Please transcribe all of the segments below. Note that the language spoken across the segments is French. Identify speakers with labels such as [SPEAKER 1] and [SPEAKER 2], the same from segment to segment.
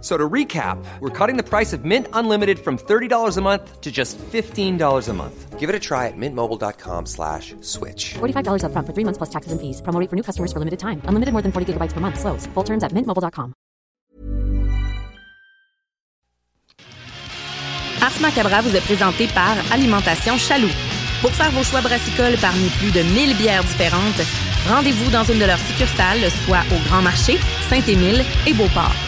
[SPEAKER 1] So to recap, we're cutting the price of Mint Unlimited from $30 a month to just $15 a month. Give it a try at mintmobile.com slash switch.
[SPEAKER 2] $45 upfront for three months plus taxes and fees. Promo rate for new customers for limited time. Unlimited more than 40 gigabytes per month. Slows. Full terms at mintmobile.com.
[SPEAKER 3] Ars Macabra vous est présenté par Alimentation Chaloux. Pour faire vos choix brassicoles parmi plus de 1000 bières différentes, rendez-vous dans une de leurs succursales, soit au Grand Marché, Saint-Émile et Beauport.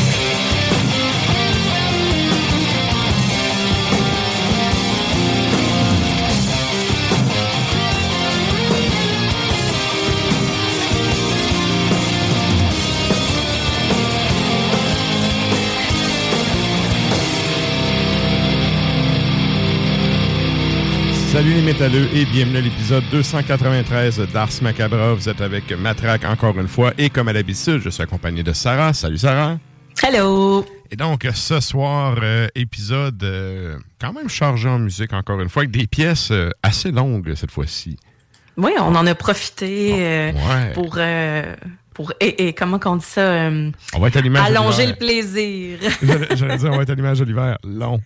[SPEAKER 4] Salut les métalleux et bienvenue à l'épisode 293 d'Ars Macabra. Vous êtes avec Matraque encore une fois et comme à l'habitude, je suis accompagné de Sarah. Salut Sarah.
[SPEAKER 3] Hello.
[SPEAKER 4] Et donc ce soir, euh, épisode euh, quand même chargé en musique encore une fois avec des pièces euh, assez longues cette fois-ci.
[SPEAKER 3] Oui, on en a profité
[SPEAKER 4] Ouais.
[SPEAKER 3] pour, pour et, et comment qu'on dit ça, euh,
[SPEAKER 4] On va être à l'image de
[SPEAKER 3] allonger le plaisir.
[SPEAKER 4] J'allais j'allais dire, on va être à l'image de l'hiver. Long.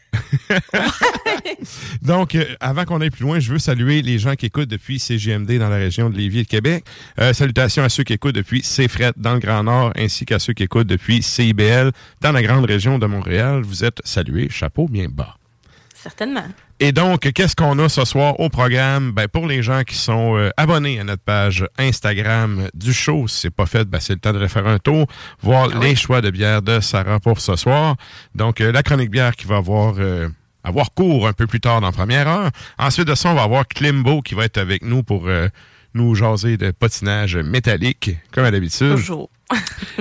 [SPEAKER 4] Donc, euh, avant qu'on aille plus loin, je veux saluer les gens qui écoutent depuis CGMD dans la région de Lévis et de Québec. Euh, salutations à ceux qui écoutent depuis CFRET dans le Grand Nord, ainsi qu'à ceux qui écoutent depuis CIBL dans la grande région de Montréal. Vous êtes salués, chapeau bien bas.
[SPEAKER 3] Certainement.
[SPEAKER 4] Et donc, qu'est-ce qu'on a ce soir au programme? Ben, pour les gens qui sont euh, abonnés à notre page Instagram du show, si c'est pas fait, ben, c'est le temps de faire un tour, voir les choix de bière de Sarah pour ce soir. Donc, euh, la chronique bière qui va avoir, euh, avoir cours un peu plus tard dans la première heure. Ensuite de ça, on va avoir Klimbo qui va être avec nous pour euh, nous jaser de patinage métallique, comme à l'habitude.
[SPEAKER 3] Toujours.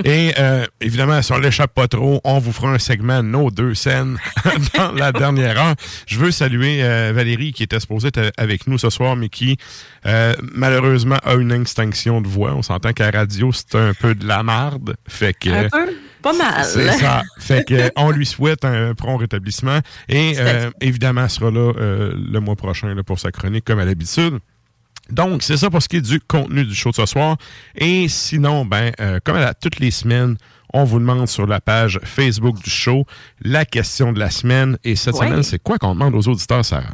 [SPEAKER 4] Et euh, évidemment, si on l'échappe pas trop, on vous fera un segment de nos deux scènes dans la dernière heure. Je veux saluer euh, Valérie qui était supposée être avec nous ce soir, mais qui euh, malheureusement a une extinction de voix. On s'entend qu'à la radio, c'est un peu de la marde. Fait que
[SPEAKER 3] Un peu, pas mal.
[SPEAKER 4] c'est ça. Fait que on lui souhaite un prompt rétablissement. Et euh, évidemment, elle sera là euh, le mois prochain là, pour sa chronique comme à l'habitude. Donc, c'est ça pour ce qui est du contenu du show de ce soir. Et sinon, ben, euh, comme à la- toutes les semaines, on vous demande sur la page Facebook du show la question de la semaine. Et cette
[SPEAKER 3] Ouais.
[SPEAKER 4] semaine, c'est quoi qu'on demande aux auditeurs, Sarah?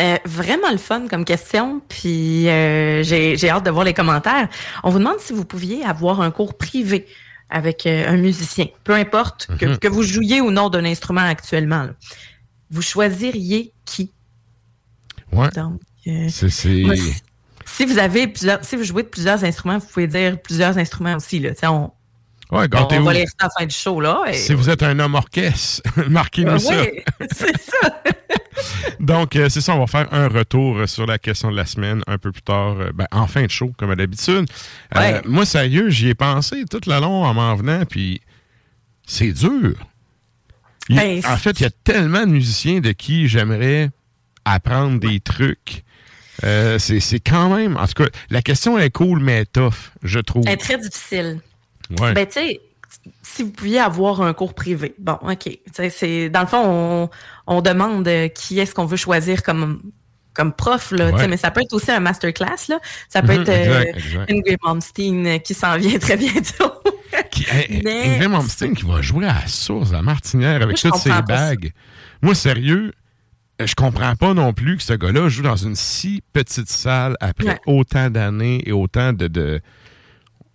[SPEAKER 3] Euh, vraiment le fun comme question, puis euh, j'ai hâte de voir les commentaires. On vous demande si vous pouviez avoir un cours privé avec un musicien, peu importe que,
[SPEAKER 4] Mhm.
[SPEAKER 3] que vous jouiez ou non d'un instrument actuellement. là. Vous choisiriez qui?
[SPEAKER 4] Ouais.
[SPEAKER 3] Donc,
[SPEAKER 4] C'est,
[SPEAKER 3] si vous avez plusieurs, si vous jouez de plusieurs instruments, vous pouvez dire plusieurs instruments aussi. Là. On,
[SPEAKER 4] Ouais,
[SPEAKER 3] on, va les rester à la fin du show. Là, et-
[SPEAKER 4] Si vous êtes un homme orchestre, marquez-nous
[SPEAKER 3] Euh,
[SPEAKER 4] ça.
[SPEAKER 3] oui, c'est ça.
[SPEAKER 4] Donc, euh, c'est ça, on va faire un retour sur la question de la semaine un peu plus tard, euh, ben, en fin de show, comme d'habitude. Euh,
[SPEAKER 3] Ouais.
[SPEAKER 4] moi, sérieux, j'y ai pensé tout le long en m'en venant, puis c'est dur. Il-
[SPEAKER 3] Ben,
[SPEAKER 4] en fait, il y a tellement de musiciens de qui j'aimerais apprendre des trucs. Euh, c'est quand même... En tout cas, la question est cool, mais tough, je trouve.
[SPEAKER 3] Elle est très difficile.
[SPEAKER 4] Ouais.
[SPEAKER 3] Ben, tu sais, si vous pouviez avoir un cours privé, bon, OK. C'est Dans le fond, on, on demande euh, qui est-ce qu'on veut choisir comme, comme prof, là,
[SPEAKER 4] Ouais.
[SPEAKER 3] mais ça peut être aussi un masterclass, là. Ça peut
[SPEAKER 4] Mhm,
[SPEAKER 3] être euh,
[SPEAKER 4] exact.
[SPEAKER 3] Ingrid Malmsteen qui s'en vient très bientôt.
[SPEAKER 4] Qui, hey,
[SPEAKER 3] Mais-
[SPEAKER 4] Ingrid Malmsteen qui va jouer à la source à Martinière avec toutes ses
[SPEAKER 3] ça.
[SPEAKER 4] bagues. Moi, sérieux, je comprends pas non plus que ce gars-là joue dans une si petite salle après
[SPEAKER 3] Ouais.
[SPEAKER 4] autant d'années et autant de... de-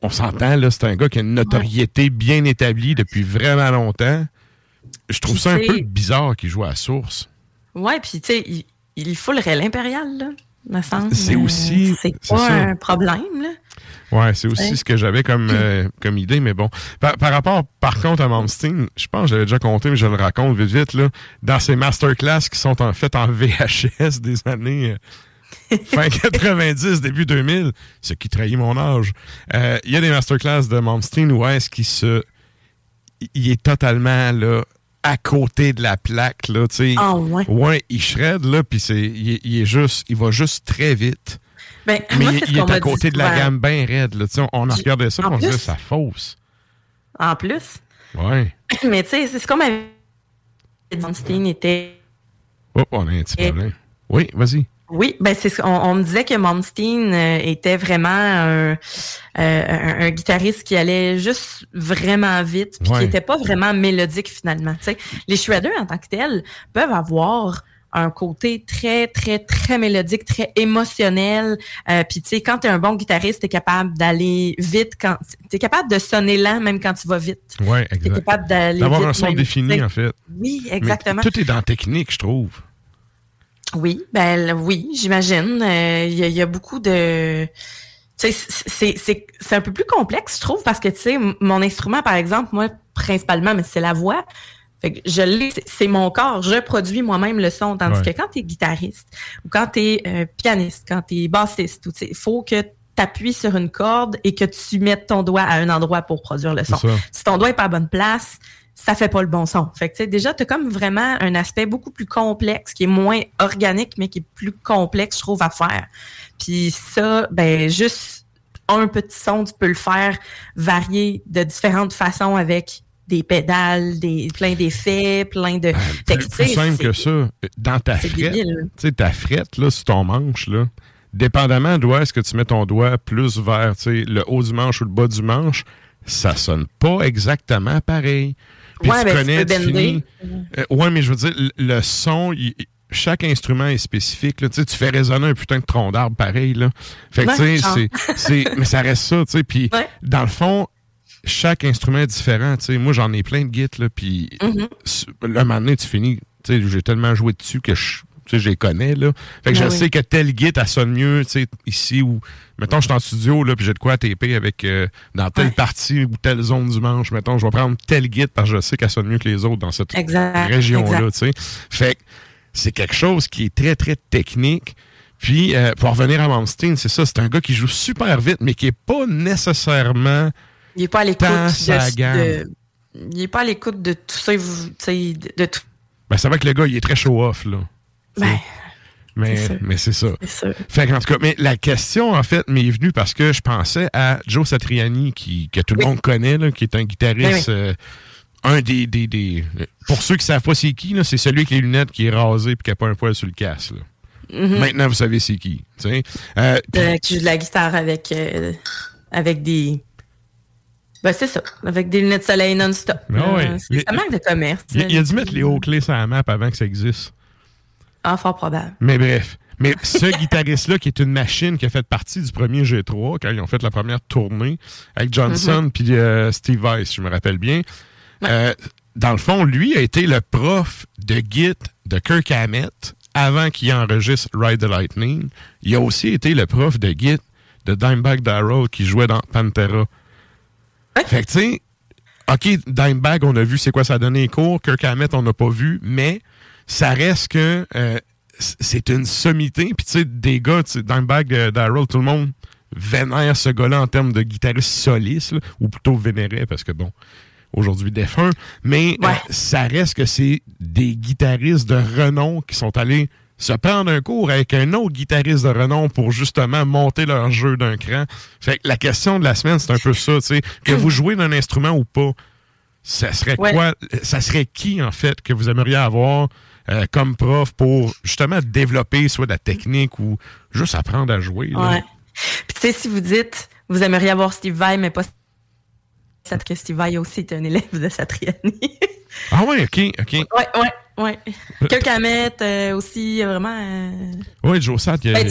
[SPEAKER 4] On s'entend, là, c'est un gars qui a une notoriété bien établie depuis vraiment longtemps. Je trouve ça un peu bizarre qu'il joue à la source.
[SPEAKER 3] ouais, puis, tu sais, il, il foullerait l'impérial, là, me semble.
[SPEAKER 4] C'est
[SPEAKER 3] Euh,
[SPEAKER 4] aussi-
[SPEAKER 3] C'est pas un problème, là.
[SPEAKER 4] Ouais, c'est aussi
[SPEAKER 3] Ouais.
[SPEAKER 4] ce que j'avais comme, euh, comme idée, mais bon. Par, par rapport, par contre, à Malmsteen, je pense que j'avais déjà compté, mais je le raconte vite vite, là, dans ces masterclass qui sont en fait en VHS des années euh, fin 90, début 2000, ce qui trahit mon âge. Euh, Il y a des masterclass de Malmsteen où est-ce qu'il se... Il est totalement, là, à côté de la plaque, là, tu sais.
[SPEAKER 3] Ah, ouais.
[SPEAKER 4] Ouais, il shred, là, puis c'est, il, est- il est juste, il va juste très vite.
[SPEAKER 3] Ben,
[SPEAKER 4] Mais
[SPEAKER 3] moi,
[SPEAKER 4] il, est à côté
[SPEAKER 3] dit
[SPEAKER 4] de la gamme bien raide. Là. On, on a regardé ça et on se disait ça fausse.
[SPEAKER 3] En plus.
[SPEAKER 4] Ouais.
[SPEAKER 3] Mais tu sais, c'est ce qu'on m'avait dit. Malmsteen était
[SPEAKER 4] Oh, on a un petit
[SPEAKER 3] Et-
[SPEAKER 4] problème. Oui, vas-y.
[SPEAKER 3] Oui, ben c'est ce qu'on on me disait que Malmsteen euh, était vraiment un, euh, un, un guitariste qui allait juste vraiment vite, puis
[SPEAKER 4] Ouais.
[SPEAKER 3] qui était pas vraiment mélodique finalement. Tu sais, les shredders en tant que tels peuvent avoir un côté très très très mélodique, très émotionnel. Euh, puis tu sais, quand t'es un bon guitariste, t'es capable d'aller vite quand t'es capable de sonner lent même quand tu vas vite.
[SPEAKER 4] Ouais,
[SPEAKER 3] T'es
[SPEAKER 4] exact.
[SPEAKER 3] capable d'aller
[SPEAKER 4] D'avoir un son
[SPEAKER 3] même,
[SPEAKER 4] défini,
[SPEAKER 3] tu
[SPEAKER 4] en fait.
[SPEAKER 3] Oui,
[SPEAKER 4] Mais
[SPEAKER 3] exactement.
[SPEAKER 4] tout est dans la technique, je trouve.
[SPEAKER 3] Oui, ben oui, j'imagine. Euh, Il y, a- il y a beaucoup de... Tu sais, c'est- c'est c'est un peu plus complexe, je trouve, parce que, tu sais, mon instrument, par exemple, moi, principalement, mais c'est la voix. Fait que je l'ai, c'est- mon corps, je produis moi-même le son. Tandis
[SPEAKER 4] Ouais.
[SPEAKER 3] que quand tu es guitariste, ou quand tu es pianiste, quand tu es bassiste, il faut que tu appuies sur une corde et que tu mettes ton doigt à un endroit pour produire le son. Si ton doigt est pas à bonne place, ça fait pas le bon son. Fait que, tu sais, déjà, tu as comme vraiment un aspect beaucoup plus complexe, qui est moins organique, mais qui est plus complexe, je trouve, à faire. Puis ça, ben, juste un petit son, tu peux le faire varier de différentes façons avec des pédales, des plein d'effets, plein de... Fait
[SPEAKER 4] Plus,
[SPEAKER 3] que,
[SPEAKER 4] simple que ça. Dans ta frette, tu ta frette, là, sur ton manche, là, dépendamment d'où est-ce que tu mets ton doigt plus vers, le haut du manche ou le bas du manche, ça sonne pas exactement pareil. Puis
[SPEAKER 3] Ouais,
[SPEAKER 4] tu
[SPEAKER 3] ben, tu
[SPEAKER 4] connais, tu finis- Euh, ouais, mais je veux dire, le- le son, il- chaque instrument est spécifique. Là. Tu sais, tu fais résonner un putain de tronc d'arbre pareil. Là. Fait que,
[SPEAKER 3] Ouais,
[SPEAKER 4] tu sais, c'est- c'est- mais ça reste ça. tu sais. Puis,
[SPEAKER 3] Ouais.
[SPEAKER 4] dans le fond, chaque instrument est différent. tu sais. Moi, j'en ai plein de guides. Là, puis,
[SPEAKER 3] Mhm.
[SPEAKER 4] là, un moment donné, tu finis. tu sais, J'ai tellement joué dessus que je, tu sais, je les connais. Là. Fait que je
[SPEAKER 3] Ben oui.
[SPEAKER 4] sais que tel guide, elle sonne mieux tu sais, ici ou. Mettons, je suis en studio, là, puis j'ai de quoi taper avec euh, dans telle
[SPEAKER 3] Ouais.
[SPEAKER 4] partie ou telle zone du manche. Mettons, je vais prendre tel guide parce que je sais qu'elle sonne mieux que les autres dans cette région-là, tu sais. Fait que c'est quelque chose qui est très, très technique. Puis, euh, pour revenir à Malmsteen, c'est ça, c'est un gars qui joue super vite, mais qui est pas nécessairement...
[SPEAKER 3] Il est pas à l'écoute de, Il est pas à l'écoute de tout ça, de, tout.
[SPEAKER 4] Ben, c'est vrai que le gars, il est très show-off, là.
[SPEAKER 3] Ben,
[SPEAKER 4] Mais
[SPEAKER 3] C'est ça.
[SPEAKER 4] mais c'est ça.
[SPEAKER 3] ça.
[SPEAKER 4] Fait que, en tout cas, mais la question, en fait, m'est venue parce que je pensais à Joe Satriani, qui, que tout le
[SPEAKER 3] Oui.
[SPEAKER 4] monde connaît, là, qui est un guitariste...
[SPEAKER 3] Ben
[SPEAKER 4] euh, un des, des, des- Pour ceux qui savent pas c'est qui, là, c'est celui avec les lunettes qui est rasé et qui a pas un poil sur le casque. là.
[SPEAKER 3] Mhm.
[SPEAKER 4] Maintenant, vous savez c'est qui. Euh,
[SPEAKER 3] Euh, qui joue de la guitare avec, euh, avec des. Ben, c'est ça. Avec des lunettes de soleil non-stop.
[SPEAKER 4] Ah ouais.
[SPEAKER 3] Euh, ça manque de commerce.
[SPEAKER 4] Il, a dû mettre les hauts-clés sur la map avant que ça existe.
[SPEAKER 3] Ah, fort probable.
[SPEAKER 4] Mais bref. Mais ce guitariste-là, qui est une machine qui a fait partie du premier G3, quand ils ont fait la première tournée, avec Johnson puis euh, Steve Weiss, je me rappelle bien, euh, dans le fond, lui a été le prof de Git de Kirk Hammett avant qu'il enregistre Ride the Lightning. Il a aussi été le prof de Git de Dimebag Darrell qui jouait dans Pantera.
[SPEAKER 3] Ouais.
[SPEAKER 4] Fait que, tu sais, OK, Dimebag, on a vu c'est quoi ça a donné les cours. Kirk Hammett, on n'a pas vu, mais ça reste que euh, c'est une sommité. Puis, tu sais, des gars, le bac d'Harold, tout le monde vénère ce gars-là en termes de guitariste soliste, ou plutôt vénérait, parce que bon, aujourd'hui défunt. Mais euh, ça reste que c'est des guitaristes de renom qui sont allés se prendre un cours avec un autre guitariste de renom pour justement monter leur jeu d'un cran. Fait que la question de la semaine, c'est un peu ça, tu sais, que vous jouez d'un instrument ou pas, ça serait quoi, ça serait qui, en fait, que vous aimeriez avoir euh, comme prof pour justement développer soit la technique ou juste apprendre à jouer?
[SPEAKER 3] Ouais. Puis tu sais, si vous dites, vous aimeriez avoir Steve Vai, mais pas Steve Vai aussi est un élève de Satriani.
[SPEAKER 4] ah ouais, ok, ok.
[SPEAKER 3] Ouais, ouais. Oui. Kirk Hammett euh, aussi, vraiment. Euh...
[SPEAKER 4] Oui, Joe Satt.
[SPEAKER 3] Ben,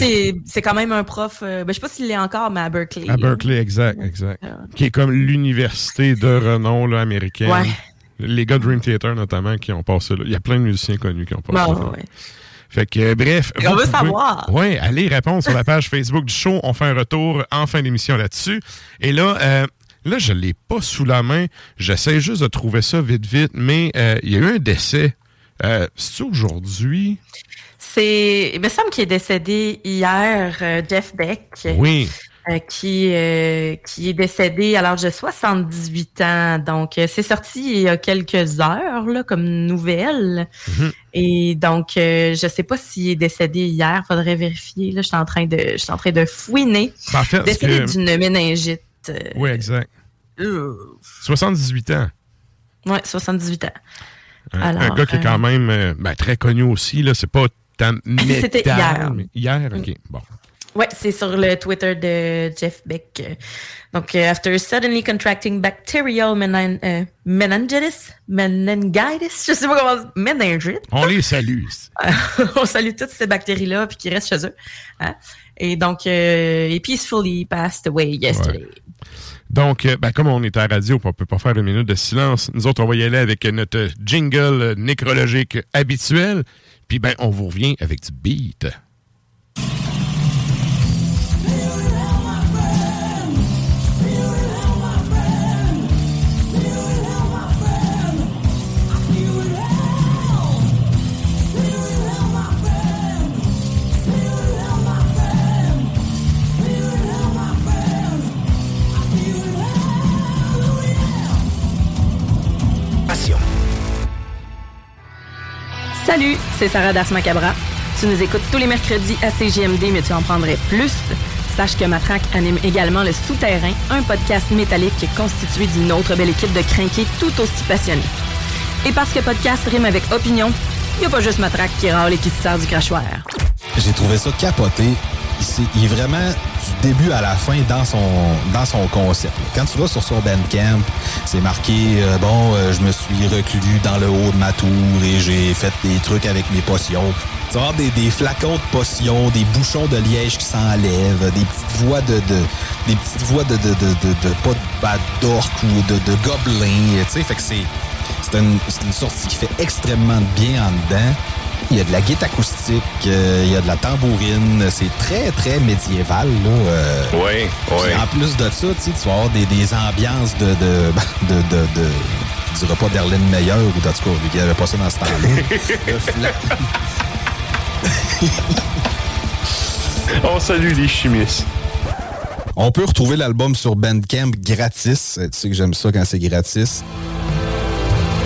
[SPEAKER 3] c'est quand même un prof. Euh, ben, je sais pas s'il l'est encore, mais à Berkeley.
[SPEAKER 4] À Berkeley, exact, exact. Qui est comme l'université de renom là, américaine. Ouais. Les gars de Dream Theater, notamment, qui ont passé là. Il y a plein de musiciens connus qui ont passé
[SPEAKER 3] bon, là. Ouais.
[SPEAKER 4] Fait que, bref.
[SPEAKER 3] on veut savoir.
[SPEAKER 4] Oui, allez répondre sur la page Facebook du show. On fait un retour en fin d'émission là-dessus. Et là, euh, là, je l'ai pas sous la main. J'essaie juste de trouver ça vite, vite. Mais il y a eu un décès euh, c'est aujourd'hui?
[SPEAKER 3] C'est. Il me semble qu'il est décédé hier, euh, Jeff Beck.
[SPEAKER 4] Oui.
[SPEAKER 3] Euh, qui, qui est décédé à l'âge de 78 ans. Donc, c'est sorti il y a quelques heures, là, comme nouvelle. Mhm. Et donc, je ne sais pas s'il est décédé hier. Faudrait vérifier. Là, je suis en train de, je suis en train de fouiner.
[SPEAKER 4] En fait,
[SPEAKER 3] décédé d'une méningite.
[SPEAKER 4] oui, exact. 78 ans.
[SPEAKER 3] Oui, 78 ans.
[SPEAKER 4] Un, gars qui est quand euh, même euh, ben, très connu aussi. Là, c'est pas tant
[SPEAKER 3] C'était hier.
[SPEAKER 4] hier, OK. Bon.
[SPEAKER 3] Ouais, c'est sur le Twitter de Jeff Beck. Donc, euh, after suddenly contracting bacterial meningitis, meningitis, je sais pas comment, meningitis.
[SPEAKER 4] On les salue.
[SPEAKER 3] on salue toutes ces bactéries-là, puis qui restent chez eux. Hein. Et donc, euh, peacefully passed away yesterday.
[SPEAKER 4] Donc, euh, ben, comme on est à radio, on peut pas faire une minute de silence. Nous autres, on va y aller avec notre jingle nécrologique habituel. Puis, ben, on vous revient avec du beat.
[SPEAKER 3] Salut, c'est Sarah Das Macabra. Tu nous écoutes tous les mercredis à CGMD, mais tu en prendrais plus. Sache que Matraque anime également Le Souterrain, un podcast métallique constitué d'une autre belle équipe de crinqués tout aussi passionnés. Et parce que podcast rime avec opinion, il n'y a pas juste Matraque qui râle et qui se sert du crachoir.
[SPEAKER 5] J'ai trouvé ça capoté il est vraiment du début à la fin dans son dans son concept. Quand tu vas sur son Bandcamp, c'est marqué euh, bon, euh, je me suis reclus dans le haut de ma tour et j'ai fait des trucs avec mes potions. Tu vas des, flacons de potions, des bouchons de liège qui s'enlèvent, des petites voix de, de des petites voix de de de de, de pas de bad ou de de gobelins, tu sais, fait que c'est c'est une, une sortie qui fait extrêmement bien en dedans. Il y a de la guitare acoustique, euh, il y a de la tambourine. C'est très, très médiéval. Là,
[SPEAKER 6] euh. oui, oui.
[SPEAKER 5] En plus de ça, tu vas avoir des, des ambiances de, de, de, de, de du repas d'Erlène Meyer ou en tout cas, il n'y avait pas ça dans ce temps-là.
[SPEAKER 6] On salue les chimistes.
[SPEAKER 5] On peut retrouver l'album sur Bandcamp gratis. Tu sais que j'aime ça quand c'est gratis.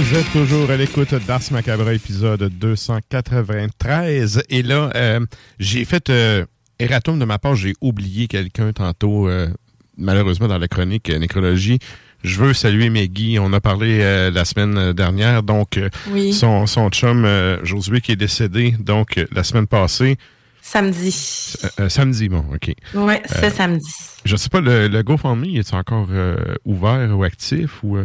[SPEAKER 4] Vous êtes toujours à l'écoute d'Ars Macabre, épisode 293. Et là, euh, j'ai fait euh, erratum de ma part, j'ai oublié quelqu'un tantôt, euh, malheureusement dans la chronique nécrologie. Je veux saluer Meggy. On a parlé euh, la semaine dernière, donc son, son chum Josué qui est décédé, donc la semaine passée.
[SPEAKER 3] Samedi.
[SPEAKER 4] samedi, bon, ok.
[SPEAKER 3] Oui, c'est samedi.
[SPEAKER 4] Je sais pas, le, le GoFundMe est encore ouvert ou actif ou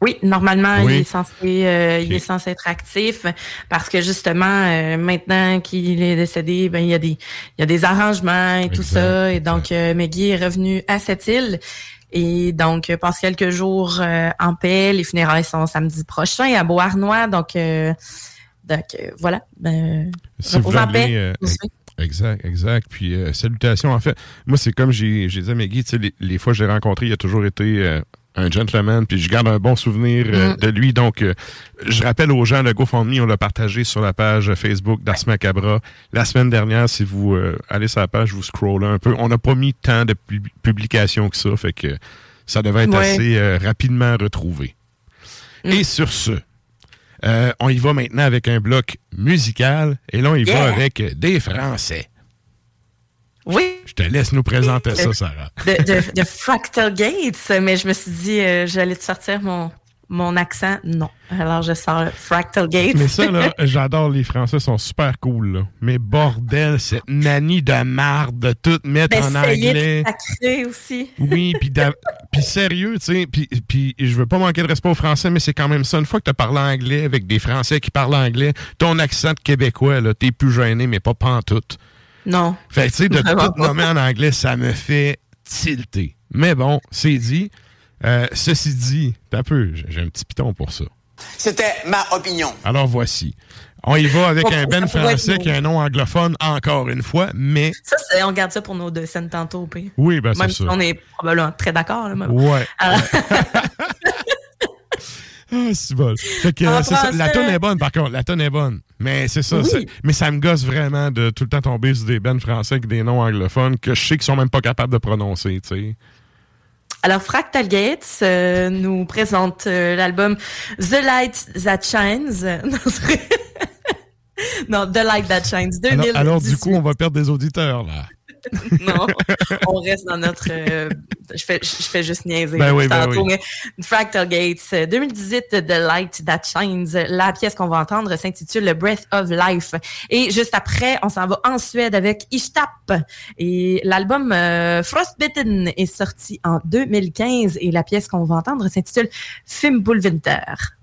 [SPEAKER 3] Oui, normalement,
[SPEAKER 4] Oui.
[SPEAKER 3] il est censé, euh, il est censé être actif parce que justement, euh, maintenant qu'il est décédé, ben il y a des, il y a des arrangements et tout ça, et donc euh, Maggie est revenu à cette île et donc euh, passe quelques jours euh, en paix. Les funérailles sont samedi prochain à Beauharnois, donc euh, donc euh, voilà. Ben,
[SPEAKER 4] Si vous
[SPEAKER 3] en paix.
[SPEAKER 4] Exact, exact. Puis euh, salutations. En fait, moi, c'est comme j'ai dit à Maggie, tu sais, les, les fois que je l'ai rencontré, il a toujours été euh, un gentleman, puis je garde un bon souvenir euh,
[SPEAKER 3] Mm.
[SPEAKER 4] de lui. Donc, euh, je rappelle aux gens, le GoFundMe, on l'a partagé sur la page Facebook d'Ars Macabra. La semaine dernière, si vous euh, allez sur la page, vous scrollez un peu. On n'a pas mis tant de pub- publications que ça, fait que ça devait être
[SPEAKER 3] Ouais.
[SPEAKER 4] assez rapidement retrouvé.
[SPEAKER 3] Mm.
[SPEAKER 4] Et sur ce, euh, on y va maintenant avec un bloc musical. Et là, on y va avec des Français.
[SPEAKER 3] Oui,
[SPEAKER 4] Je te laisse nous présenter ça, Sarah.
[SPEAKER 3] de, de, de Fractal Gates, mais je me suis dit, euh, j'allais te sortir mon, mon accent. Non. Alors, je sors Fractal Gates.
[SPEAKER 4] Mais ça, là, j'adore les Français, sont super cool, là. Mais bordel, cette manie de marde de tout mettre en
[SPEAKER 3] D'essayer
[SPEAKER 4] anglais.
[SPEAKER 3] de sacrer aussi.
[SPEAKER 4] Oui, puis sérieux, tu sais, puis puis je veux pas manquer de respect aux Français, mais c'est quand même ça. Une fois que tu parlé anglais avec des Français qui parlent anglais, ton accent de québécois, là, t'es plus gêné, mais pas pantoute.
[SPEAKER 3] Non.
[SPEAKER 4] Fait que, tu sais, de tout
[SPEAKER 3] pas.
[SPEAKER 4] nommer en anglais, ça me fait tilter. Mais bon, c'est dit. Euh, ceci dit, t'as peu, j'ai un petit piton pour ça.
[SPEAKER 7] C'était ma opinion.
[SPEAKER 4] Alors voici. On y va avec un Ben français qui a un nom anglophone, encore une fois, mais
[SPEAKER 3] Ça, c'est- on garde ça pour nos deux scènes tantôt, au pire.
[SPEAKER 4] oui, ben c'est
[SPEAKER 3] Même
[SPEAKER 4] ça.
[SPEAKER 3] si on est probablement très d'accord. Là, même.
[SPEAKER 4] Ouais.
[SPEAKER 3] Alors-
[SPEAKER 4] Ah, c'est bon. Fait que,
[SPEAKER 3] En
[SPEAKER 4] euh, c'est ça. La tonne est bonne, par contre. La tonne est bonne. Mais c'est ça.
[SPEAKER 3] Oui.
[SPEAKER 4] Mais ça me gosse vraiment de tout le temps tomber sur des bands français avec des noms anglophones que je sais qu'ils sont même pas capables de prononcer, tu sais.
[SPEAKER 3] Alors, Fractal Gates euh, nous présente euh, l'album The Light That Shines. Non, The Light That Shines,
[SPEAKER 4] Alors,
[SPEAKER 3] 2018.
[SPEAKER 4] alors, du coup, on va perdre des auditeurs, là.
[SPEAKER 3] non, on reste dans notre. euh, je, fais, je fais juste niaiser
[SPEAKER 4] Ben oui, ben oui.
[SPEAKER 3] Fractal Gates, euh, 2018, The Light That Shines. La pièce qu'on va entendre s'intitule Breath of Life. Et juste après, on s'en va en Suède avec Ishtap. Et l'album euh, Frostbitten est sorti en 2015 et la pièce qu'on va entendre s'intitule Fimbulvinter.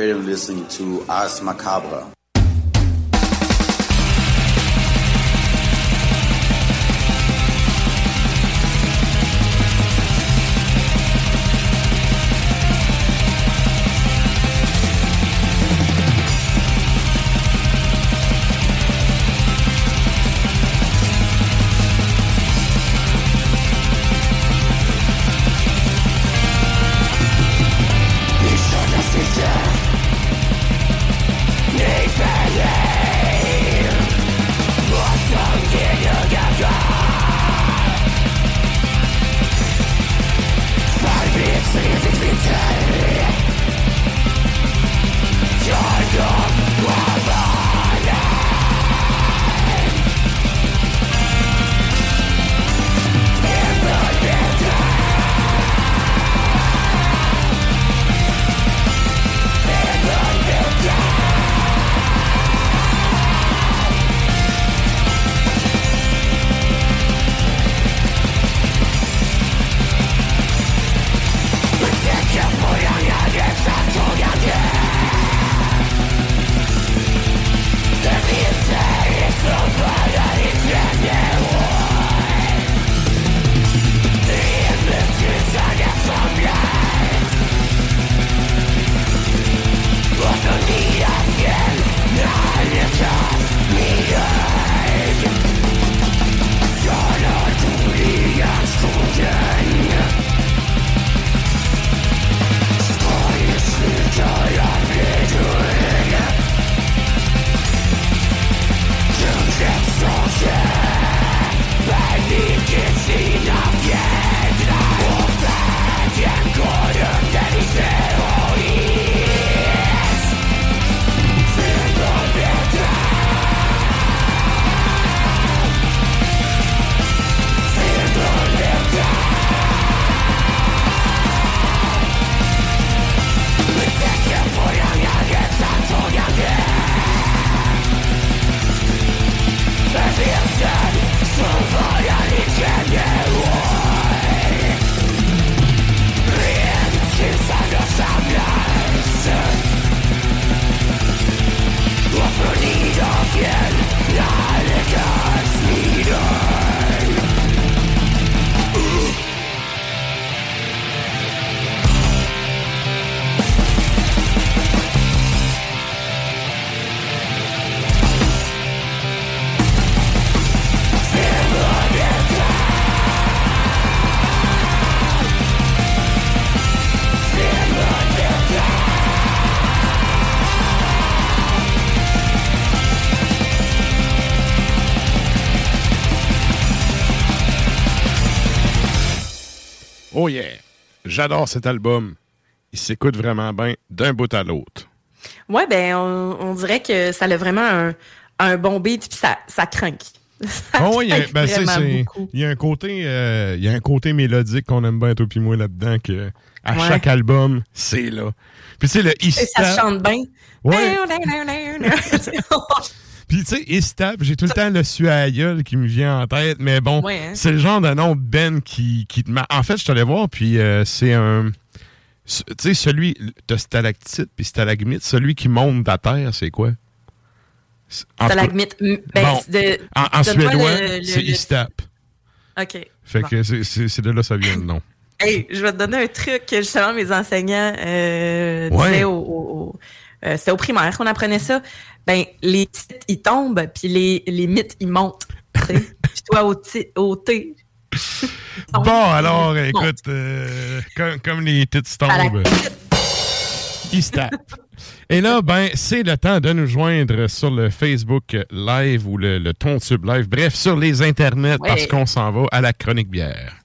[SPEAKER 8] Creative listening to Ars Macabre.
[SPEAKER 4] Yeah! J'adore cet album. Il s'écoute vraiment bien d'un bout à l'autre.
[SPEAKER 9] Ouais, ben, on, on dirait que ça a vraiment un, un bon beat, puis ça, ça craque.
[SPEAKER 4] Oh, oui, il y a- ben, c'est- c'est- y a un côté, euh, y a un côté mélodique qu'on aime bien toi puis moi là-dedans que à
[SPEAKER 9] Ouais.
[SPEAKER 4] chaque album, c'est là. Puis sais le
[SPEAKER 9] Et ça chante bien.
[SPEAKER 4] Ouais. Puis tu sais, Istab, j'ai tout le temps le gueule qui me vient en tête, mais bon,
[SPEAKER 9] Ouais, hein.
[SPEAKER 4] c'est le genre de nom Ben qui, qui te En fait, je suis allé voir, puis euh, c'est un. Tu sais, celui de stalactite puis stalagmite, celui qui monte de la terre, c'est quoi?
[SPEAKER 9] Stalagmite. Ben,
[SPEAKER 4] Bon,
[SPEAKER 9] de-
[SPEAKER 4] en, suédois, c'est Istap.
[SPEAKER 9] OK.
[SPEAKER 4] Fait
[SPEAKER 9] Bon.
[SPEAKER 4] que c'est- de là que ça vient le nom.
[SPEAKER 9] Hey, je vais te donner un truc que justement mes enseignants euh, disaient au- euh, c'était au primaire qu'on apprenait ça. Ben, les titres, ils tombent, puis les, les mythes, ils montent. Puis toi, au, ti- au T.
[SPEAKER 4] Bon, alors, écoute, euh, comme, comme les titres tombent, ils se tapent. Et là, ben, c'est le temps de nous joindre sur le Facebook Live ou le, le Tontube Live. Bref, sur les internets,
[SPEAKER 9] Ouais.
[SPEAKER 4] parce qu'on s'en va à la chronique bière.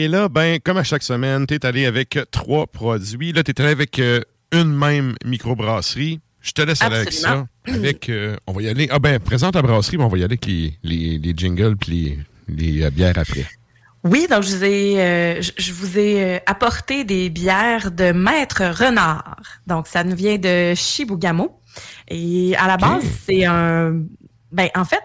[SPEAKER 4] Et là, ben, comme à chaque semaine, tu es allé avec trois produits. Là, tu es allé avec euh, une même microbrasserie. Je te laisse aller avec ça.
[SPEAKER 9] Absolument.
[SPEAKER 4] Avec, euh, on va y aller. Ah ben, présente ta brasserie, mais on va y aller avec les, les, les jingles puis les, les, euh, bières après.
[SPEAKER 3] Oui, donc je vous ai, euh, je, vous ai euh, apporté des bières de Maître Renard. Donc ça nous vient de Chibougamau. Et à la base, c'est un... Ben, en fait,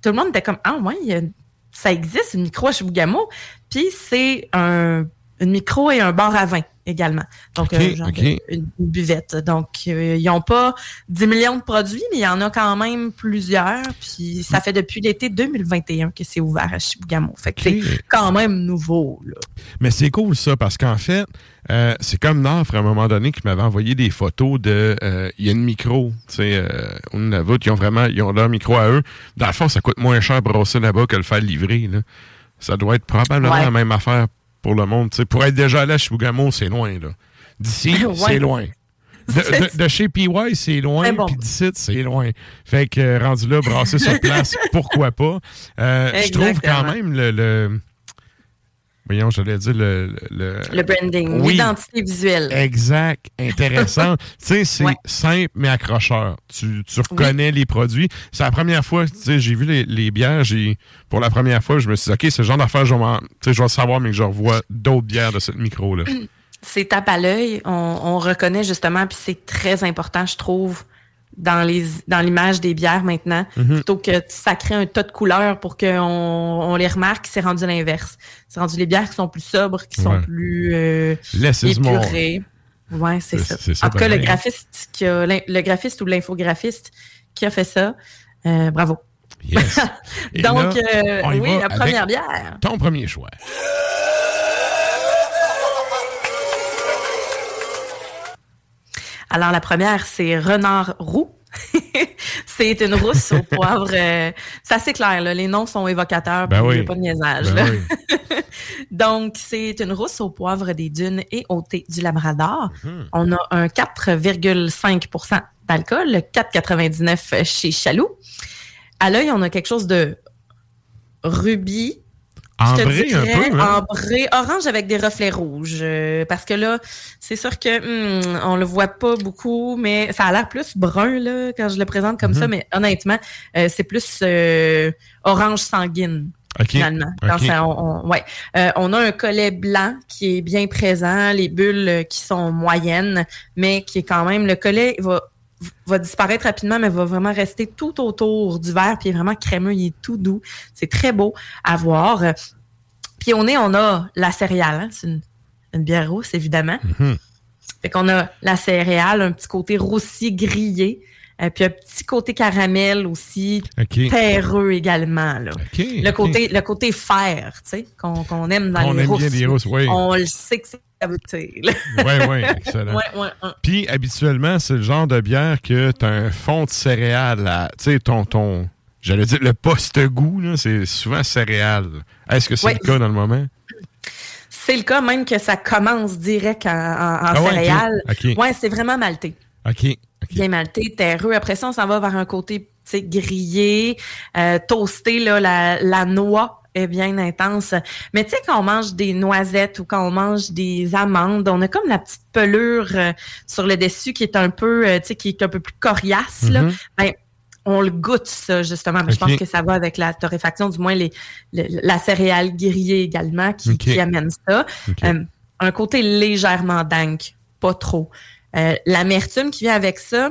[SPEAKER 3] tout le monde était comme, ah ouais, ça existe, une micro à Chibougamau. Puis c'est un, une micro et un bar à vin également. Donc, genre
[SPEAKER 4] ok.
[SPEAKER 3] de- une, une buvette. Donc, euh, ils n'ont pas 10 millions de produits, mais il y en a quand même plusieurs. Puis ça fait depuis l'été 2021 que c'est ouvert à Chibougamau. Fait que c'est quand même nouveau. Là.
[SPEAKER 4] Mais c'est cool ça, parce qu'en fait, euh, c'est comme Nafre à un moment donné qui m'avait envoyé des photos de. euh, Il y a une micro, tu sais, euh, au Nunavut, ils ont vraiment ils ont leur micro à eux. Dans le fond, ça coûte moins cher brosser là-bas que le faire livrer. Là. Ça doit être probablement
[SPEAKER 3] Ouais.
[SPEAKER 4] la même affaire pour le monde. Pour être déjà allé à Chibougamau, c'est loin. là. D'ici,
[SPEAKER 3] Ouais.
[SPEAKER 4] c'est loin. De, de- de chez PY, c'est loin,
[SPEAKER 3] bon.
[SPEAKER 4] puis d'ici, c'est loin. Fait que, euh, rendu là, brasser sur place, pourquoi pas. Euh, je trouve quand même le... le- Voyons, j'allais dire le... le,
[SPEAKER 3] Le branding,
[SPEAKER 4] Oui.
[SPEAKER 3] l'identité visuelle.
[SPEAKER 4] Exact, intéressant. tu sais, c'est
[SPEAKER 3] Ouais.
[SPEAKER 4] simple mais accrocheur. Tu, tu reconnais les produits. C'est la première fois, tu sais, j'ai vu les, les bières, j'ai pour la première fois, je me suis dit, OK, ce genre d'affaires, je je vais savoir, mais que je revois d'autres bières de cette micro-là.
[SPEAKER 3] C'est tape à l'œil. On, on reconnaît justement, puis c'est très important, je trouve, dans les dans l'image des bières maintenant.
[SPEAKER 4] Mhm.
[SPEAKER 3] Plutôt que de sacrer un tas de couleurs pour qu'on on les remarque, c'est rendu l'inverse. C'est rendu les bières qui sont plus sobres, qui sont
[SPEAKER 4] Ouais.
[SPEAKER 3] plus euh, épurées. Ouais, c'est ça.
[SPEAKER 4] ça,
[SPEAKER 3] En tout cas, le graphiste, qui a, le graphiste ou l'infographiste qui a fait ça, euh, bravo.
[SPEAKER 4] Yes.
[SPEAKER 3] Donc,
[SPEAKER 4] là,
[SPEAKER 3] euh, oui, la première bière.
[SPEAKER 4] Ton premier choix.
[SPEAKER 3] Alors, la première, c'est Renard Roux. c'est une rousse au poivre. euh, c'est clair, là. les noms sont évocateurs,
[SPEAKER 4] Ben
[SPEAKER 3] puis il y a
[SPEAKER 4] oui.
[SPEAKER 3] pas de niaisage.
[SPEAKER 4] Ben oui.
[SPEAKER 3] Donc, c'est une rousse au poivre des dunes et au thé du Labrador.
[SPEAKER 4] Mhm.
[SPEAKER 3] On a un 4,5% d'alcool, 4,99 chez Chaloux. À l'œil, on a quelque chose de rubis,
[SPEAKER 4] Ambré un peu, hein?
[SPEAKER 3] ambré, orange avec des reflets rouges. euh, parce que là, c'est sûr que hmm, on le voit pas beaucoup, mais ça a l'air plus brun là quand je le présente comme
[SPEAKER 4] Mhm.
[SPEAKER 3] ça. Mais honnêtement, euh, c'est plus euh, orange sanguine
[SPEAKER 4] OK.
[SPEAKER 3] finalement. Ça- on, on- ouais. Euh, on a un collet blanc qui est bien présent, les bulles qui sont moyennes, mais qui est quand même le collet va va disparaître rapidement, mais va vraiment rester tout autour du verre, puis il est vraiment crémeux, il est tout doux. C'est très beau à voir. Puis au nez, on a la céréale. hein. C'est une, une bière rousse, évidemment.
[SPEAKER 4] Mhm.
[SPEAKER 3] Fait qu'on a la céréale, un petit côté roussi grillé, euh, puis un petit côté caramel aussi, terreux également. Là. Le côté, le côté fer, tu sais, qu'on qu'on aime dans
[SPEAKER 4] On
[SPEAKER 3] les
[SPEAKER 4] aime
[SPEAKER 3] rousses.
[SPEAKER 4] bien les rousses, oui.
[SPEAKER 3] On le sait que c'est.
[SPEAKER 4] Oui, oui, excellent.
[SPEAKER 3] ouais, ouais, ouais.
[SPEAKER 4] Puis, habituellement, c'est le genre de bière que tu as un fond de céréales. Tu sais, ton. ton J'allais dire le post-goût, c'est souvent céréales. Est-ce que c'est le cas dans le moment?
[SPEAKER 3] C'est le cas même que ça commence direct en, en, en
[SPEAKER 4] Ah
[SPEAKER 3] céréales.
[SPEAKER 4] Ok.
[SPEAKER 3] Ouais, c'est vraiment malté.
[SPEAKER 4] OK. OK.
[SPEAKER 3] Bien malté, terreux. Après ça, on s'en va vers un côté grillé, euh, toasté, là, la, la noix est bien intense. Mais tu sais, quand on mange des noisettes ou quand on mange des amandes, on a comme la petite pelure euh, sur le dessus qui est un peu, euh, tu sais, qui est un peu plus coriace, là.
[SPEAKER 4] Mhm.
[SPEAKER 3] Ben, on le goûte, ça, justement. Mais Je pense que ça va avec la torréfaction, du moins les, le- la céréale grillée également qui, amène ça. Euh, un côté légèrement dank, pas trop. L'amertume qui vient avec ça,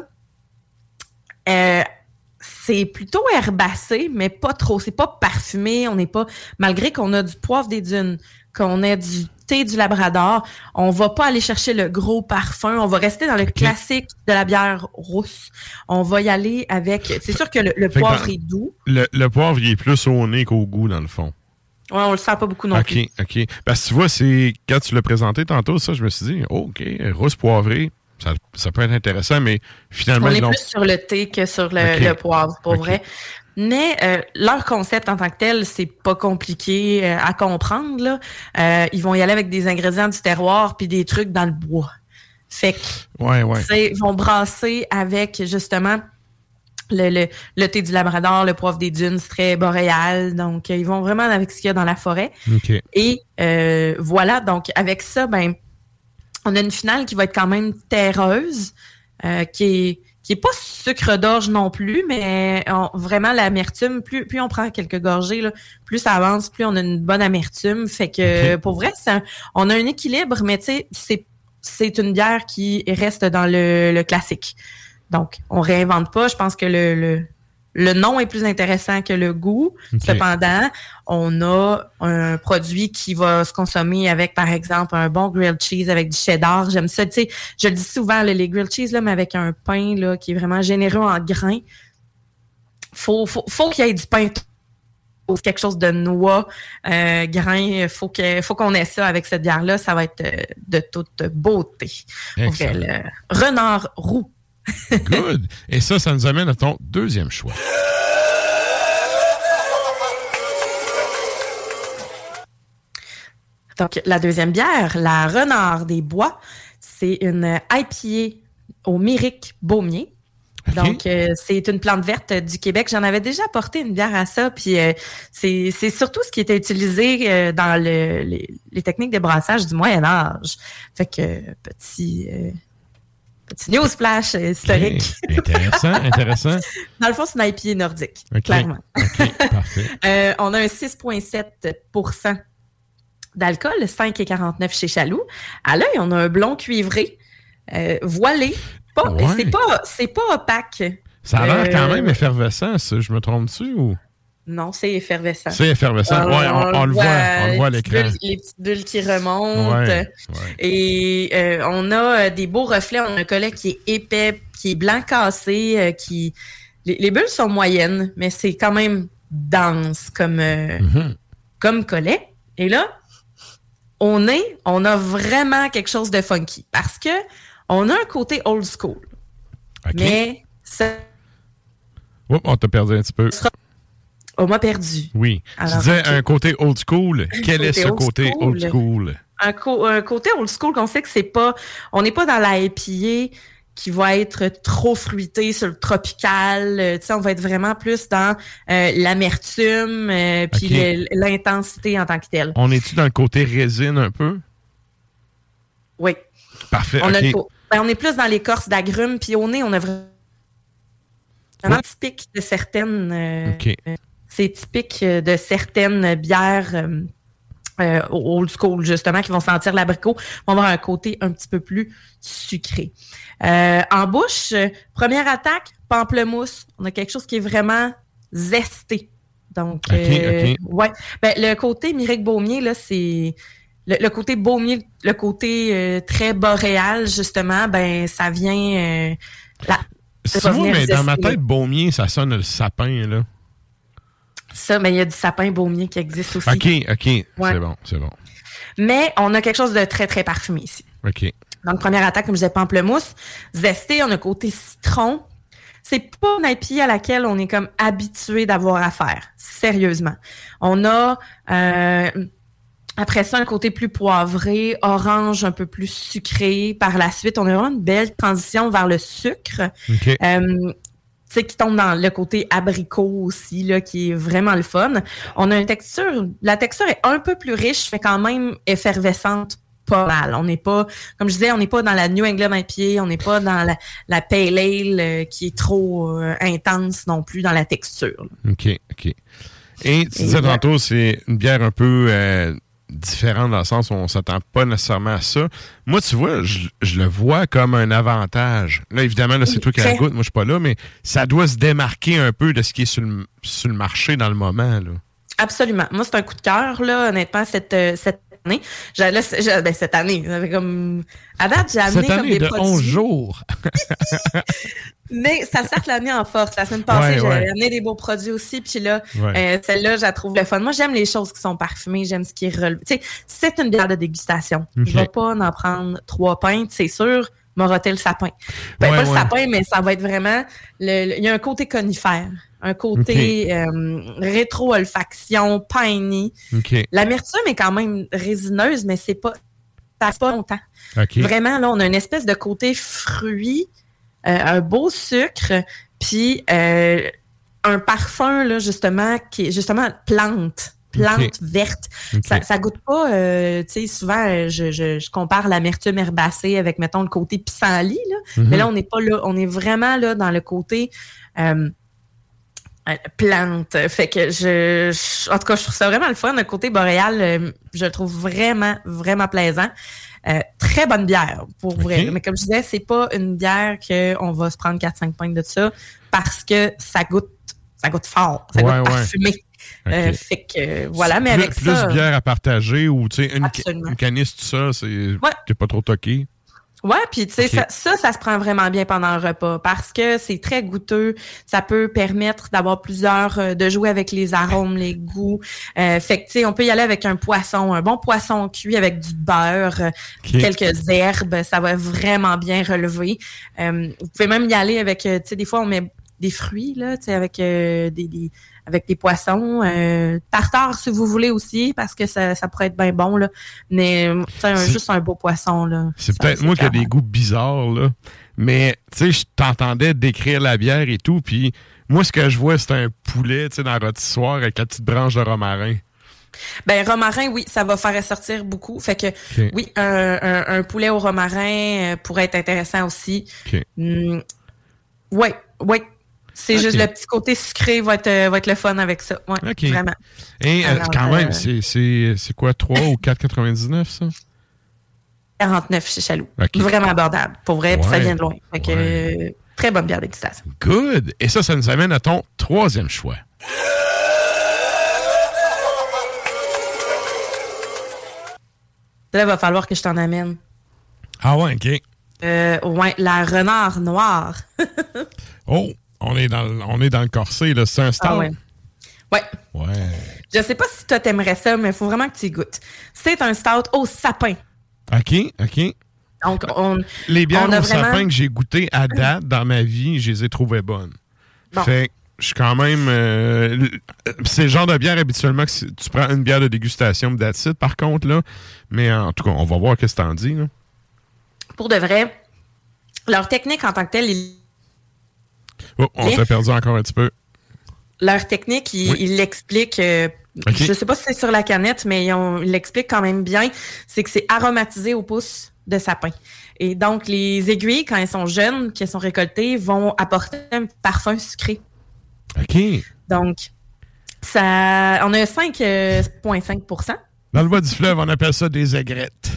[SPEAKER 3] c'est plutôt herbacé, mais pas trop. C'est pas parfumé. On n'est pas, malgré qu'on a du poivre des dunes, qu'on a du thé du Labrador, on va pas aller chercher le gros parfum. On va rester dans le classique de la bière rousse. On va y aller avec. C'est sûr que le, le
[SPEAKER 4] Fait que
[SPEAKER 3] poivre
[SPEAKER 4] dans-
[SPEAKER 3] est doux.
[SPEAKER 4] Le, le poivre, il est plus au nez qu'au goût, dans le fond.
[SPEAKER 3] Ouais, on le sent pas beaucoup non
[SPEAKER 4] OK,
[SPEAKER 3] plus.
[SPEAKER 4] OK. Parce que tu vois, c'est quand tu l'as présenté tantôt, ça, je me suis dit, oh, OK, rousse poivrée, ça, ça peut être intéressant, mais finalement,
[SPEAKER 3] On
[SPEAKER 4] ils
[SPEAKER 3] est plus sur le thé que sur le, poivre, pour vrai. Mais euh, leur concept en tant que tel, c'est pas compliqué euh, à comprendre. Là. Euh, ils vont y aller avec des ingrédients du terroir puis des trucs dans le bois. Fait que
[SPEAKER 4] Ouais, ouais.
[SPEAKER 3] ils vont brasser avec justement le, le, le thé du Labrador, le poivre des dunes, c'est très boréal. Donc, ils vont vraiment avec ce qu'il y a dans la forêt. Et voilà, donc avec ça, ben, on a une finale qui va être quand même terreuse, euh, qui, est, qui est pas sucre d'orge non plus, mais vraiment l'amertume, plus, plus on prend quelques gorgées, là, plus ça avance, plus on a une bonne amertume. Fait que pour vrai, on a un équilibre, mais tu sais, c'est c'est une bière qui reste dans le, classique. Donc, on réinvente pas. Je pense que le, le, nom est plus intéressant que le goût. Cependant, on a un produit qui va se consommer avec, par exemple, un bon grilled cheese avec du cheddar. J'aime ça. Tu sais, je le dis souvent, les grilled cheese, là, mais avec un pain là, qui est vraiment généreux en grains. Faut, faut, faut qu'il y ait du pain quelque chose de noix, euh, grain, faut que faut qu'on ait ça avec cette bière là, ça va être euh, de toute beauté. le renard roux.
[SPEAKER 4] Good. Et ça, ça nous amène à ton deuxième choix.
[SPEAKER 3] Donc, la deuxième bière, la Renard des Bois, c'est une IPA au Myrique Baumier. Donc, euh, c'est une plante verte du Québec. J'en avais déjà apporté une bière à ça. Puis, euh, c'est surtout ce qui était utilisé euh, dans le, les, techniques de brassage du Moyen Âge. Fait que, petit... Petit news flash historique.
[SPEAKER 4] intéressant, intéressant.
[SPEAKER 3] Dans le fond, c'est une IPA nordique, clairement. on a un 6,7% d'alcool, 5,49 chez Chaloux. À l'œil, on a un blond cuivré, voilé, c'est pas, c'est pas opaque.
[SPEAKER 4] Ça a l'air quand euh, même effervescent, ça. Je me trompe-tu ou?
[SPEAKER 3] Non, c'est effervescent.
[SPEAKER 4] C'est effervescent. oui, on, le voit, on le voit à l'écran.
[SPEAKER 3] Les petites bulles qui remontent. Et euh, on a euh, des beaux reflets. On a un collet qui est épais, qui est blanc cassé, qui. Les, bulles sont moyennes, mais c'est quand même dense comme, mm-hmm. comme collet. Et là, on est, on a vraiment quelque chose de funky. Parce que on a un côté old school. Mais ça.
[SPEAKER 4] on t'a perdu un petit peu.
[SPEAKER 3] On m'a perdu.
[SPEAKER 4] Oui. tu disais un côté old school. Quel est ce côté old school?
[SPEAKER 3] Un, côté old school qu'on sait que c'est pas. On n'est pas dans la IPA qui va être trop fruité sur le tropical. Euh, tu sais, on va être vraiment plus dans euh, l'amertume euh, puis l'intensité en tant que telle.
[SPEAKER 4] On est-tu dans le côté résine un peu?
[SPEAKER 3] Oui.
[SPEAKER 4] Parfait.
[SPEAKER 3] On ben, on est plus dans l'écorce d'agrumes, puis au nez, on a vraiment typique de certaines. Euh, c'est typique de certaines bières. Euh, euh, old school, justement, qui vont sentir l'abricot, vont avoir un côté un petit peu plus sucré. en bouche, première attaque, pamplemousse. On a quelque chose qui est vraiment zesté. Donc, ouais. Ben, le côté Miric Baumier, là, c'est le, côté baumier, le côté euh, très boréal, justement, ben ça vient. Euh,
[SPEAKER 4] là, mais dans ma tête, baumier, ça sonne le sapin, là.
[SPEAKER 3] Ça, mais il y a du sapin baumier qui existe aussi.
[SPEAKER 4] OK, OK. C'est bon, c'est bon.
[SPEAKER 3] Mais on a quelque chose de très, très parfumé ici.
[SPEAKER 4] OK.
[SPEAKER 3] Donc, première attaque, comme je disais, pamplemousse. Zesté, on a côté citron. C'est pas une IPA à laquelle on est comme habitué d'avoir affaire. Sérieusement. On a euh, après ça, un côté plus poivré, orange un peu plus sucré. Par la suite, on a vraiment une belle transition vers le sucre. Euh, sais, qui tombe dans le côté abricot aussi, là, qui est vraiment le fun. On a une texture, la texture est un peu plus riche, mais quand même effervescente pas mal. On n'est pas, comme je disais, on n'est pas dans la New England IPA, on n'est pas dans la, la Pale Ale euh, qui est trop euh, intense non plus dans la texture.
[SPEAKER 4] OK, OK. Et tu disais tantôt, c'est une bière un peu différent dans le sens où on s'attend pas nécessairement à ça. Moi, tu vois, je, le vois comme un avantage. Là, évidemment, là, c'est toi qui la goûte, moi, je suis pas là, mais ça doit se démarquer un peu de ce qui est sur le, marché dans le moment. Là.
[SPEAKER 3] Absolument. Moi, c'est un coup de cœur, là, honnêtement, cette, euh, cette année. ben, cette année, comme... À date, j'ai amené
[SPEAKER 4] cette
[SPEAKER 3] année
[SPEAKER 4] de
[SPEAKER 3] produits.
[SPEAKER 4] 11 jours.
[SPEAKER 3] Mais ça sert l'année en force. La semaine passée, j'ai amené des beaux produits aussi. Puis là, euh, celle-là, je la trouve le fun. Moi, j'aime les choses qui sont parfumées. J'aime ce qui est relevé. Tu sais, c'est une bière de dégustation. Je ne vais pas en prendre trois pintes, c'est sûr. Moroter le sapin. Ben, pas le sapin, mais ça va être vraiment... il y a un côté conifère un côté euh, rétro-olfaction, piney. L'amertume est quand même résineuse, mais c'est pas, ça passe pas longtemps. Vraiment, là, on a une espèce de côté fruit, euh, un beau sucre, puis euh, un parfum, là, justement, qui est justement plante. Plante verte. Ça, ça goûte pas, euh, tu sais, souvent, je, je, je compare l'amertume herbacée avec, mettons, le côté pissenlit, là.
[SPEAKER 4] Mhm.
[SPEAKER 3] Mais là, on n'est pas là. On est vraiment là dans le côté euh, plante. Fait que je, je- en tout cas, je trouve ça vraiment le fun. Le côté boréal, euh, je le trouve vraiment, vraiment plaisant. Euh, très bonne bière, pour vrai. Mais comme je disais, c'est pas une bière qu'on va se prendre 4-5 pintes de ça parce que ça goûte, ça goûte fort, ça
[SPEAKER 4] Ouais,
[SPEAKER 3] goûte
[SPEAKER 4] ouais.
[SPEAKER 3] parfumé. Euh, fait que voilà, mais
[SPEAKER 4] plus,
[SPEAKER 3] avec
[SPEAKER 4] plus
[SPEAKER 3] ça.
[SPEAKER 4] bière à partager ou tu sais une, ca- une canisse tout ça, c'est
[SPEAKER 3] Ouais.
[SPEAKER 4] t'es pas trop toqué?
[SPEAKER 3] Ouais, puis tu sais, ça, ça, ça se prend vraiment bien pendant le repas parce que c'est très goûteux. Ça peut permettre d'avoir plusieurs, euh, de jouer avec les arômes, les goûts. Euh, fait que tu sais, on peut y aller avec un poisson, un bon poisson cuit avec du beurre, euh, quelques herbes, ça va vraiment bien relever. Euh, vous pouvez même y aller avec, tu sais, des fois on met des fruits là, tu sais, avec des, des avec des poissons, euh, tartare si vous voulez aussi parce que ça, ça pourrait être bien bon là. Mais euh, un-
[SPEAKER 4] C'est-
[SPEAKER 3] juste un beau poisson là.
[SPEAKER 4] C'est peut-être moi qui ai des goûts bizarres, là. Mais, tu sais, je t'entendais décrire la bière et tout, puis moi, ce que je vois, c'est un poulet, tu sais, dans le rôtissoir avec la petite branche de romarin.
[SPEAKER 3] Ben romarin, oui, ça va faire ressortir beaucoup. Fait que oui, un, un- un poulet au romarin euh, pourrait être intéressant aussi.
[SPEAKER 4] OK.
[SPEAKER 3] Hmm, ouais, ouais. C'est juste le petit côté sucré va être, euh, va être le fun avec ça. Ouais,
[SPEAKER 4] OK.
[SPEAKER 3] vraiment.
[SPEAKER 4] Et euh,
[SPEAKER 3] Alors,
[SPEAKER 4] quand même,
[SPEAKER 3] euh,
[SPEAKER 4] c'est- quoi, 3 ou 4,99, ça?
[SPEAKER 3] 49 chez Chaloux. Vraiment abordable. Pour vrai, puis ça vient de loin. Fait que,
[SPEAKER 4] Ouais.
[SPEAKER 3] très bonne bière dégustation.
[SPEAKER 4] Good! Et ça, ça nous amène à ton troisième choix.
[SPEAKER 3] Là, il va falloir que je t'en amène.
[SPEAKER 4] Ah ouais, OK.
[SPEAKER 3] Euh, ouais, la renard noire.
[SPEAKER 4] Oh, on est dans, le- on est dans le corset, là. C'est un stout?
[SPEAKER 3] Ah ouais. Ouais.
[SPEAKER 4] Ouais.
[SPEAKER 3] Je sais pas si toi t'aimerais ça, mais il faut vraiment que tu y goûtes. C'est un stout au sapin.
[SPEAKER 4] OK, OK.
[SPEAKER 3] Donc, on.
[SPEAKER 4] Les bières
[SPEAKER 3] on a
[SPEAKER 4] au
[SPEAKER 3] vraiment-
[SPEAKER 4] sapin que j'ai goûtées à date dans ma vie, je les ai trouvées bonnes.
[SPEAKER 3] Bon.
[SPEAKER 4] Fait je suis quand même. euh, c'est le genre de bière habituellement que tu prends une bière de dégustation de that's it, par contre, là. Mais en tout cas, on va voir qu'est-ce que t'en dis, là.
[SPEAKER 3] Pour de vrai, leur technique en tant que telle, ils-
[SPEAKER 4] Oh, on t'a perdu encore un petit peu.
[SPEAKER 3] leur technique, ils
[SPEAKER 4] Oui.
[SPEAKER 3] l'expliquent. euh. Je sais pas si c'est sur la canette, mais ils l'expliquent quand même bien. C'est que c'est aromatisé au pouce de sapin. Et donc, les aiguilles, quand elles sont jeunes, qu'elles sont récoltées, vont apporter un parfum sucré.
[SPEAKER 4] OK.
[SPEAKER 3] Donc, ça, on a 5,5%
[SPEAKER 4] Dans le bas du fleuve, on appelle ça des aigrettes.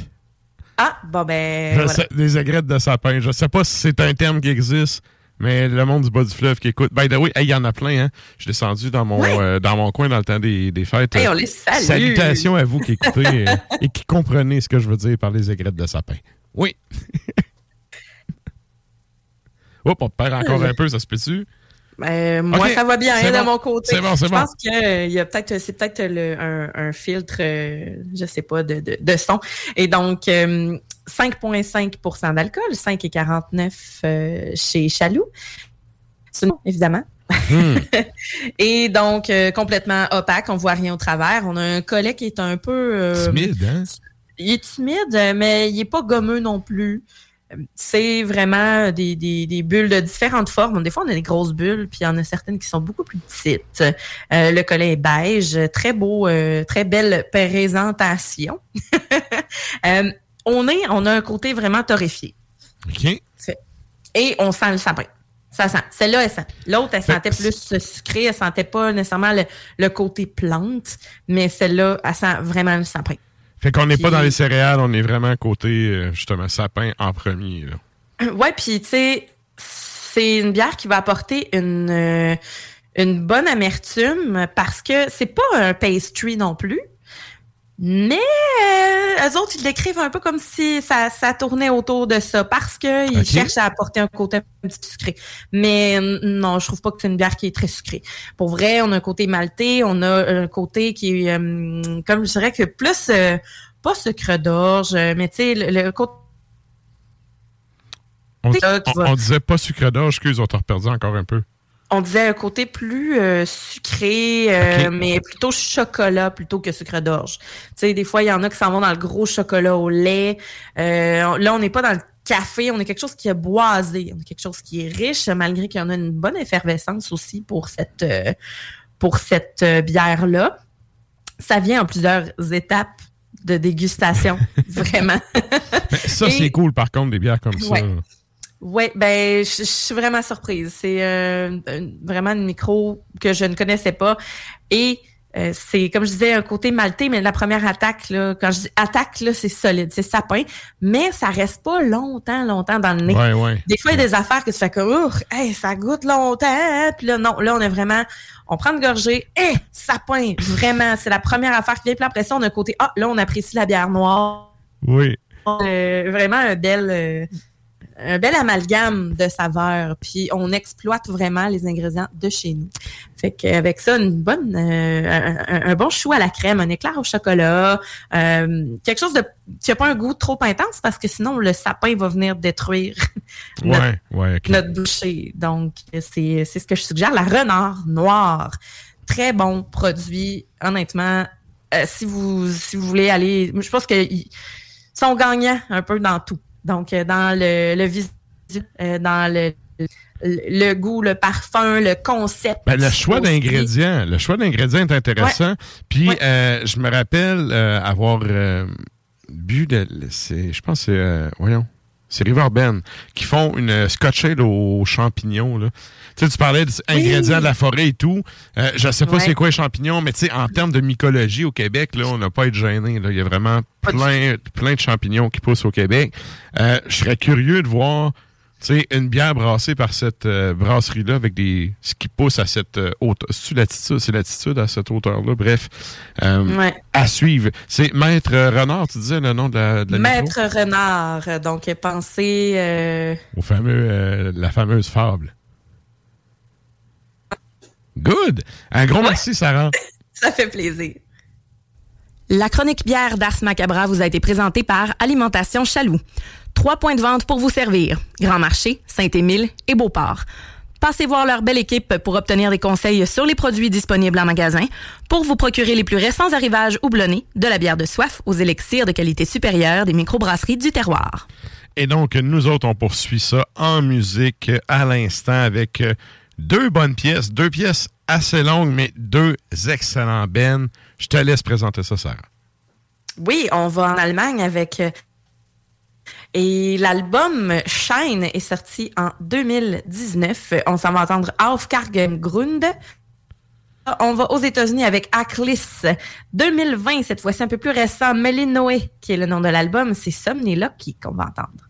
[SPEAKER 3] Ah, bon ben, voilà.
[SPEAKER 4] sais- des aigrettes de sapin. Je sais pas si c'est un terme qui existe, mais le monde du bas du fleuve qui écoute. By the way, hey, il y en a plein, hein. Je suis descendu dans mon,
[SPEAKER 3] Ouais.
[SPEAKER 4] euh, dans mon coin dans le temps des, des fêtes.
[SPEAKER 3] Hey, on les salue.
[SPEAKER 4] Salutations à vous qui écoutez euh, et qui comprenez ce que je veux dire par les aigrettes de sapin. Oui. Hop, on te perd encore un peu, ça se peut-tu?
[SPEAKER 3] Ben, moi, ça va bien hein, de mon côté.
[SPEAKER 4] C'est bon, c'est
[SPEAKER 3] je
[SPEAKER 4] bon.
[SPEAKER 3] pense que euh, y a peut-être, c'est peut-être un, un filtre, euh, je sais pas, de, de, de son. Et donc, euh, 5,5% d'alcool, 5,49% euh, chez Chaloux. Évidemment.
[SPEAKER 4] Hmm.
[SPEAKER 3] Et donc, euh, complètement opaque, on voit rien au travers. On a un collet qui est un peu... euh,
[SPEAKER 4] Timide, hein?
[SPEAKER 3] il est timide, euh, mais il est pas gommeux non plus. C'est vraiment des, des, des bulles de différentes formes. Des fois, on a des grosses bulles, puis il y en a certaines qui sont beaucoup plus petites. Euh, le collet est beige, très beau, euh, très belle présentation. Euh, on est, on a un côté vraiment torréfié.
[SPEAKER 4] OK.
[SPEAKER 3] Et on sent le sapin. Ça sent. Celle-là, elle sent. L'autre, elle sentait plus sucrée. Elle sentait pas nécessairement le, le côté plante, mais celle-là, elle sent vraiment le sapin.
[SPEAKER 4] Fait qu'on n'est pas dans les céréales, on est vraiment côté, euh, justement, sapin en premier, là.
[SPEAKER 3] Ouais, puis tu sais, c'est une bière qui va apporter une euh, une bonne amertume parce que c'est pas un pastry non plus. Mais euh, eux autres, ils l'écrivent un peu comme si ça, ça tournait autour de ça parce qu'ils
[SPEAKER 4] Ok.
[SPEAKER 3] cherchent à apporter un côté un petit sucré. Mais euh, non, je trouve pas que c'est une bière qui est très sucrée. Pour vrai, on a un côté maltais, on a un côté qui est, euh, comme je dirais que plus, euh, pas sucre d'orge, mais tu sais, le, le côté
[SPEAKER 4] on disait pas sucre d'orge, excuse, on t'a reperdu encore un peu.
[SPEAKER 3] On disait un côté plus euh, sucré, euh, mais plutôt chocolat plutôt que sucre d'orge. Tu sais, des fois, il y en a qui s'en vont dans le gros chocolat au lait. Euh, là, on n'est pas dans le café, on est quelque chose qui est boisé, on est quelque chose qui est riche, malgré qu'il y en a une bonne effervescence aussi pour cette, pour cette bière-là. ça vient en plusieurs étapes de dégustation, vraiment.
[SPEAKER 4] ça, c'est cool, par contre, des bières comme ça.
[SPEAKER 3] Oui, ben, je suis vraiment surprise. C'est euh, vraiment une micro que je ne connaissais pas. Et euh, c'est, comme je disais, un côté maltais, mais la première attaque, là, quand je dis attaque, là, c'est solide, c'est sapin, mais ça reste pas longtemps, longtemps dans le nez. Des fois, il y a des affaires que tu fais comme, hey, ça goûte longtemps, hein? puis là, non, là, on est vraiment, on prend une gorgée, hey, sapin, vraiment, c'est la première affaire qui vient, puis après ça, on a un côté, ah, là, on apprécie la bière noire.
[SPEAKER 4] Oui.
[SPEAKER 3] Euh, vraiment un bel, un bel amalgame de saveurs. Puis on exploite vraiment les ingrédients de chez nous. Fait qu'avec ça, une bonne, euh, un, bon chou à la crème, un éclair au chocolat, euh, quelque chose de qui n'a pas un goût trop intense parce que sinon le sapin va venir détruire notre, boucher. Donc c'est ce que je suggère. La renard noire, très bon produit. Honnêtement, euh, si vous si vous voulez aller, je pense qu'ils sont gagnants un peu dans tout. Donc, euh, dans le, le visuel, euh, dans le, le goût, le parfum, le concept.
[SPEAKER 4] Ben, le choix d'ingrédients, le choix d'ingrédients est intéressant. Puis euh, je me rappelle avoir bu de, je pense c'est, voyons, c'est River Bend qui font une Scotch Ale aux champignons là. Tu sais, tu parlais d'ingrédients de la forêt et tout. Euh, je sais pas c'est quoi les champignons, mais tu sais, en termes de mycologie au Québec, là, on n'a pas à être gêné. Il y a vraiment plein, plein de champignons qui poussent au Québec. Euh, je serais curieux de voir tu sais, une bière brassée par cette euh, brasserie-là avec des ce qui pousse à cette hauteur. C'est l'attitude, c'est l'attitude à cette hauteur-là? Bref, à suivre. C'est Maître Renard, tu disais le nom de la, de
[SPEAKER 3] Maître Renard. Donc, pensez
[SPEAKER 4] au fameux, la fameuse fable. Good! Un gros merci, Sarah.
[SPEAKER 3] Ça fait plaisir.
[SPEAKER 10] La chronique bière d'Ars Macabra vous a été présentée par Alimentation Chaloux. Trois points de vente pour vous servir. Grand Marché, Saint-Émile et Beauport. Passez voir leur belle équipe pour obtenir des conseils sur les produits disponibles en magasin, pour vous procurer les plus récents arrivages houblonnés, de la bière de soif aux élixirs de qualité supérieure des microbrasseries du terroir.
[SPEAKER 4] Et donc, nous autres, on poursuit ça en musique à l'instant avec euh, deux bonnes pièces, deux pièces assez longues, mais deux excellents bennes. Je te laisse présenter ça, Sarah.
[SPEAKER 3] Oui, on va en Allemagne avec. Euh, et l'album Shine est sorti en 2019. On s'en va entendre Aufkargengrund. On va aux États-Unis avec Aklis 2020, cette fois-ci un peu plus récent, Melinoé, qui est le nom de l'album. C'est Somniloquy qu'on va entendre.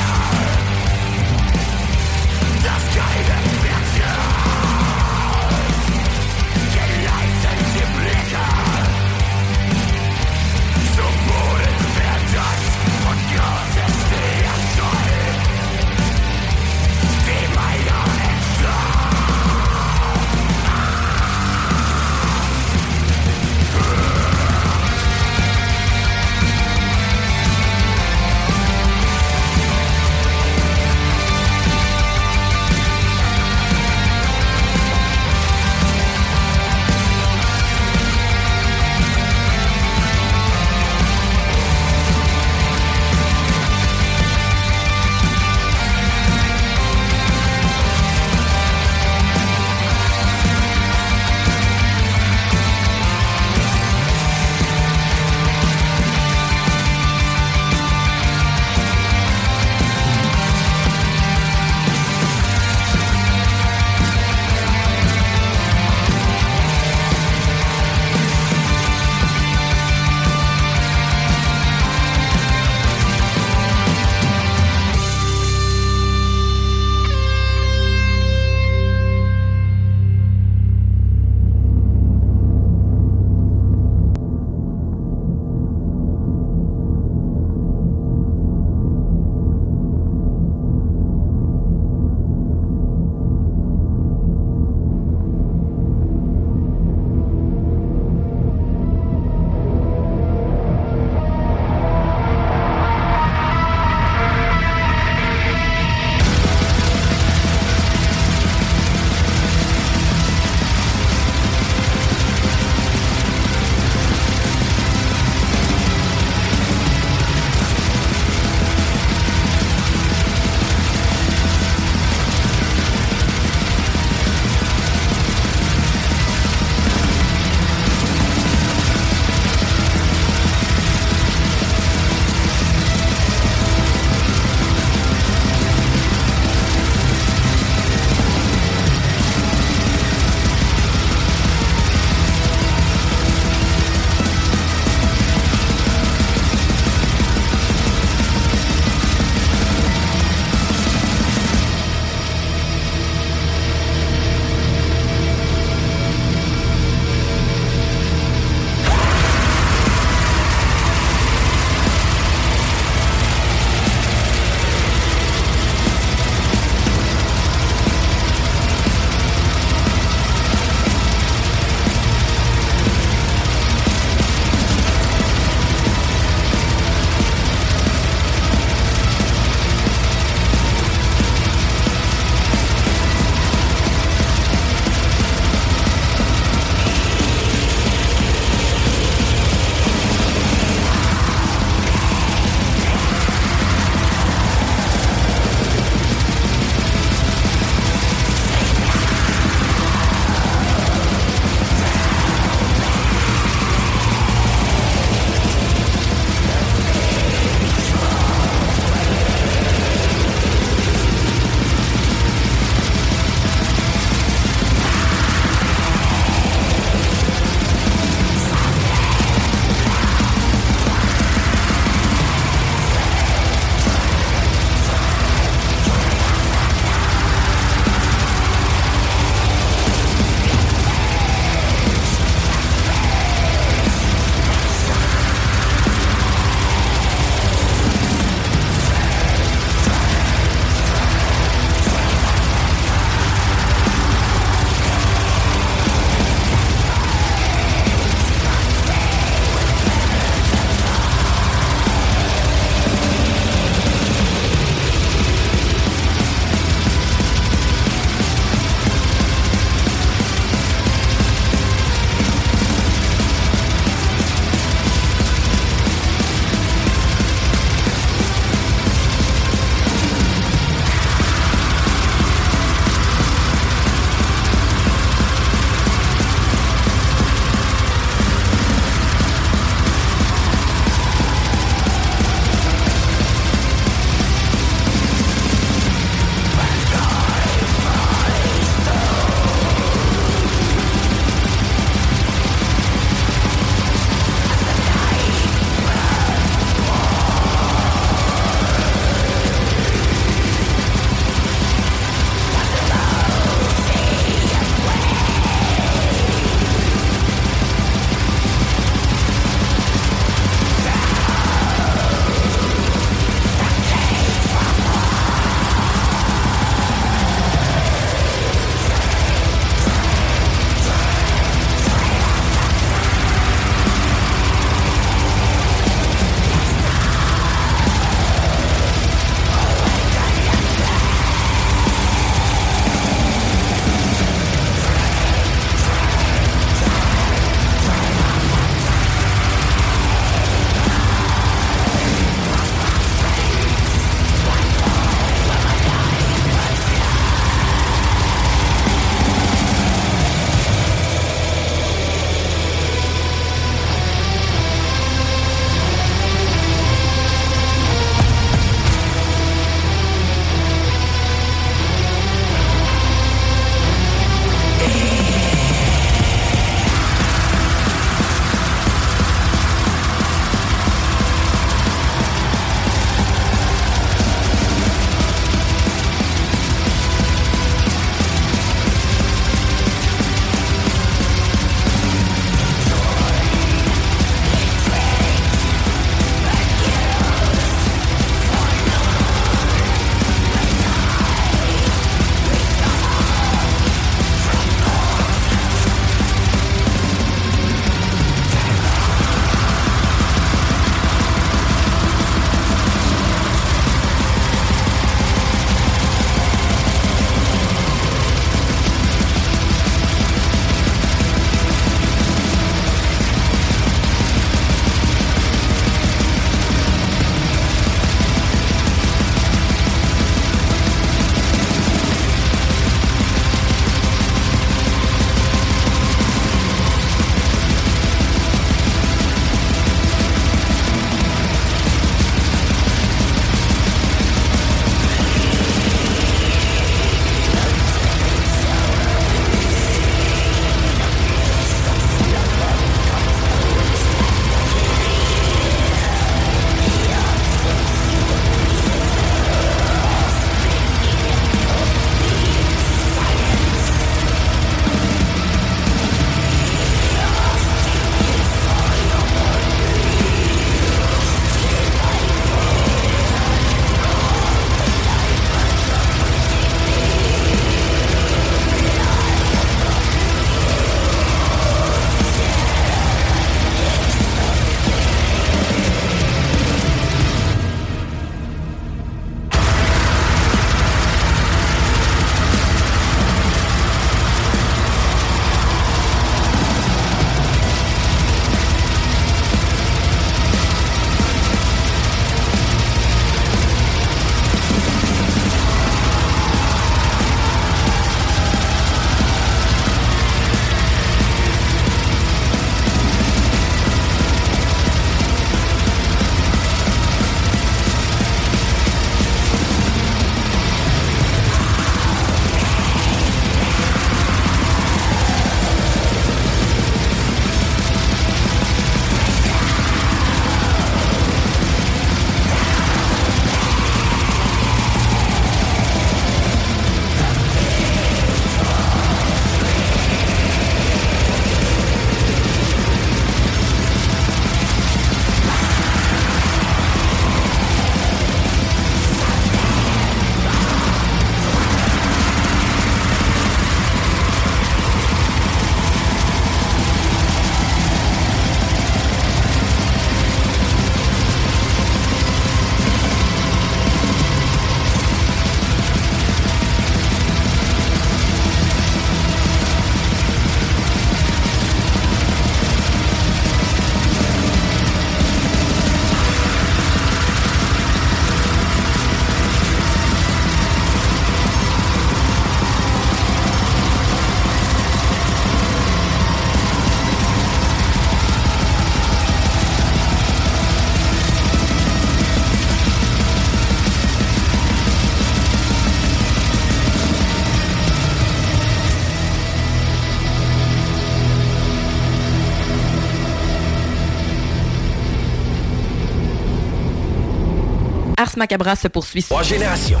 [SPEAKER 3] Macabra se poursuit.
[SPEAKER 11] Trois générations.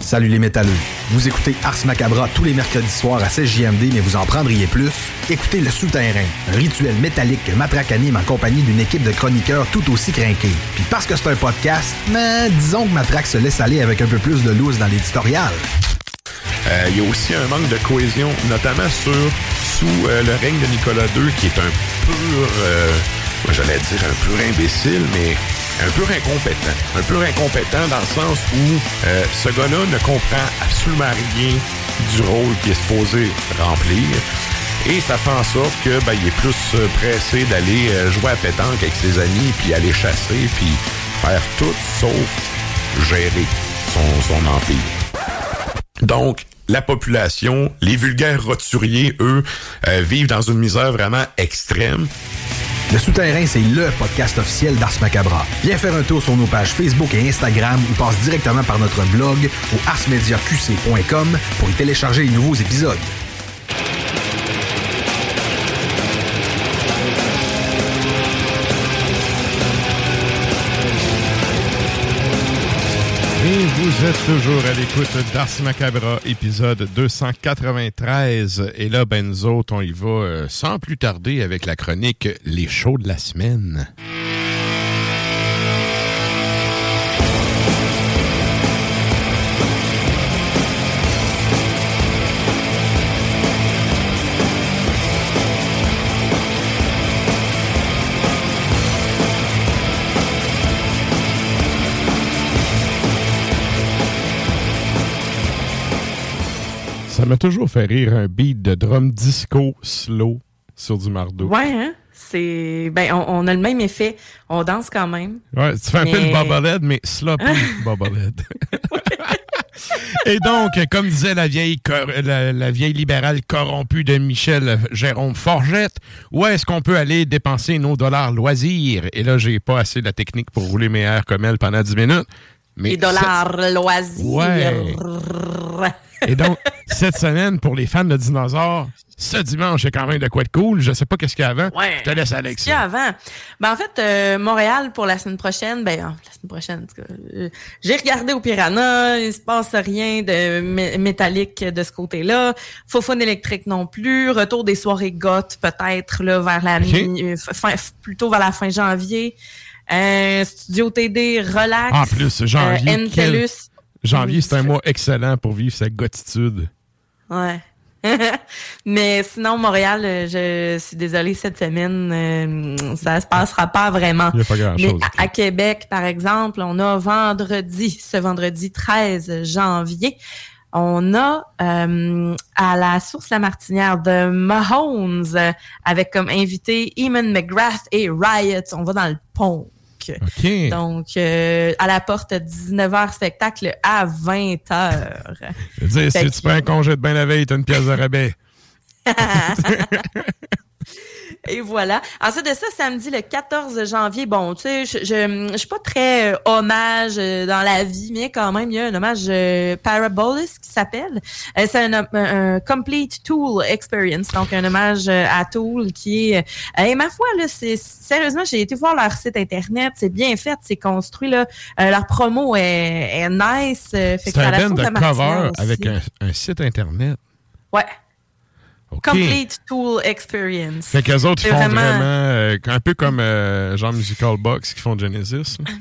[SPEAKER 12] Salut les métalleux. Vous écoutez Ars Macabra tous les mercredis soirs à 16 JMD, mais vous en prendriez plus? Écoutez Le Souterrain, un rituel métallique que Matraque anime en compagnie d'une équipe de chroniqueurs tout aussi crinqués. Puis parce que c'est un podcast, mais disons que Matraque se laisse aller avec un peu plus de loose dans l'éditorial.
[SPEAKER 4] Euh, il y a aussi un manque de cohésion, notamment sur sous euh, le règne de Nicolas II, qui est un pur, euh, moi j'allais dire un pur imbécile, mais un peu incompétent. Un peu incompétent dans le sens où euh, ce gars-là ne comprend absolument rien du rôle qu'il est supposé remplir. Et ça fait en sorte que ben, il est plus euh, pressé d'aller euh, jouer à pétanque avec ses amis, puis aller chasser, puis faire tout sauf gérer son, son empire. Donc, la population, les vulgaires roturiers, eux, euh, vivent dans une misère vraiment extrême.
[SPEAKER 12] Le Souterrain, c'est LE podcast officiel d'Ars Macabra. Viens faire un tour sur nos pages Facebook et Instagram ou passe directement par notre blog au arsmediaqc.com pour y télécharger les nouveaux épisodes.
[SPEAKER 4] Vous êtes toujours à l'écoute d'Ars Macabra, épisode 293. Et là, ben nous autres, on y va euh, sans plus tarder avec la chronique Les shows de la semaine. Ça m'a toujours fait rire un beat de drum disco slow sur du mardeau.
[SPEAKER 3] Ouais, hein? C'est. Ben, on, on a le même effet. On danse quand même.
[SPEAKER 4] Ouais, tu fais un peu le bobblehead, mais sloppy bobblehead. Et donc, comme disait la vieille, la vieille libérale corrompue de Michel Jérôme Forgette, où est-ce qu'on peut aller dépenser nos dollars loisirs? Et là, j'ai pas assez de la technique pour rouler mes airs comme elle pendant 10 minutes. Mais
[SPEAKER 3] Les dollars loisirs.
[SPEAKER 4] Ouais. Et donc, cette semaine, pour les fans de dinosaures, ce dimanche, il y a quand même de quoi de cool. Je sais pas qu'est-ce qu'il y a avant.
[SPEAKER 3] Ouais.
[SPEAKER 4] Je te laisse, Alex.
[SPEAKER 3] Qu'est-ce qu'il y a avant? Ben, en fait, euh, Montréal, pour la semaine prochaine, ben, la semaine prochaine, en tout cas, euh, j'ai regardé au Piranha, il se passe rien de mé- métallique de ce côté-là. Fofone électrique non plus. Retour des soirées goth, peut-être, là, vers la
[SPEAKER 4] Ok.
[SPEAKER 3] mi- euh, fin, plutôt vers la fin janvier. Euh, Studio TD, relax.
[SPEAKER 4] En plus, janvier,
[SPEAKER 3] Euh,
[SPEAKER 4] quel-. Janvier, c'est un mois excellent pour vivre sa gotitude.
[SPEAKER 3] Ouais. Mais sinon, Montréal, euh, je suis désolée, cette semaine, euh, ça se passera pas vraiment.
[SPEAKER 4] Il y a pas grand-chose.
[SPEAKER 3] Mais à, à Québec, par exemple, on a vendredi, ce vendredi 13 janvier, on a euh, à la source La Martinière de Mahomes euh, avec comme invité Eamon McGrath et Riot. On va dans le pont. Donc, euh, à la porte 19h spectacle à 20h.
[SPEAKER 4] Je veux dire, si
[SPEAKER 3] que-
[SPEAKER 4] tu prends un congé de bain la veille, t'as une pièce de rabais.
[SPEAKER 3] Et voilà. Ensuite de ça, samedi le 14 janvier, bon, tu sais, je, je, je suis pas très euh, hommage euh, dans la vie, mais quand même, il y a un hommage euh, Parabolus qui s'appelle. Euh, c'est un, un- un Complete Tool Experience, donc un hommage euh, à Tool qui est... euh, et ma foi, là, c'est sérieusement, j'ai été voir leur site internet, c'est bien fait, c'est construit, là. Euh, leur promo est, est nice. euh, fait que
[SPEAKER 4] C'est un band de cover
[SPEAKER 3] aussi.
[SPEAKER 4] avec un, un site Internet.
[SPEAKER 3] Ouais. Complete Tool Experience.
[SPEAKER 4] Fait qu'eux autres, ils font
[SPEAKER 3] vraiment-
[SPEAKER 4] vraiment, euh, un peu comme euh, genre Musical Box qui font Genesis. là.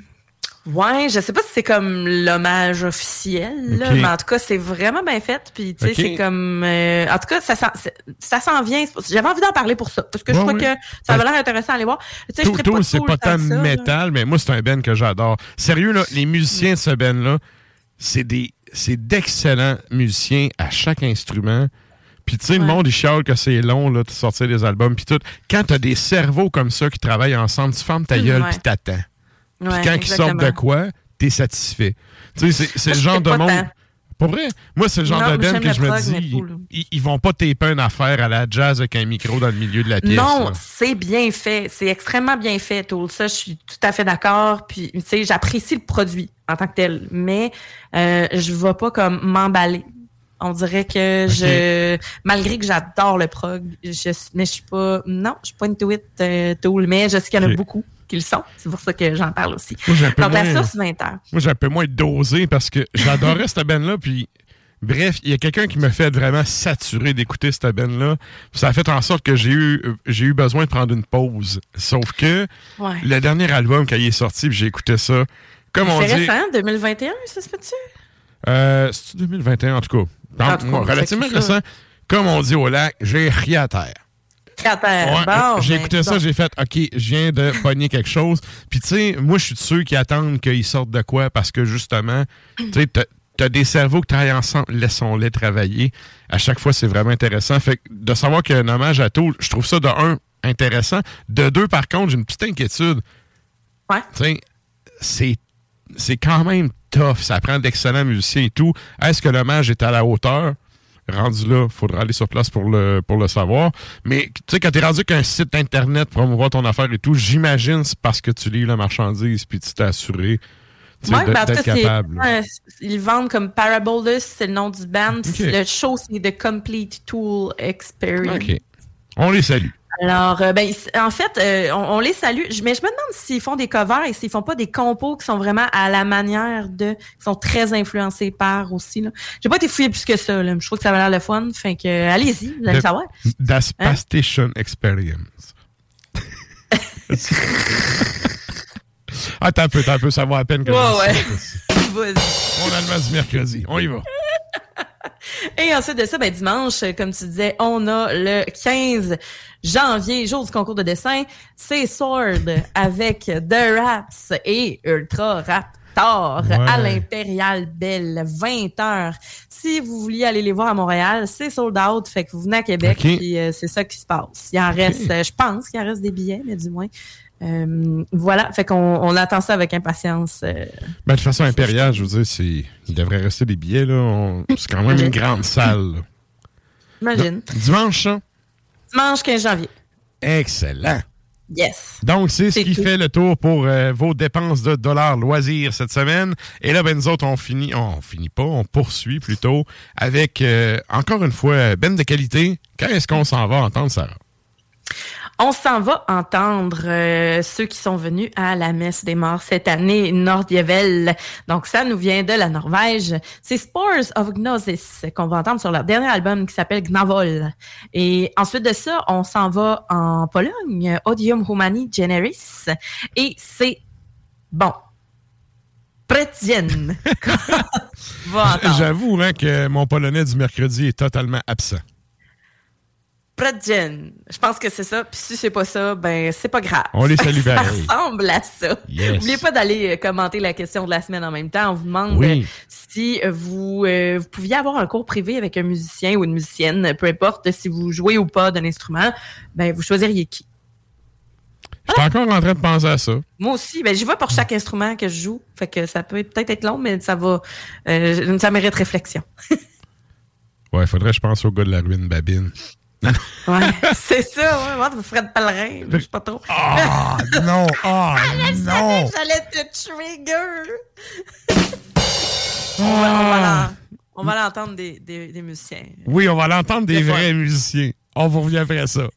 [SPEAKER 3] Ouais, je sais pas si c'est comme l'hommage officiel, là, mais en tout cas, c'est vraiment bien fait. Puis, tu sais, c'est comme... euh, en tout cas, ça, ça s'en vient. J'avais envie d'en parler pour ça, parce que je
[SPEAKER 4] ouais.
[SPEAKER 3] que ça avait l'air intéressant à aller voir. Tu sais, je
[SPEAKER 4] Tout, c'est pas
[SPEAKER 3] tant là.
[SPEAKER 4] métal, mais moi, c'est un band que j'adore. Sérieux, là, les musiciens de ce band-là, c'est des, c'est d'excellents musiciens à chaque instrument. Puis, tu sais, le monde, il chiale que c'est long, là, de sortir des albums, puis tout. Quand t'as des cerveaux comme ça qui travaillent ensemble, tu fermes ta
[SPEAKER 3] Mm,
[SPEAKER 4] gueule,
[SPEAKER 3] ouais.
[SPEAKER 4] puis t'attends. Puis
[SPEAKER 3] Ouais,
[SPEAKER 4] quand ils sortent de quoi, t'es satisfait. Tu sais, c'est- le genre de monde...
[SPEAKER 3] tant.
[SPEAKER 4] Pour vrai, moi, c'est le genre
[SPEAKER 3] Non,
[SPEAKER 4] de band que je me dis,
[SPEAKER 3] cool.
[SPEAKER 4] ils, ils vont pas taper une affaire à la jazz avec un micro dans le milieu de la pièce.
[SPEAKER 3] Non, c'est bien fait. C'est extrêmement bien fait, tout ça. Je suis tout à fait d'accord. Puis, tu sais, j'apprécie le produit en tant que tel. Mais euh, je vais pas comme m'emballer. On dirait que je... Malgré que j'adore le prog, je, mais je suis pas... Non, je suis pas into it, euh, Tool. Mais je sais qu'il y en a beaucoup. qu'ils sont. C'est pour ça que j'en parle aussi. Donc, la source 20 heures.
[SPEAKER 4] Moi, j'ai un peu moins dosé parce que j'adorais cette band-là, puis Bref, il y a quelqu'un qui me fait vraiment saturer d'écouter cette band là Ça a fait en sorte que j'ai eu, j'ai eu besoin de prendre une pause. Sauf que le dernier album, quand il est sorti, j'ai écouté ça. Comme on dit.
[SPEAKER 3] C'est récent, 2021, ça se fait-tu?
[SPEAKER 4] Euh, c'est 2021, en tout cas? Relativement récent. Comme on dit au lac, j'ai rien à terre.
[SPEAKER 3] À terre.
[SPEAKER 4] j'ai ben, écouté ça, j'ai fait, OK, je viens de pogner quelque chose. Puis, tu sais, moi, je suis de ceux qui attendent qu'ils sortent de quoi parce que, justement, tu sais, tu as des cerveaux qui travaillent ensemble, laissons-les travailler. À chaque fois, c'est vraiment intéressant. Fait de savoir qu'il y a un hommage à tout, je trouve ça de un, intéressant. De deux, par contre, j'ai une petite inquiétude.
[SPEAKER 3] Ouais.
[SPEAKER 4] Tu sais, c'est quand même tough. Ça prend d'excellents musiciens et tout. Est-ce que l'hommage est à la hauteur? Rendu là, il faudra aller sur place pour le, pour le savoir. Mais tu sais, quand tu es rendu qu'un site internet pour promouvoir ton affaire et tout, j'imagine c'est parce que tu lis la marchandise puis tu t'es assuré
[SPEAKER 3] Ouais, ben après, capable. ils vendent comme Parabolus, c'est le nom du band. Le show, c'est The Complete Tool Experience. OK.
[SPEAKER 4] On les salue.
[SPEAKER 3] Alors, euh, ben, en fait, euh, on, les salue, mais je me demande s'ils font des covers et s'ils font pas des compos qui sont vraiment à la manière de, qui sont très influencés par aussi. J'ai pas été fouillé plus que ça. Là. Je trouve que ça va l'air le fun. Fait que, allez-y, vous allez savoir.
[SPEAKER 4] Das hein? Station Experience. Ah, t'as un peu, t'as un peu, ça va à peine que
[SPEAKER 3] ouais, ouais.
[SPEAKER 4] On a le mercredi. On y va.
[SPEAKER 3] Et ensuite de ça, ben, dimanche, comme tu disais, on a le 15 janvier, jour du concours de dessin. C'est Sword avec The Raps et Ultra Rap tard à l'Impérial Belle, 20 heures. Si vous vouliez aller les voir à Montréal, c'est sold out, fait que vous venez à Québec, puis euh, c'est ça qui se passe. Il en reste, je pense qu'il en reste des billets, mais du moins, euh, voilà, fait qu'on on attend ça avec impatience. Euh.
[SPEAKER 4] Ben, de façon impériale, je veux dire, c'est, il devrait rester des billets. Là. c'est quand même une grande salle.
[SPEAKER 3] Imagine.
[SPEAKER 4] dimanche, ça?
[SPEAKER 3] Dimanche 15 janvier.
[SPEAKER 4] Excellent.
[SPEAKER 3] Yes.
[SPEAKER 4] Donc, c'est ce qui fait le tour pour euh, vos dépenses de dollars loisirs cette semaine. Et là, ben, nous autres, on finit, on finit pas, on poursuit plutôt avec, encore une fois, Ben de qualité. Quand est-ce qu'on s'en va entendre, Sarah?
[SPEAKER 3] On s'en va entendre euh, ceux qui sont venus à la messe des morts cette année, Nordjevel. Donc, ça nous vient de la Norvège. C'est Spores of Gnosis qu'on va entendre sur leur dernier album qui s'appelle Gnavol. Et ensuite de ça, on s'en va en Pologne, Odium Humani Generis. Et c'est bon. Prétienne.
[SPEAKER 4] J'avoue hein, que mon polonais du mercredi est totalement absent.
[SPEAKER 3] Je pense que c'est ça. Puis si c'est pas ça, ben c'est pas grave.
[SPEAKER 4] On les salue
[SPEAKER 3] Ça ressemble à ça. N'oubliez pas d'aller euh, commenter la question de la semaine en même temps. On vous demande euh, si euh, vous, vous pouviez avoir un cours privé avec un musicien ou une musicienne, peu importe si vous jouez ou pas d'un instrument, ben vous choisiriez qui?
[SPEAKER 4] Je suis encore en train de penser à ça.
[SPEAKER 3] Moi aussi. Ben, j'y vais pour chaque instrument que je joue. Fait que ça peut peut-être être long, mais ça va. ça mérite réflexion.
[SPEAKER 4] ouais, il faudrait que je pense au gars de la ruine Babine
[SPEAKER 3] ouais, c'est ça, ouais. Moi, Fred Pellerin, je sais pas trop.
[SPEAKER 4] Ah, non, ah, non.
[SPEAKER 3] J'allais te trigger. on va, on va l'entendre des, des, des, musiciens.
[SPEAKER 4] Oui, on va l'entendre des, des vrais musiciens. On vous revient après ça.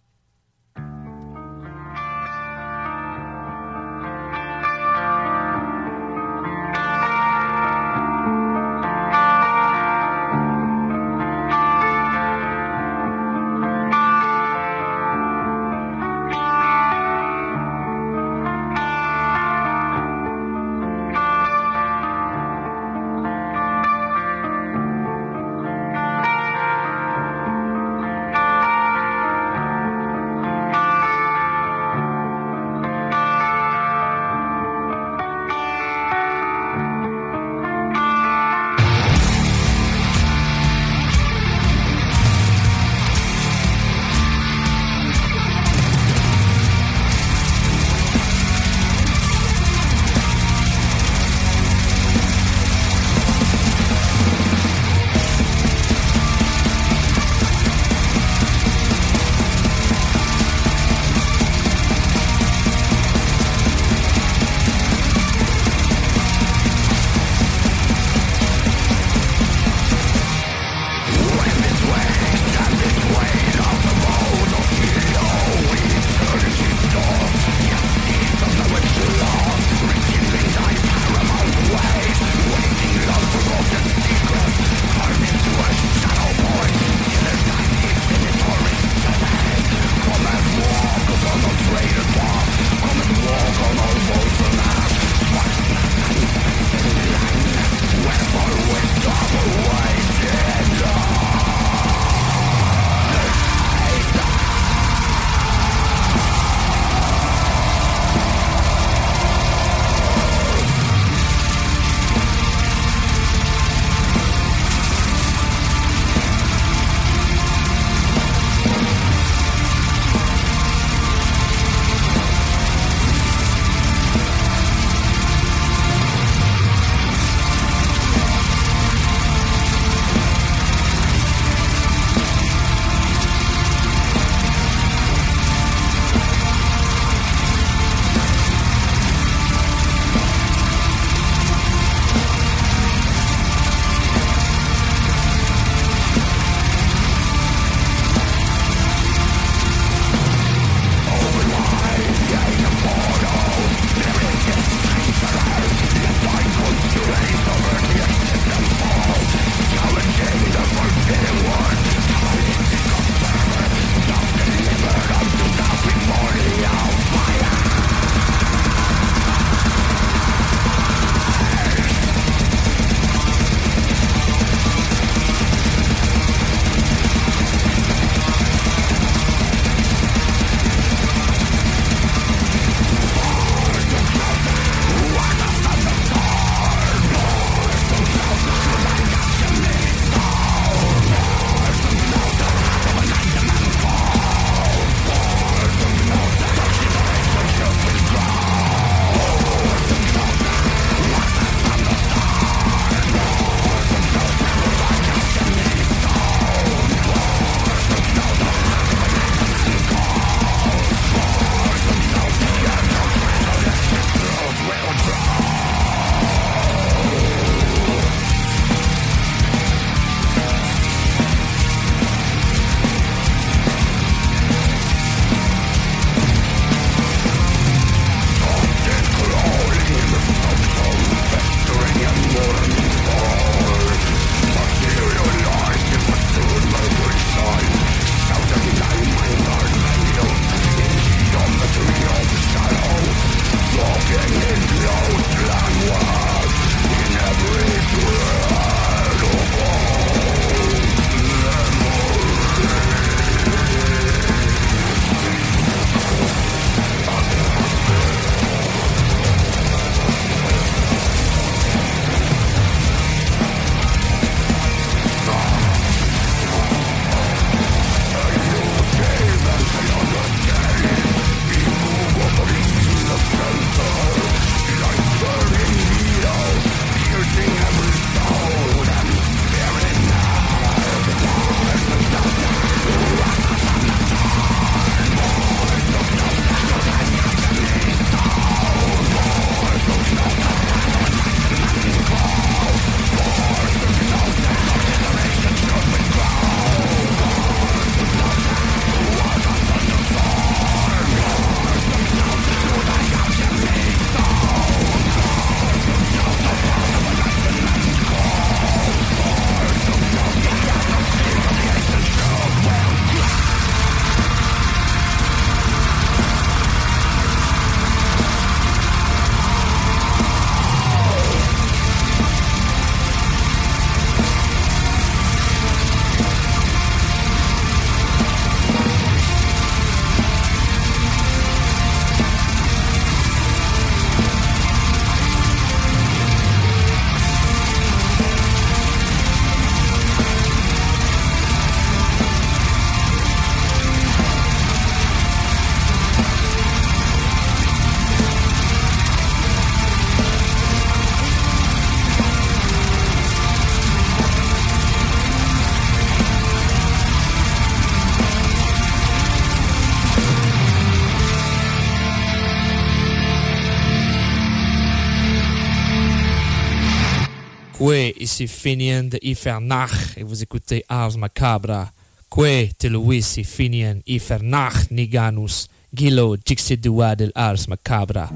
[SPEAKER 11] Ici Finian de Ifernach et vous écoutez eh, Ars Macabra. Kwe, te Luisi Finian Ifernach Niganus, Gilo Jixidua del Ars Macabra.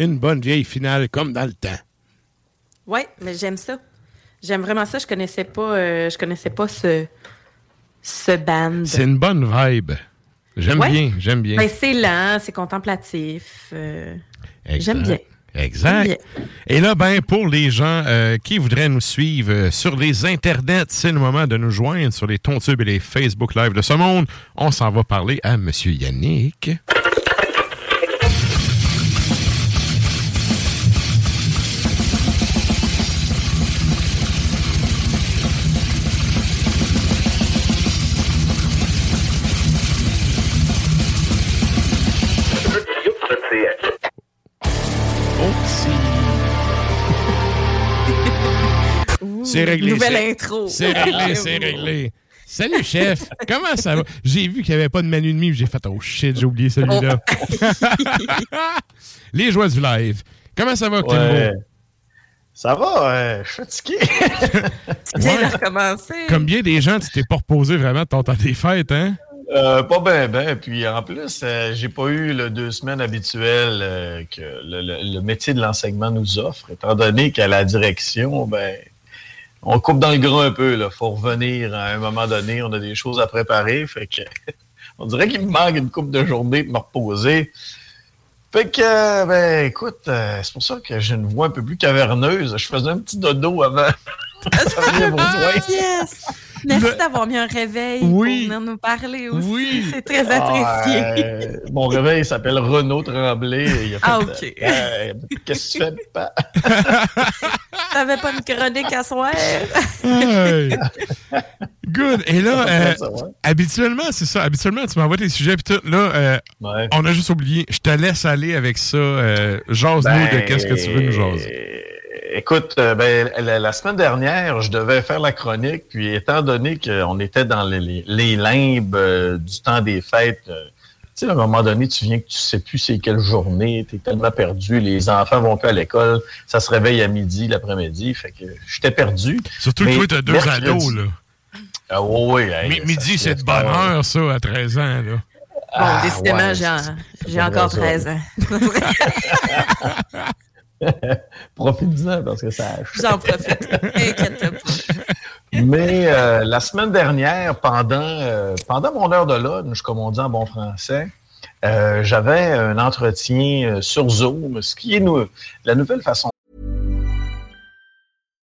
[SPEAKER 4] Une bonne vieille finale comme dans le temps.
[SPEAKER 3] Oui, mais j'aime ça. J'aime vraiment ça. Je connaissais pas, euh, je connaissais pas ce, ce band.
[SPEAKER 4] C'est une bonne vibe. J'aime bien, j'aime bien.
[SPEAKER 3] Ben, c'est lent, c'est contemplatif. Euh, j'aime bien.
[SPEAKER 4] Exact. Et là, ben, pour les gens euh, qui voudraient nous suivre sur les internets, c'est le moment de nous joindre sur les Tontubes et les Facebook Live de ce monde. On s'en va parler à M. Yannick. C'est réglé.
[SPEAKER 3] Nouvelle intro.
[SPEAKER 4] C'est réglé, c'est réglé. Salut, chef. Comment ça va? J'ai vu qu'il n'y avait pas de manu demi, j'ai fait, oh shit, j'ai oublié celui-là. Les joies du live. Comment ça va,
[SPEAKER 13] ouais. Ça va, je suis fatigué.
[SPEAKER 3] tu viens de recommencer.
[SPEAKER 4] Comme bien des gens, tu t'es pas reposé vraiment de ton temps des fêtes, hein?
[SPEAKER 13] Euh, pas bien, ben. Puis en plus, euh, j'ai pas eu le deux semaines habituelles euh, que le, le, métier de l'enseignement nous offre, étant donné qu'à la direction, ben, on coupe dans le gras un peu. Il faut revenir à un moment donné. On a des choses à préparer. Fait que on dirait qu'il me manque une coupe de journée pour me reposer. Fait que, ben, écoute, euh, c'est pour ça que j'ai une voix un peu plus caverneuse. Je faisais un petit dodo avant.
[SPEAKER 3] yes! Merci d'avoir mis un réveil pour venir nous parler aussi. Oui. C'est très apprécié.
[SPEAKER 13] mon réveil s'appelle Renaud Tremblay.
[SPEAKER 3] ah, OK.
[SPEAKER 13] Euh, qu'est-ce que tu fais, pas?
[SPEAKER 3] T'avais pas une chronique à soir?
[SPEAKER 4] Good. Et là, euh, habituellement, c'est ça. Habituellement, tu m'envoies tes sujets puis tout. Là, euh, on a juste oublié. Je te laisse aller avec ça. Jase-nous de qu'est-ce que tu veux nous jaser.
[SPEAKER 13] Écoute, euh, ben, la, semaine dernière, je devais faire la chronique, puis étant donné qu'on était dans les, limbes euh, du temps des fêtes, euh, tu sais, à un moment donné, tu viens que tu sais plus c'est quelle journée, tu es tellement perdu, les enfants vont plus à l'école, ça se réveille à midi, l'après-midi, fait que j'étais perdu.
[SPEAKER 4] Surtout que toi, tu as deux ados, là.
[SPEAKER 13] Ah oui,
[SPEAKER 4] oui. midi, c'est de bonne heure, ça, à 13 ans, là.
[SPEAKER 3] Bon, ah, décidément, j'ai encore 13 ans.
[SPEAKER 13] Profite-en parce que ça
[SPEAKER 3] J'en profite.
[SPEAKER 13] Mais euh, la semaine dernière, pendant, euh, pendant mon heure de lunch, comme on dit en bon français, euh, j'avais un entretien sur Zoom, ce qui est la nouvelle façon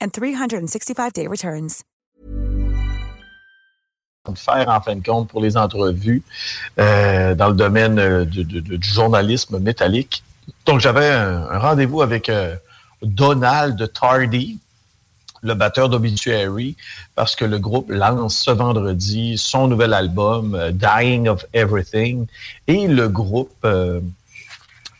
[SPEAKER 14] and 365-day returns.
[SPEAKER 13] faire en fin de compte pour les entrevues euh, dans le domaine euh, du, journalisme métallique. Donc j'avais un, rendez-vous avec euh, Donald Tardy, le batteur d'Obituary, parce que le groupe lance ce vendredi son nouvel album euh, Dying of Everything et le groupe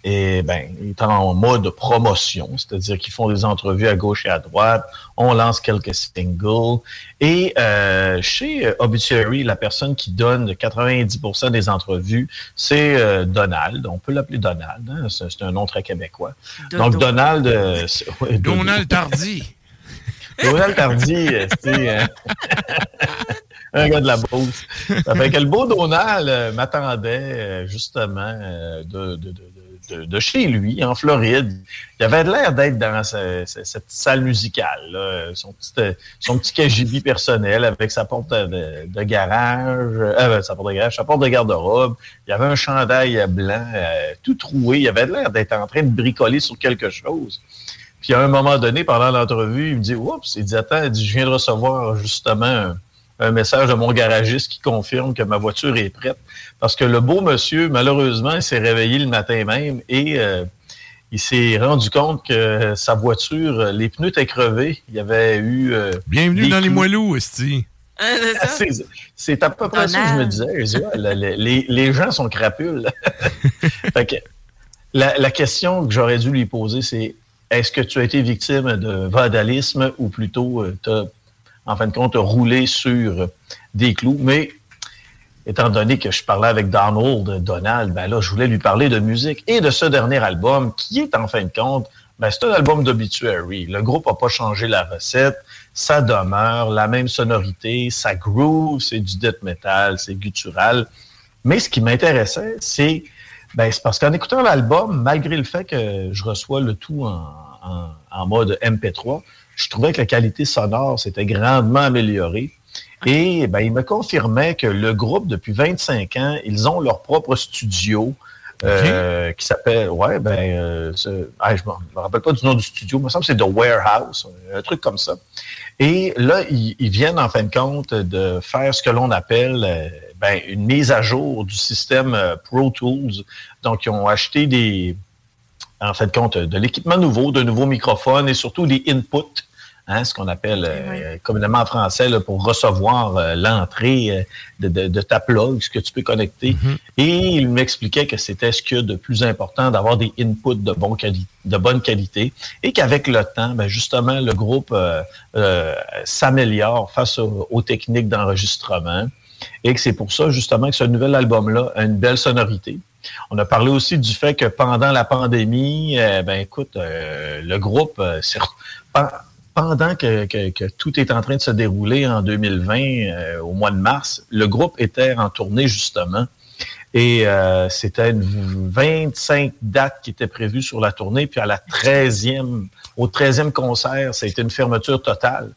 [SPEAKER 13] et ben, ils sont en mode promotion, c'est-à-dire qu'ils font des entrevues à gauche et à droite, on lance quelques singles. Et euh, chez Obituary, la personne qui donne 90% des entrevues, c'est euh, Donald. On peut l'appeler Donald, hein? c'est un nom très québécois. Donc Donald... Euh,
[SPEAKER 4] Donald Tardy.
[SPEAKER 13] Donald Tardy, c'est... un gars de la bourse. Ça fait que le beau Donald m'attendait justement de, de, de de, chez lui, en Floride. Il avait l'air d'être dans cette salle musicale, Son, petit, euh, son personnel avec sa porte de, garage, euh, sa porte de garage, sa porte de garde-robe. Il avait un chandail blanc euh, tout troué. Il avait l'air d'être en train de bricoler sur quelque chose. Puis à un moment donné, pendant l'entrevue, il me dit Oups, il dit Attends, il je viens de recevoir justement un, message de mon garagiste qui confirme que ma voiture est prête. Parce que le beau monsieur, malheureusement, il s'est réveillé le matin même et euh, il s'est rendu compte que sa voiture, les pneus étaient crevés. Il y avait eu. Euh,
[SPEAKER 4] Bienvenue dans les moelleux, Esti.
[SPEAKER 13] Ah, c'est à peu près ça que je me disais. les, les, gens sont crapules. la, question que j'aurais dû lui poser, c'est est-ce que tu as été victime de vandalisme ou plutôt euh, tu as, en fin de compte, roulé sur des clous? Mais étant donné que je parlais avec Donald, Donald, ben là, je voulais lui parler de musique et de ce dernier album qui est en fin de compte, ben, c'est un album d'obituary. Le groupe n'a pas changé la recette ça demeure la même sonorité, ça groove, c'est du death metal, c'est guttural. Mais ce qui m'intéressait, c'est ben, parce qu'en écoutant l'album, malgré le fait que je reçois le tout en, mode MP3, je trouvais que la qualité sonore s'était grandement améliorée. Et ben, il me confirmait que le groupe, depuis 25 ans, ils ont leur propre studio. Euh, qui s'appelle, ouais, ben, euh, ah, je ne me rappelle pas du nom du studio, il me semble que c'est The Warehouse, un truc comme ça. Et là, ils, viennent en fin de compte de faire ce que l'on appelle euh, ben, une mise à jour du système Pro Tools. Donc, ils ont acheté des, en fin de compte, de l'équipement nouveau, de nouveaux microphones et surtout des inputs Hein, ce qu'on appelle euh, communément en français pour recevoir euh, l'entrée euh, de, ta plug, ce que tu peux connecter. Mm-hmm. Et il m'expliquait que c'était ce qu'il y a de plus important d'avoir des inputs de, bon de bonne qualité et qu'avec le temps, ben, justement, le groupe s'améliore face aux, techniques d'enregistrement et que c'est pour ça justement que ce nouvel album-là a une belle sonorité. On a parlé aussi du fait que pendant la pandémie, ben écoute, le groupe pendant que, tout est en train de se dérouler en 2020, euh, au mois de mars, le groupe était en tournée justement. Et euh, c'était 25 dates qui étaient prévues sur la tournée. Puis à la 13e, au 13e concert, été une fermeture totale.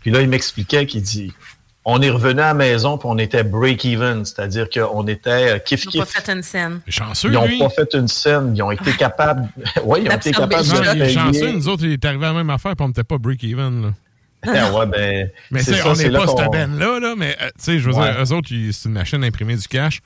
[SPEAKER 13] Puis là, il m'expliquait qu'il dit on est revenu à la maison puis on était break-even, c'est-à-dire qu'on était euh, kiff kiff. Ils n'ont
[SPEAKER 3] pas fait une scène.
[SPEAKER 4] Chanceux,
[SPEAKER 13] Ils n'ont pas fait une scène. Ils ont été capables. oui, ils ont été capables de.
[SPEAKER 4] Non, il chanceux, nous autres, il est arrivé à la même affaire puis on n'était pas break-even.
[SPEAKER 13] Ah ouais, ben.
[SPEAKER 4] Mais c'est, on n'est pas cette benne-là, là, mais euh, tu sais, je veux dire, eux autres, c'est une machine à imprimer du cash.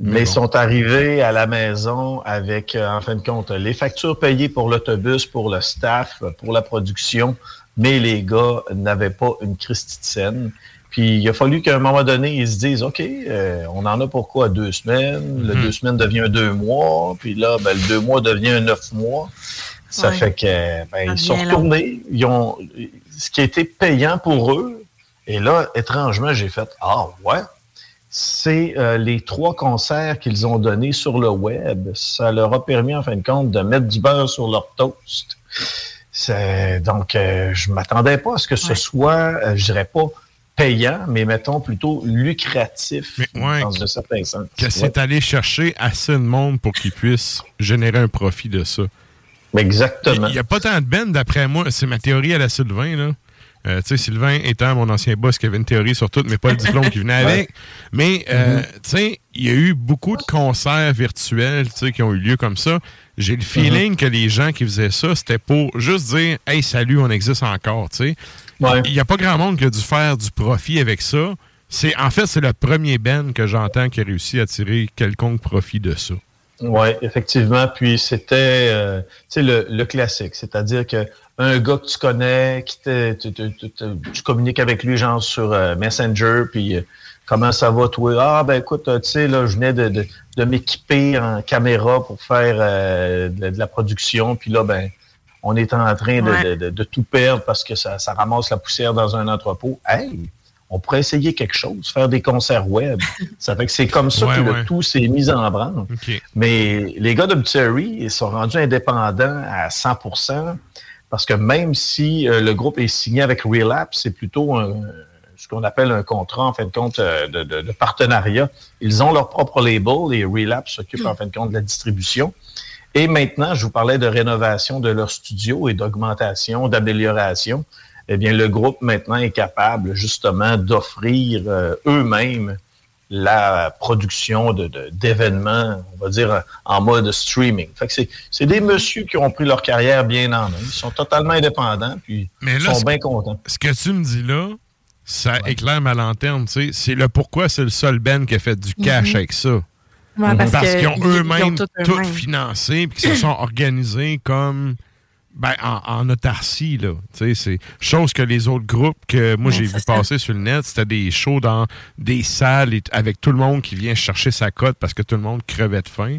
[SPEAKER 13] Mais, ils sont arrivés à la maison avec, euh, en fin de compte, les factures payées pour l'autobus, pour le staff, pour la production, mais les gars n'avaient pas une Christie de scène. Puis il a fallu qu'à un moment donné, ils se disent OK, euh, on en a pourquoi deux semaines. Le mhm. deux semaines devient deux mois. Puis là, ben, le deux mois devient un neuf mois. Ça fait que ben, ils sont retournés. Ils ont ce qui a été payant pour eux. Et là, étrangement, j'ai fait Ah ouais. C'est euh, les trois concerts qu'ils ont donnés sur le web. Ça leur a permis, en fin de compte, de mettre du beurre sur leur toast. Donc, euh, je m'attendais pas à ce que ce soit, je dirais pas payant, mais mettons plutôt lucratif dans un certain sens.
[SPEAKER 4] Que c'est aller chercher assez de monde pour qu'ils puissent générer un profit de ça.
[SPEAKER 13] Exactement.
[SPEAKER 4] Il n'y a pas tant de ben, d'après moi. C'est ma théorie à la Sylvain, là. Euh, tu sais, Sylvain étant mon ancien boss qui avait une théorie sur tout, mais pas le diplôme qui venait avec. Mais, euh, mm-hmm. tu sais, il y a eu beaucoup de concerts virtuels, tu sais, qui ont eu lieu comme ça. J'ai le feeling mm-hmm. que les gens qui faisaient ça, c'était pour juste dire, hey, salut, on existe encore, tu sais. Il n'y a pas grand monde qui a dû faire du profit avec ça. C'est En fait, c'est le premier Ben que j'entends qui a réussi à tirer quelconque profit de ça.
[SPEAKER 13] Oui, effectivement. Puis c'était euh, le, le classique, c'est-à-dire que un gars que tu connais, qui te, tu, communiques avec lui genre sur euh, Messenger, puis euh, comment ça va toi? Ah ben écoute, tu sais là, je venais de, de, m'équiper en caméra pour faire de, la production, puis là ben on est en train de, tout perdre parce que ça, ramasse la poussière dans un entrepôt. Hey, on pourrait essayer quelque chose, faire des concerts web. ça fait que c'est comme ça que le tout s'est mis en branle. Mais les gars de ils sont rendus indépendants à 100% parce que même si euh, le groupe est signé avec Relapse, c'est plutôt ce qu'on appelle un contrat, en fin de compte, euh, de, partenariat. Ils ont leur propre label et Relapse s'occupe, en fin de compte, de la distribution. Et maintenant, je vous parlais de rénovation de leur studio et d'augmentation, d'amélioration. Eh bien, le groupe maintenant est capable justement d'offrir euh, eux-mêmes la production d'événements, de, on va dire, en mode streaming. Fait que c'est des messieurs qui ont pris leur carrière bien en main. Ils sont totalement indépendants, puis ils sont bien contents.
[SPEAKER 4] Ce que tu me dis là, ça éclaire ma lanterne, tu sais. C'est le pourquoi c'est le seul Ben qui a fait du cash mhm. avec ça. Parce, qu'ils ont eux-mêmes tout, financé et qu'ils se sont organisés comme ben, en, autarcie, là. C'est chose que les autres groupes que moi j'ai vu passer sur le net, c'était des shows dans des salles avec tout le monde qui vient chercher sa cote parce que tout le monde crevait de faim.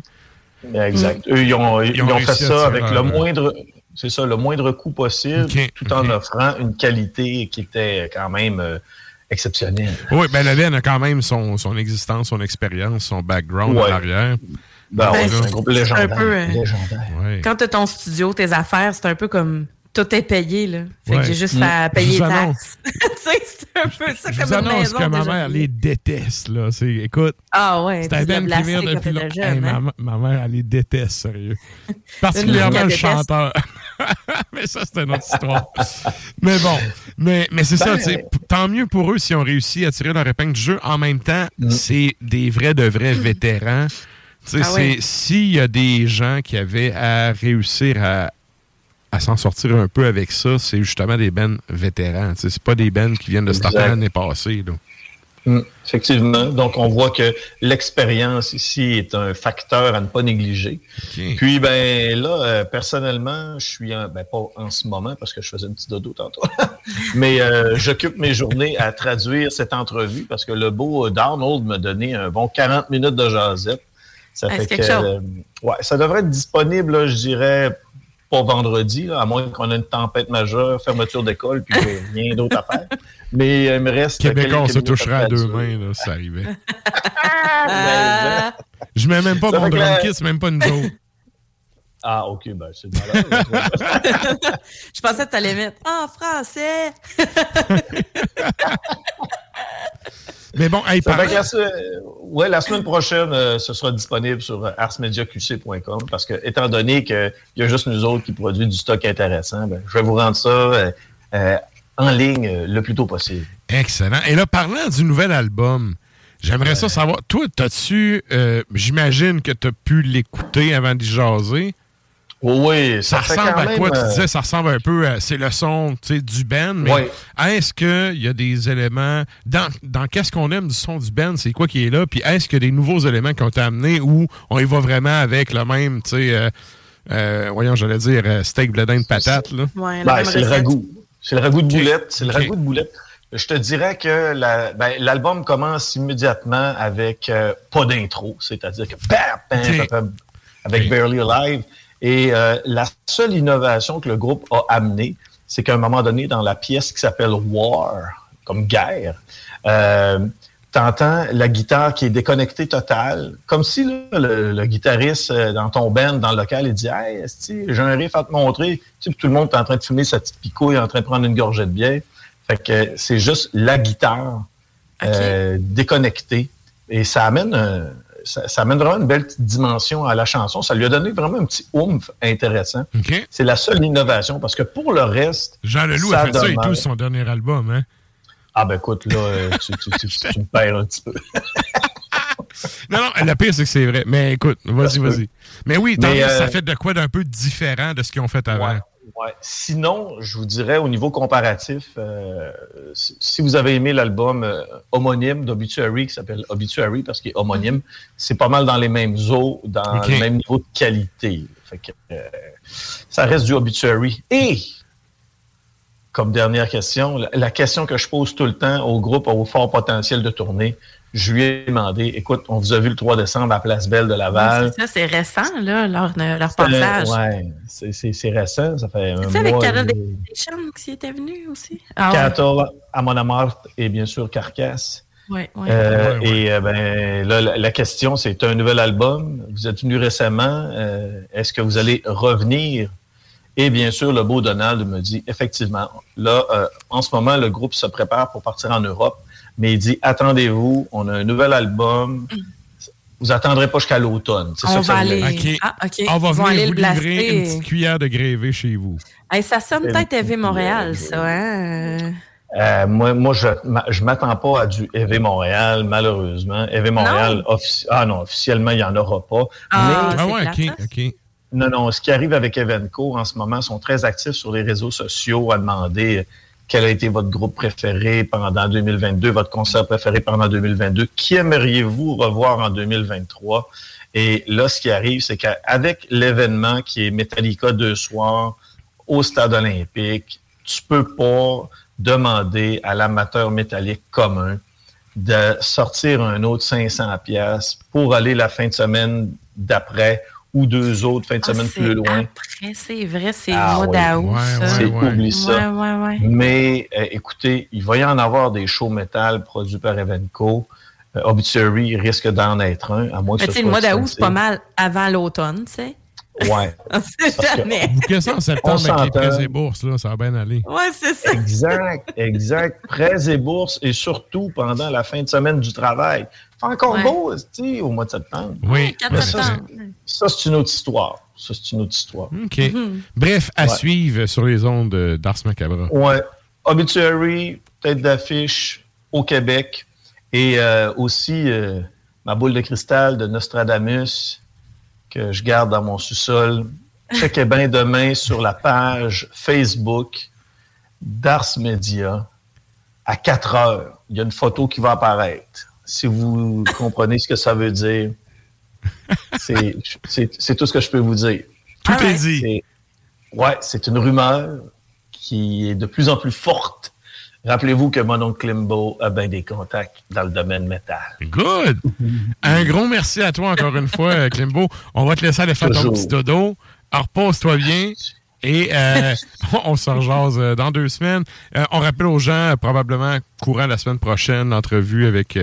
[SPEAKER 13] Exact. Eux, ils ont, fait ça avec le moindre. C'est ça, le moindre coût possible, tout en offrant une qualité qui était quand même euh, exceptionnelle.
[SPEAKER 4] Oui, ben la a quand même son, son existence, son expérience, son background en arrière.
[SPEAKER 13] Ben, ben c'est un groupe légendaire.
[SPEAKER 3] Euh, quand tu as ton studio, tes affaires, c'est un peu comme tout est payé. Là. Fait que j'ai juste à payer les taxes. c'est un peu ça
[SPEAKER 4] je comme une maison. que ma mère les déteste. Là. Écoute,
[SPEAKER 3] ah ouais,
[SPEAKER 4] c'est un ben qui vient depuis longtemps. Hey, ma, hein? ma, mère, elle les déteste, sérieux. Particulièrement le chanteur. mais ça, c'est une autre histoire. mais bon, mais, mais c'est ça. Ben, tant mieux pour eux si on réussit à tirer leur épingle du jeu. En même temps, mm. c'est des vrais de vrais vétérans ah s'il y a des gens qui avaient à réussir à, s'en sortir un peu avec ça, c'est justement des bennes vétérans. C'est pas des bennes qui viennent de se l'année passée.
[SPEAKER 13] Mm, effectivement. Donc, on voit que l'expérience ici est un facteur à ne pas négliger. Puis, ben là, euh, personnellement, je suis, en, ben, pas en ce moment parce que je faisais un petit dodo tantôt, mais euh, j'occupe mes journées à traduire cette entrevue parce que le beau Donald m'a donné un bon 40 minutes de jasette. Ça fait que, euh, ouais, ça devrait être disponible, je dirais, pas vendredi, à moins qu'on ait une tempête majeure, fermeture d'école, puis rien d'autre à faire. Mais il me reste.
[SPEAKER 4] Québécois, on se toucherait à deux mains, là, ça arrivait. Ben, je mets même pas mon drum kiss, même pas une joke.
[SPEAKER 13] Ah, OK, ben c'est malade.
[SPEAKER 3] je pensais que tu allais mettre en français.
[SPEAKER 4] Mais bon, hey,
[SPEAKER 13] par... la, ouais, la semaine prochaine, euh, ce sera disponible sur euh, arsmediaqc.com parce que, étant donné qu'il y a juste nous autres qui produisent du stock intéressant, ben, je vais vous rendre ça euh, en ligne le plus tôt possible.
[SPEAKER 4] Excellent. Et là, parlant du nouvel album, j'aimerais ça savoir, toi, t'as-tu, j'imagine que tu as pu l'écouter avant d'y jaser.
[SPEAKER 13] Oui,
[SPEAKER 4] ça, ressemble à quoi? Tu euh, disais, ça ressemble un peu à. C'est le son du Ben, mais est-ce qu'il y a des éléments. Dans, dans qu'est-ce qu'on aime du son du Ben, c'est quoi qui est là? Puis est-ce qu'il y a des nouveaux éléments qui ont été amenés ou on y va vraiment avec le même, tu sais, euh, euh, voyons, j'allais dire steak, bledin de patate, là?
[SPEAKER 13] Ben, c'est le ragoût. C'est le ragoût de boulette. C'est le ragoût de boulette. Je te dirais que ben, l'album commence immédiatement avec pas d'intro, c'est-à-dire que avec Barely Alive. Et euh, la seule innovation que le groupe a amenée, c'est qu'à un moment donné, dans la pièce qui s'appelle War, comme guerre, euh, t'entends la guitare qui est déconnectée totale, comme si le, guitariste euh, dans ton band, dans le local, il dit Hey, j'ai un riff à te montrer. Tu sais, tout le monde est en train de fumer sa petite picouille, en train de prendre une gorgée de bière. Fait que c'est juste la guitare euh, déconnectée. Et ça amène un, ça, amène vraiment une belle dimension à la chanson. Ça lui a donné vraiment un petit oomph intéressant. C'est la seule innovation parce que pour le reste.
[SPEAKER 4] Jean Leloup a fait ça et tout son dernier album, hein?
[SPEAKER 13] Ah ben écoute, là, euh, tu, me perds un petit peu.
[SPEAKER 4] non, non, le pire, c'est que c'est vrai. Mais écoute, vas-y, vas-y. Mais oui, ça euh, fait de quoi d'un peu différent de ce qu'ils ont fait avant?
[SPEAKER 13] Sinon, je vous dirais au niveau comparatif, euh, si vous avez aimé l'album euh, homonyme d'Obituary, qui s'appelle Obituary parce qu'il est homonyme, c'est pas mal dans les mêmes eaux, dans le même niveau de qualité. Euh, ça reste du Obituary. Et, comme dernière question, la, question que je pose tout le temps au groupe au fort potentiel de tournée, je lui ai demandé, écoute, on vous a vu le 3 décembre à Place Belle de Laval.
[SPEAKER 3] c'est ça, c'est récent, là, leur, leur passage.
[SPEAKER 13] Oui, c'est récent, ça fait un
[SPEAKER 3] mois. C'est avec Carole Deschamps qui était venu aussi.
[SPEAKER 13] Ah, à et bien sûr Carcasse.
[SPEAKER 3] Oui, oui.
[SPEAKER 13] Euh, et euh, ben, là, la, question, c'est un nouvel album. Vous êtes venu récemment. Euh, est-ce que vous allez revenir? Et bien sûr, le beau Donald me dit, effectivement, là, en ce moment, le groupe se prépare pour partir en Europe mais il dit attendez-vous, on a un nouvel album. Vous attendrez pas jusqu'à l'automne.
[SPEAKER 3] On, ça va aller... Ah,
[SPEAKER 4] on va venir vous livrer une petite cuillère de grévé chez vous.
[SPEAKER 3] ça sonne peut-être TV Montréal, ça. Hein?
[SPEAKER 13] Euh, moi, moi, je ne m'attends pas à du EV Montréal, malheureusement. EV Montréal, ah non, officiellement, il n'y en aura pas.
[SPEAKER 3] Ah, mais... ah ouais,
[SPEAKER 4] OK, OK.
[SPEAKER 13] Non, non, ce qui arrive avec Evenco en ce moment, sont très actifs sur les réseaux sociaux à demander quel a été votre groupe préféré pendant 2022, votre concert préféré pendant 2022, qui aimeriez-vous revoir en 2023? Et là, ce qui arrive, c'est qu'avec l'événement qui est Metallica deux soirs au Stade olympique, tu peux pas demander à l'amateur métallique commun de sortir un autre 500 pièces pour aller la fin de semaine d'après ou deux autres fins de ah, semaine plus loin.
[SPEAKER 3] Après, c'est vrai, c'est ah, mois d'août.
[SPEAKER 13] c'est oublie ça. Mais euh, écoutez, il va y en avoir des shows métal produits par Evenco. Euh, Obituary risque d'en être un, à moins que
[SPEAKER 3] ce Le mois d'août, c'est pas mal avant l'automne, tu sais.
[SPEAKER 13] Ouais.
[SPEAKER 3] On sait jamais.
[SPEAKER 4] Bouquet ça en septembre avec les prêts et bourses, là, ça va bien aller.
[SPEAKER 3] Ouais, c'est ça.
[SPEAKER 13] Exact, exact. Prêts et bourses, et surtout pendant la fin de semaine du travail. C'est encore beau, tu sais, au mois de septembre.
[SPEAKER 4] Oui.
[SPEAKER 13] Ça, c'est une autre histoire. Ça, c'est une autre histoire.
[SPEAKER 4] OK. Mhm. Bref, à suivre sur les ondes d'Ars Macabre.
[SPEAKER 13] Ouais. Obituary, tête d'affiche au Québec. Et euh, aussi euh, ma boule de cristal de Nostradamus que je garde dans mon sous-sol. Checkez bien demain sur la page Facebook d'Ars Media à 4 heures. Il y a une photo qui va apparaître. Si vous comprenez ce que ça veut dire, c'est tout ce que je peux vous dire.
[SPEAKER 4] Tout est dit.
[SPEAKER 13] Ouais, c'est une rumeur qui est de plus en plus forte Rappelez-vous que mon oncle Klimbo a bien des contacts dans le domaine métal.
[SPEAKER 4] Good! Un gros merci à toi encore une fois, Klimbo. On va te laisser aller faire ton petit dodo. Repose-toi bien. Et euh, on se rejase euh, dans deux semaines. Euh, on rappelle aux gens, probablement courant la semaine prochaine, l'entrevue avec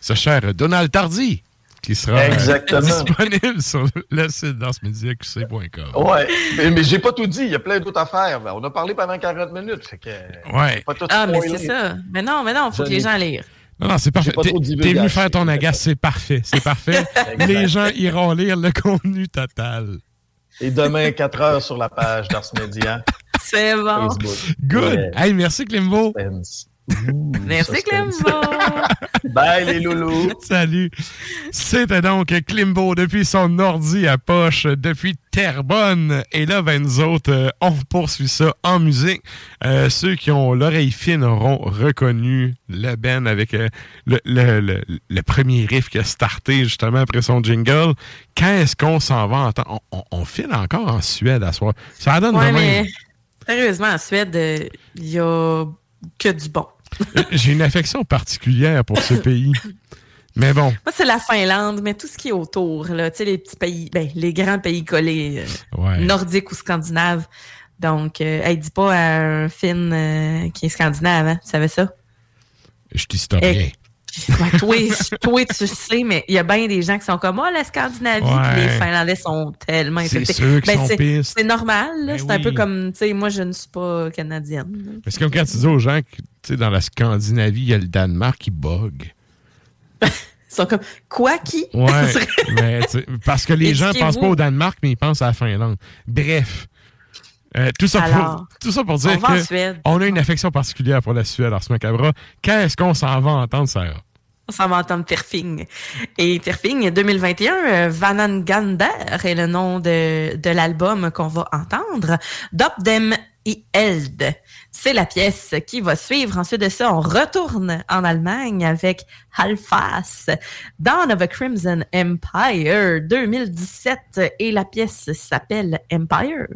[SPEAKER 4] ce cher Donald Tardy qui sera euh, disponible sur le site dansmediaqc.com.
[SPEAKER 13] Ouais, mais, mais j'ai pas tout dit. Il y a plein d'autres affaires. On a parlé pendant 40 minutes. Fait que,
[SPEAKER 4] ouais.
[SPEAKER 3] ah, mais c'est ça. Mais non, mais non, il faut que les gens lisent.
[SPEAKER 4] Non, non, c'est parfait. T'es venu faire ton agace, c'est parfait. C'est parfait. les gens iront lire le contenu total.
[SPEAKER 13] Et demain, 4 heures sur la page d'Ars Media.
[SPEAKER 3] C'est bon.
[SPEAKER 4] Good. Hey, merci, Climbo.
[SPEAKER 3] Merci Climbo.
[SPEAKER 13] Bye les loulous.
[SPEAKER 4] Salut. C'était donc Climbo depuis son ordi à poche, depuis Terrebonne. Et là, ben, nous autres, euh, on poursuit ça en musique. Euh, ceux qui ont l'oreille fine auront reconnu le Ben avec euh, le, le, le, premier riff qui a starté justement après son jingle. Quand est-ce qu'on s'en va en On, on, file encore en Suède à soir. Ça donne
[SPEAKER 3] ouais, mais, Sérieusement, en Suède, il y a que du bon.
[SPEAKER 4] J'ai une affection particulière pour ce pays. Mais bon.
[SPEAKER 3] Moi, c'est la Finlande, mais tout ce qui est autour, là, tu sais, les petits pays, ben, les grands pays collés, euh, nordiques ou scandinaves. Donc, euh, elle dit pas à un Finn euh, qui est scandinave, hein, tu savais ça?
[SPEAKER 4] Je t'historien.
[SPEAKER 3] Ouais, toi, tu sais, mais il y a bien des gens qui sont comme, oh, la Scandinavie, les Finlandais sont tellement
[SPEAKER 4] C'est ceux qui ben,
[SPEAKER 3] C'est normal, ben c'est un peu comme, tu sais, moi, je ne suis pas canadienne.
[SPEAKER 4] C'est comme quand tu dis aux gens que, tu sais, dans la Scandinavie, il y a le Danemark qui bug.
[SPEAKER 3] Ils sont comme, quoi qui?
[SPEAKER 4] Ouais, mais, parce que les gens ne pensent pas au Danemark, mais ils pensent à la Finlande. Bref. Euh, tout, ça pour, tout ça pour dire qu'on a une affection particulière pour la Suède, Ars Macabra. Qu'est-ce qu'on s'en va entendre, Sarah?
[SPEAKER 3] On s'en va entendre Terfing. Et Terfing 2021, euh, Vanangander est le nom de, de l'album qu'on va entendre. Dop dem i eld. C'est la pièce qui va suivre. Ensuite de ça, on retourne en Allemagne avec Halfas, Dawn of a Crimson Empire 2017 et la pièce s'appelle Empire.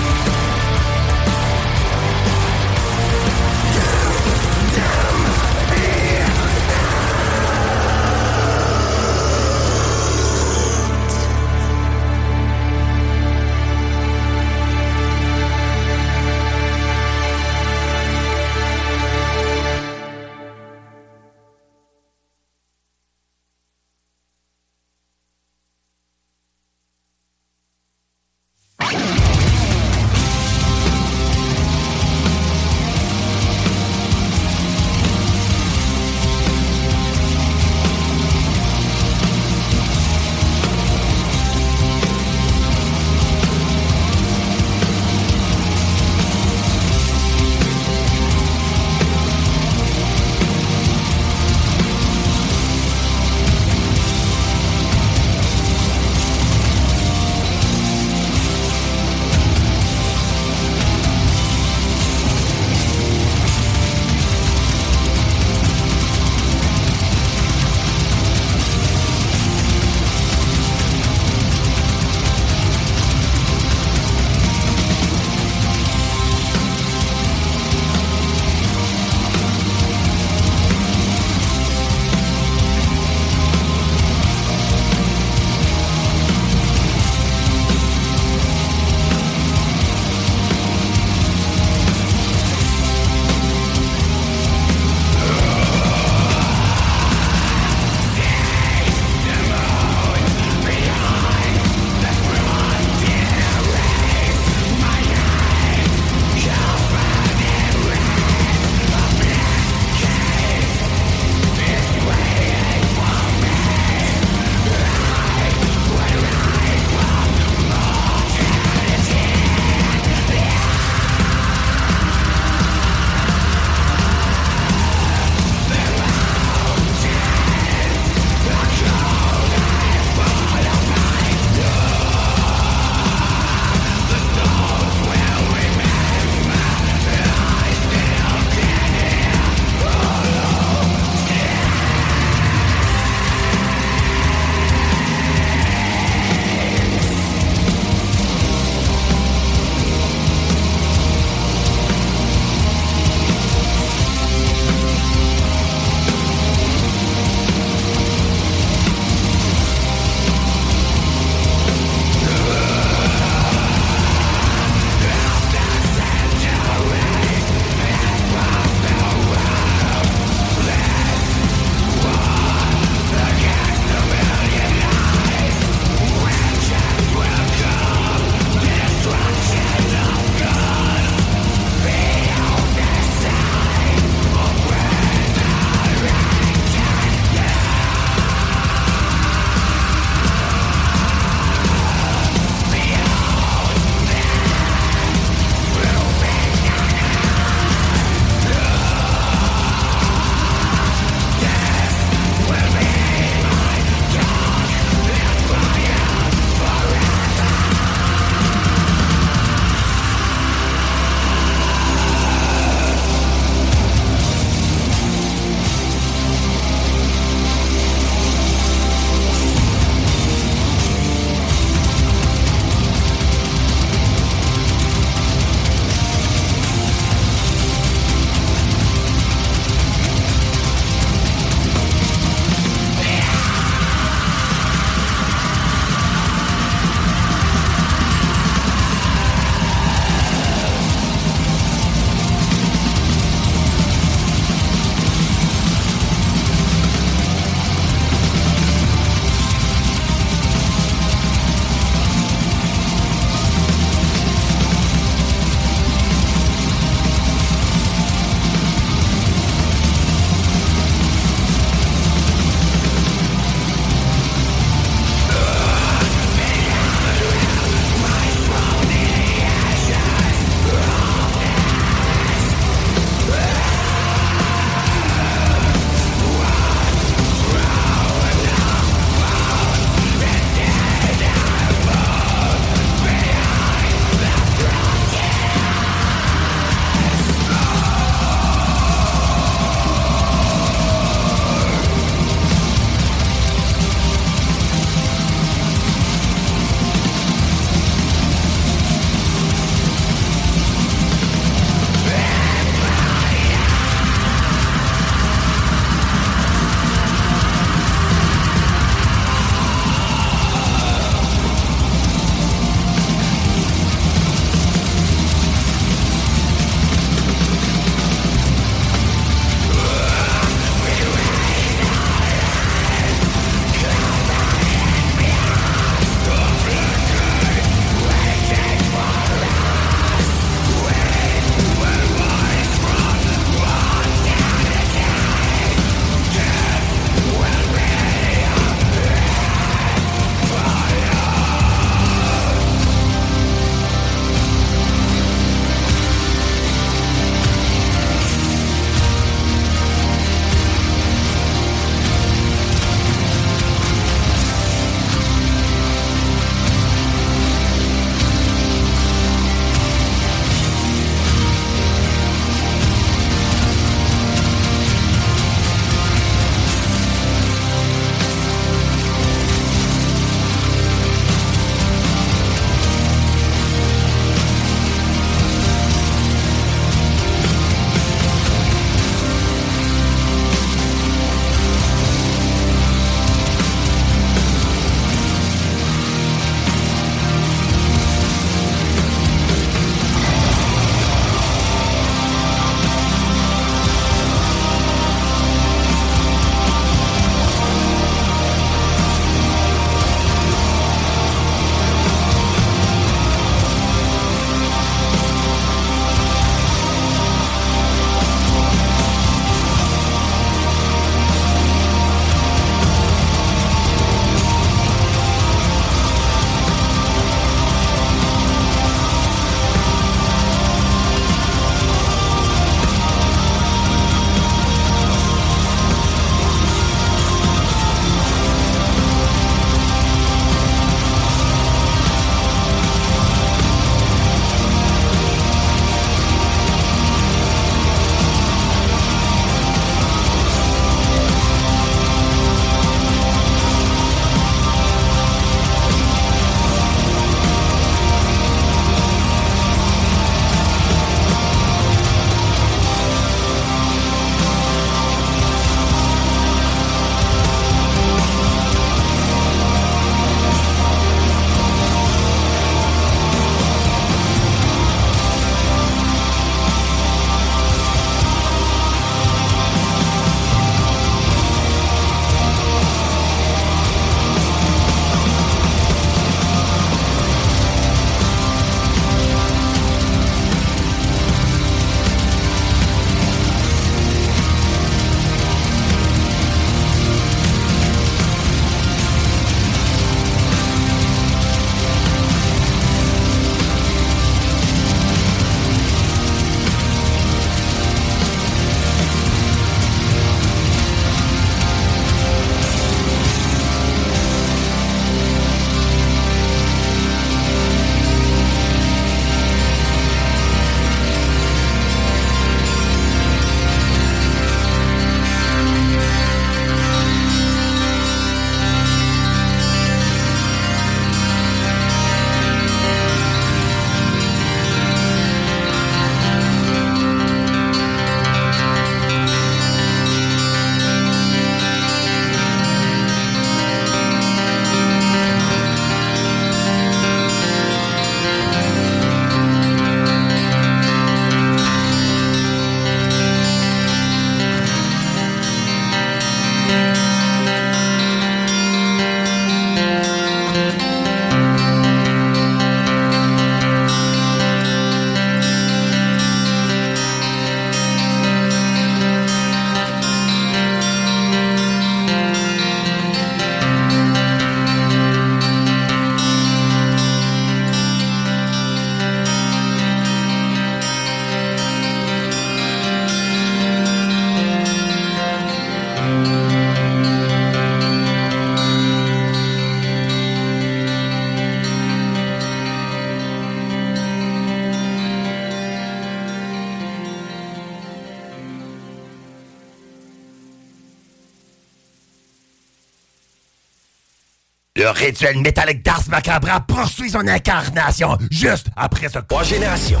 [SPEAKER 15] Le rituel métallique d'Ars Macabra poursuit son incarnation juste après ce trois générations.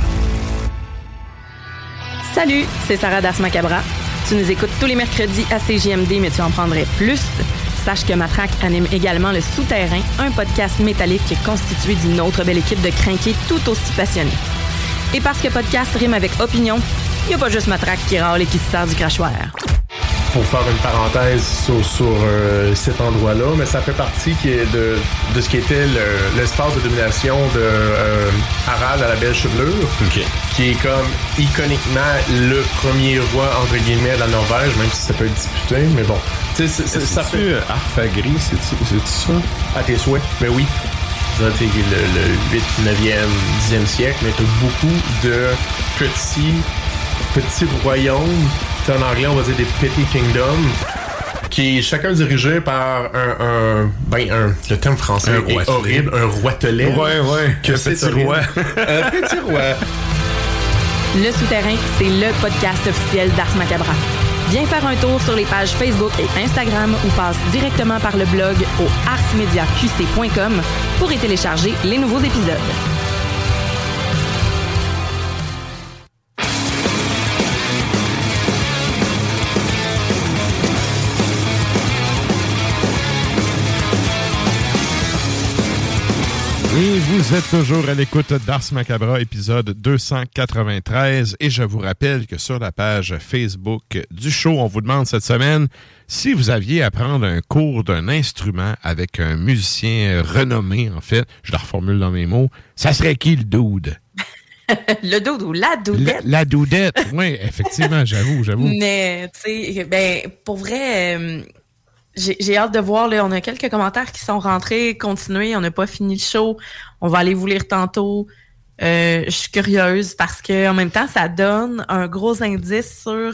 [SPEAKER 3] Salut, c'est Sarah Das Macabra. Tu nous écoutes tous les mercredis à CJMD, mais tu en prendrais plus. Sache que Matraque anime également Le Souterrain, un podcast métallique constitué d'une autre belle équipe de crinqués tout aussi passionnés. Et parce que podcast rime avec opinion, il n'y a pas juste Matraque qui râle et qui se sert du crachoir
[SPEAKER 6] pour faire une parenthèse sur, sur euh, cet endroit-là, mais ça fait partie qui est de, de ce qui était l'espace de domination de euh, Harald à la belle chevelure, qui est comme iconiquement le premier roi entre guillemets de la Norvège, même si ça peut être disputé, mais bon.
[SPEAKER 4] ça fait Arfagri, c'est ça?
[SPEAKER 6] À tes souhaits, mais oui. Le, le 8, 9e, 10e siècle, mais t'as beaucoup de petits petits royaumes en anglais, on va dire des petty kingdoms qui est chacun dirigé par un, ben un le terme français est horrible, un roitelet.
[SPEAKER 4] Ouais, ouais.
[SPEAKER 6] Que petit roi. un petit roi.
[SPEAKER 3] Le Souterrain, c'est le podcast officiel d'Ars Macabra. Viens faire un tour sur les pages Facebook et Instagram ou passe directement par le blog au arsmediaqc.com pour y télécharger les nouveaux épisodes.
[SPEAKER 4] Et vous êtes toujours à l'écoute d'Ars Macabra, épisode 293. Et je vous rappelle que sur la page Facebook du show, on vous demande cette semaine si vous aviez à prendre un cours d'un instrument avec un musicien renommé, en fait, je la reformule dans mes mots, ça serait qui le dude?
[SPEAKER 3] le dude ou la doudette?
[SPEAKER 4] La, doudette, oui, effectivement, j'avoue, j'avoue.
[SPEAKER 3] Mais, tu sais, ben, pour vrai... Euh, j'ai hâte de voir. Là, on a quelques commentaires qui sont rentrés. Continuez, on n'a pas fini le show. On va aller vous lire tantôt. Euh, je suis curieuse parce que en même temps, ça donne un gros indice sur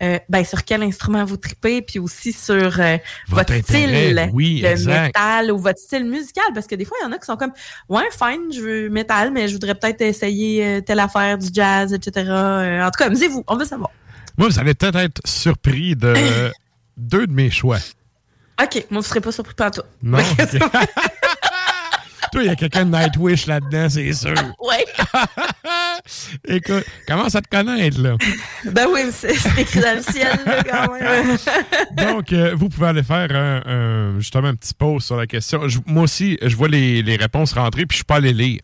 [SPEAKER 3] euh, ben, sur quel instrument vous tripez, puis aussi sur euh, votre, style de métal ou votre style musical. Parce que des fois, il y en a qui sont comme Ouais, fine, je veux métal, mais je voudrais peut-être essayer telle affaire, du jazz, etc. en tout cas, amusez-vous, on veut savoir.
[SPEAKER 4] Moi, vous allez peut-être être surpris de deux de mes choix.
[SPEAKER 3] OK, moi, je serais pas surpris par toi.
[SPEAKER 4] Non. toi, il y a quelqu'un de Nightwish là-dedans, c'est sûr.
[SPEAKER 3] Oui.
[SPEAKER 4] Écoute, comment ça te connaître, là?
[SPEAKER 3] Ben oui, c'est écrit dans le ciel, là, quand même.
[SPEAKER 4] Donc, euh, vous pouvez aller faire un, justement un petit pause sur la question. moi aussi, je vois les, les réponses rentrer, puis je suis pas allé lire.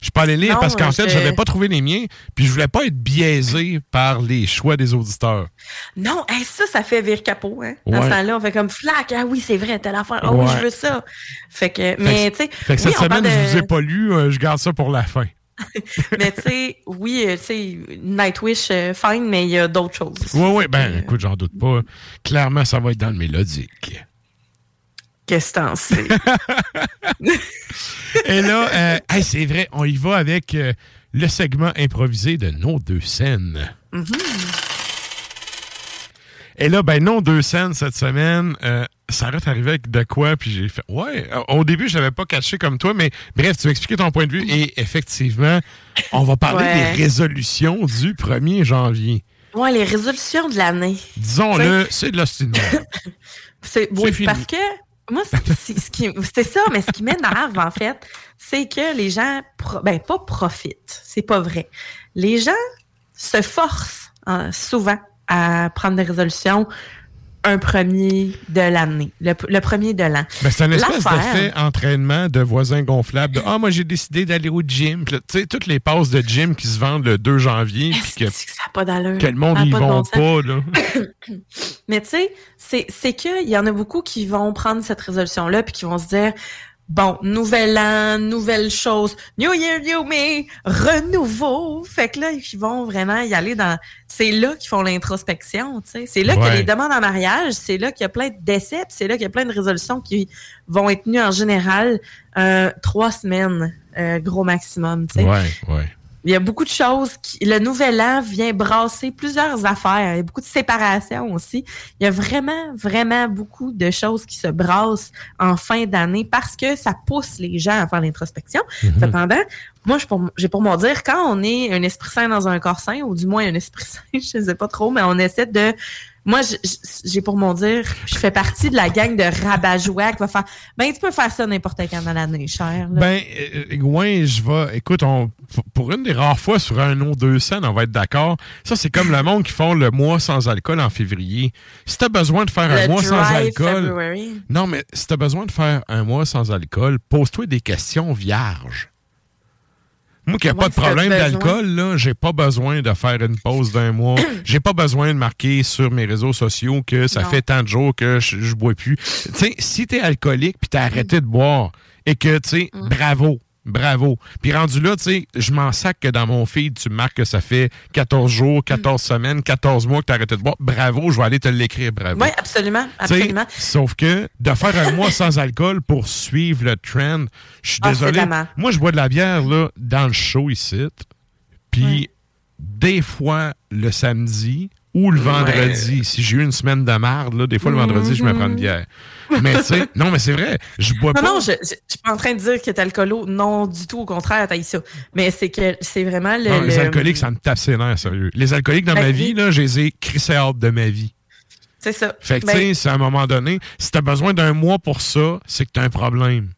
[SPEAKER 4] Je suis pas allé lire parce qu'en fait, je n'avais pas trouvé les miens, puis je voulais pas être biaisé par les choix des auditeurs.
[SPEAKER 3] Non, ça, ça fait vire capot. Hein. Dans ce temps-là, on fait comme flac, ah oui, c'est vrai, telle affaire, oh oui, je veux ça. Fait que, mais tu sais.
[SPEAKER 4] Fait que cette semaine, je vous ai pas lu, euh, je garde ça pour la fin.
[SPEAKER 3] mais tu sais, oui, euh, tu sais, Nightwish, euh, fine, mais il y a d'autres choses.
[SPEAKER 4] Oui, oui, ben écoute, j'en doute pas. Clairement, ça va être dans le mélodique.
[SPEAKER 3] Qu'est-ce que t'en sais?
[SPEAKER 4] Et là, euh, c'est vrai, on y va avec euh, le segment improvisé de nos deux scènes. Mm-hmm. Et là, ben, nos deux scènes cette semaine, euh, Sarah est arrivée avec de quoi, puis j'ai fait, ouais, au début, je l'avais pas caché comme toi, mais bref, tu vas expliquer ton point de vue, et effectivement, on va parler des résolutions du 1er janvier.
[SPEAKER 3] Ouais, les résolutions de l'année.
[SPEAKER 4] Disons-le, c'est de l'ostinement.
[SPEAKER 3] c'est oui, parce que moi, c'est ça, mais ce qui m'énerve, en fait, c'est que les gens, ben, pas profitent, c'est pas vrai. Les gens se forcent hein, souvent à prendre des résolutions un premier de l'année, le, premier de l'an.
[SPEAKER 4] Ben, c'est un espèce d'effet entraînement de voisins gonflables. Ah, moi, j'ai décidé d'aller au gym. Tu sais, toutes les passes de gym qui se vendent le 2 janvier.
[SPEAKER 3] que, que ça n'a pas d'allure?
[SPEAKER 4] Que le monde n'y vont pas, là.
[SPEAKER 3] Mais tu sais, c'est qu'il y en a beaucoup qui vont prendre cette résolution-là puis qui vont se dire bon, nouvel an, nouvelle chose, New Year, New Me, renouveau. Fait que là, ils vont vraiment y aller dans. C'est là qu'ils font l'introspection, tu sais. C'est là qu'il y a les demandes en mariage, c'est là qu'il y a plein de décès, c'est là qu'il y a plein de résolutions qui vont être tenues en général euh, trois semaines, euh, gros maximum, tu sais.
[SPEAKER 4] Ouais, ouais.
[SPEAKER 3] Il y a beaucoup de choses. Qui, le nouvel an vient brasser plusieurs affaires. Il y a beaucoup de séparation aussi. Il y a vraiment, vraiment beaucoup de choses qui se brassent en fin d'année parce que ça pousse les gens à faire l'introspection. Mm-hmm. Cependant, moi, j'ai pour mon dire, quand on est un esprit sain dans un corps sain, ou du moins un esprit sain, je ne sais pas trop, mais on essaie de moi, j'ai pour mon dire, je fais partie de la gang de rabat qui va faire. Ben, tu peux faire ça n'importe quand dans l'année, cher.
[SPEAKER 4] Ben, euh, ouais, je vais. Écoute, on, pour une des rares fois sur un an 200, on va être d'accord. Ça, c'est comme le monde qui font le mois sans alcool en février. Si tu as besoin de faire un mois sans alcool. Non, mais si tu as besoin de faire un mois sans alcool, pose-toi des questions vierges. Moi qui n'ai pas de problème d'alcool, là, j'ai pas besoin de faire une pause d'un mois. j'ai pas besoin de marquer sur mes réseaux sociaux que ça fait tant de jours que je, je bois plus. Tu sais, si t'es alcoolique puis t'as arrêté de boire et que, tu sais, mm. bravo. Bravo. Puis rendu là, tu sais, je m'en sac que dans mon feed, tu marques que ça fait 14 jours, 14 semaines, 14 mois que tu as arrêté de boire. Bravo, je vais aller te l'écrire, bravo.
[SPEAKER 3] Oui, absolument, absolument.
[SPEAKER 4] sauf que de faire un mois sans alcool pour suivre le trend, je suis ah, désolé. Moi, je bois de la bière là, dans le show ici. Puis des fois, le samedi, ou le vendredi. Si j'ai eu une semaine de marde, là, des fois, le vendredi, je me prends une bière. Mais tu sais, non, mais c'est vrai, je bois pas.
[SPEAKER 3] Non, non, je, je, suis pas en train de dire que t'es alcoolo. Non, du tout, au contraire, t'as ça. Mais c'est que c'est vraiment le. Non,
[SPEAKER 4] les alcooliques, ça me tape ses nerfs, sérieux. Les alcooliques dans ben ma vie, là, je les ai crissés hâte de ma vie.
[SPEAKER 3] C'est ça.
[SPEAKER 4] Fait que, tu sais, ben c'est à un moment donné, si t'as besoin d'un mois pour ça, c'est que t'as un problème.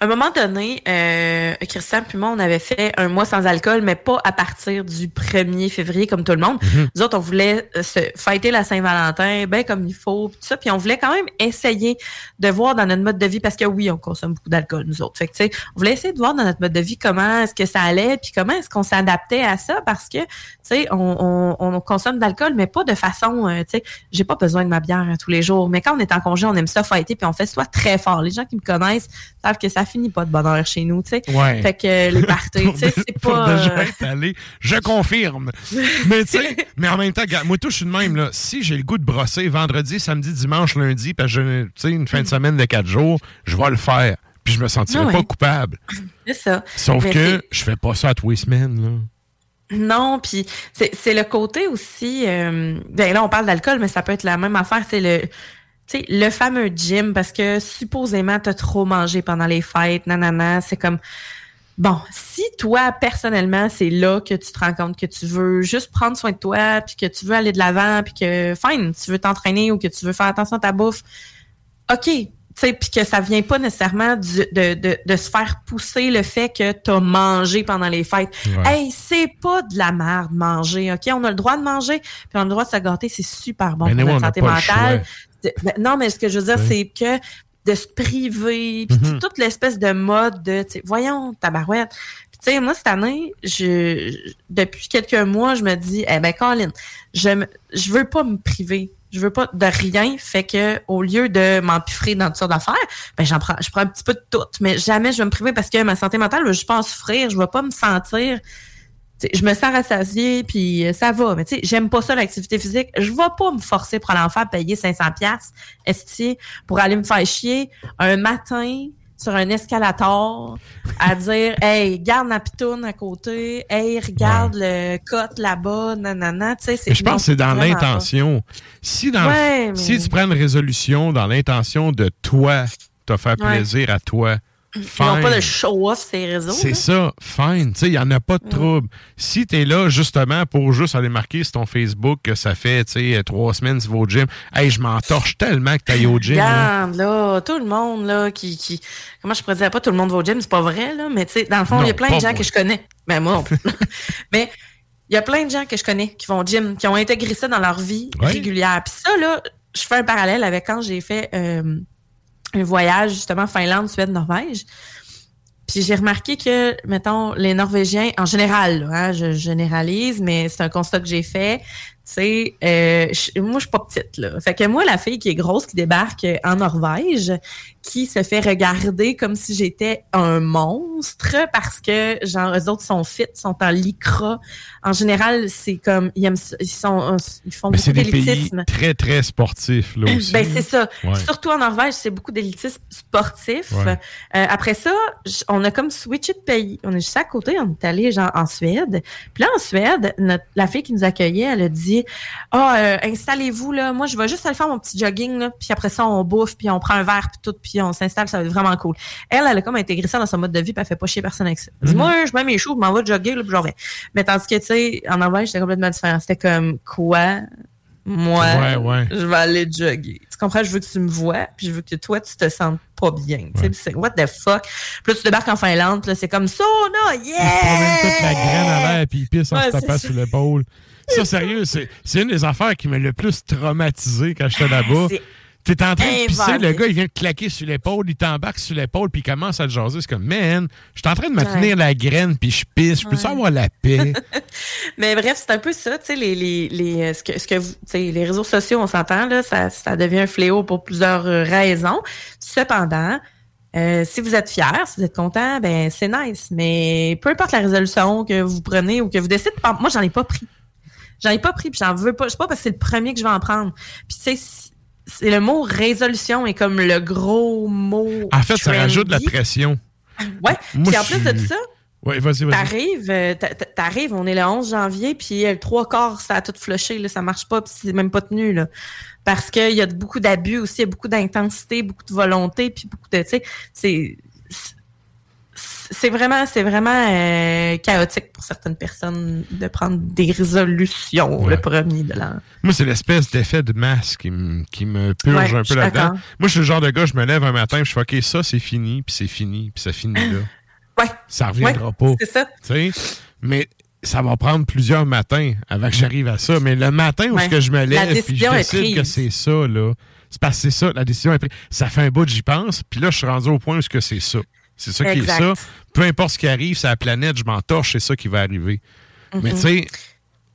[SPEAKER 3] À un moment donné, euh, Christian puis moi, on avait fait un mois sans alcool, mais pas à partir du 1er février comme tout le monde. Mhm. Nous autres, on voulait euh, se fêter la Saint-Valentin, bien comme il faut, tout ça. Puis on voulait quand même essayer de voir dans notre mode de vie, parce que oui, on consomme beaucoup d'alcool, nous autres. Fait que, on voulait essayer de voir dans notre mode de vie comment est-ce que ça allait, puis comment est-ce qu'on s'adaptait à ça, parce que, tu sais, on, on, consomme d'alcool, mais pas de façon, euh, tu sais, j'ai pas besoin de ma bière tous les jours. Mais quand on est en congé, on aime ça fêter, puis on fait soit très fort. Les gens qui me connaissent savent que ça finit pas de bonheur chez nous, tu sais. Fait que euh, les parties, tu sais, c'est pas.
[SPEAKER 4] Déjà euh, allé, je confirme. mais tu sais, mais en même temps, moi tout, je suis de même là. Si j'ai le goût de brosser vendredi, samedi, dimanche, lundi, parce que tu sais, une fin de semaine de quatre jours, je vais le faire. Puis je me sentirai ah pas coupable.
[SPEAKER 3] C'est ça.
[SPEAKER 4] Sauf que je fais pas ça à tous les semaines, là.
[SPEAKER 3] Non, puis c'est le côté aussi. Euh, ben là, on parle d'alcool, mais ça peut être la même affaire. C'est le sais, le fameux gym, parce que supposément, tu as trop mangé pendant les fêtes, nanana, c'est comme, bon, si toi, personnellement, c'est là que tu te rends compte que tu veux juste prendre soin de toi, puis que tu veux aller de l'avant, puis que, fine, tu veux t'entraîner ou que tu veux faire attention à ta bouffe, OK, tu sais, puis que ça vient pas nécessairement de, de, de, se faire pousser le fait que tu as mangé pendant les fêtes. Hey, c'est pas de la merde manger, OK? On a le droit de manger, puis on a le droit de se gâter, c'est super bon pour notre santé mentale. Ben, non, mais ce que je veux dire, c'est que de se priver, puis mm-hmm. toute l'espèce de mode de, voyons, tabarouette. Puis tu sais, moi, cette année, je, depuis quelques mois, je me dis, eh ben, Colin, je, je veux pas me priver. Je veux pas de rien. Fait que, au lieu de m'empiffrer dans toutes sortes d'affaires, ben, j'en prends, je prends un petit peu de tout. Mais jamais je vais me priver parce que ma santé mentale, je pense souffrir. Je vais pas me sentir je me sens rassasiée, puis euh, ça va. Mais tu sais, j'aime pas ça, l'activité physique. Je vais pas me forcer pour aller en faire payer 500 pièces esti, pour aller me faire chier un matin sur un escalator à dire « Hey, garde ma pitoune à côté. Hey, regarde le cote là-bas. Nanana. » Tu sais,
[SPEAKER 4] Je pense que c'est dans l'intention. Si, dans si tu prends une résolution dans l'intention de toi te faire plaisir à toi,
[SPEAKER 3] ils n'ont pas de show-off ces réseaux.
[SPEAKER 4] C'est ça, fine. Il n'y en a pas de trouble. Si tu es là justement pour juste aller marquer sur ton Facebook que ça fait trois semaines tu vas au gym, hey, je m'entorche tellement que tu ailles au gym.
[SPEAKER 3] Regarde, là. tout le monde là, qui, qui. Comment je pourrais dire pas tout le monde va au gym, c'est pas vrai, là, mais dans le fond, il y a plein de gens que je connais. Mais moi, mais il y a plein de gens que je connais qui vont au gym, qui ont intégré ça dans leur vie régulière. Puis ça, là, je fais un parallèle avec quand j'ai fait. Euh, un voyage justement Finlande, Suède, Norvège. Puis j'ai remarqué que, mettons, les Norvégiens, en général, hein, je généralise, mais c'est un constat que j'ai fait, sais, euh, moi, je suis pas petite, là. Fait que moi, la fille qui est grosse, qui débarque en Norvège, qui se fait regarder comme si j'étais un monstre parce que, genre, eux autres sont fit, sont en lycra. En général, c'est comme, ils, aiment, ils, sont, ils font beaucoup d'élitisme.
[SPEAKER 4] très, très sportifs, là aussi.
[SPEAKER 3] Ben, c'est ça. Surtout en Norvège, c'est beaucoup d'élitisme sportif. Euh, après ça, on a comme switché de pays. On est juste à côté, on est allé, genre, en Suède. Puis là, en Suède, notre, la fille qui nous accueillait, elle a dit, ah, euh, installez-vous, là. Moi, je vais juste aller faire mon petit jogging, là. Puis après ça, on bouffe, puis on prend un verre, puis tout, puis on s'installe. Ça va être vraiment cool. Elle, elle a comme intégré ça dans son mode de vie, puis elle fait pas chier personne avec ça. Mhm. Moi, je mets mes choux, je m'en vais jogger, là, puis j'en reviens. Mais tandis que, tu sais, en Norvège, c'était complètement différent. C'était comme, quoi? moi, je vais aller jogger. Tu comprends? Je veux que tu me vois, puis je veux que toi, tu te sentes pas bien. Tu sais, what the fuck? Puis là, tu débarques en Finlande, c'est comme ça, non, yeah!
[SPEAKER 4] Il promène toute la graine à l'air, puis il pisse en se tapant sur l'épaule. Ça, sérieux, c'est une des affaires qui m'a le plus traumatisé quand j'étais là-bas. T'es en train de pisser, le gars, il vient te claquer sur l'épaule, il t'embarque sur l'épaule, puis il commence à te jaser. C'est comme, man, je suis en train de me tenir la graine, puis je pisse. Je peux-tu avoir la paix?
[SPEAKER 3] Mais bref, c'est un peu ça, tu sais, les, les, les, euh, ce que, ce que vous, les réseaux sociaux, on s'entend, là, ça, ça devient un fléau pour plusieurs euh, raisons. Cependant, euh, si vous êtes fier, si vous êtes content, ben c'est nice. Mais peu importe la résolution que vous prenez ou que vous décidez, moi j'en ai pas pris. J'en ai pas pris, puis j'en veux pas. Je sais pas parce que c'est le premier que je vais en prendre. Puis tu sais, c'est le mot résolution est comme le gros mot.
[SPEAKER 4] En fait, ça rajoute de la pression.
[SPEAKER 3] Ouais. puis en plus de ça,
[SPEAKER 4] ouais, vas-y.
[SPEAKER 3] T'arrives, euh, t'arrives, on est le 11 janvier, puis le trois quarts, ça a tout flushé, là, ça marche pas, puis c'est même pas tenu, là. Parce qu'il y a beaucoup d'abus aussi, il y a beaucoup d'intensité, beaucoup de volonté, puis beaucoup de, tu sais, c'est c'est vraiment, c'est vraiment euh, chaotique pour certaines personnes de prendre des résolutions le premier de l'an.
[SPEAKER 4] Moi, c'est l'espèce d'effet de masse qui, me purge un peu là-dedans. Moi, je suis le genre de gars, je me lève un matin, je fais OK, ça, c'est fini, puis c'est fini, puis ça finit là.
[SPEAKER 3] Ouais.
[SPEAKER 4] Ça reviendra pas.
[SPEAKER 3] C'est ça.
[SPEAKER 4] Mais ça va prendre plusieurs matins avant que j'arrive à ça. Mais le matin où que je me lève, puis je décide que c'est ça, là. C'est parce que c'est ça, la décision est prise. Ça fait un bout, j'y pense, puis là, je suis rendu au point où c'est ça. C'est ça qui est ça. Peu importe ce qui arrive sur la planète, je m'entorche, c'est ça qui va arriver. Mais mhm. tu sais,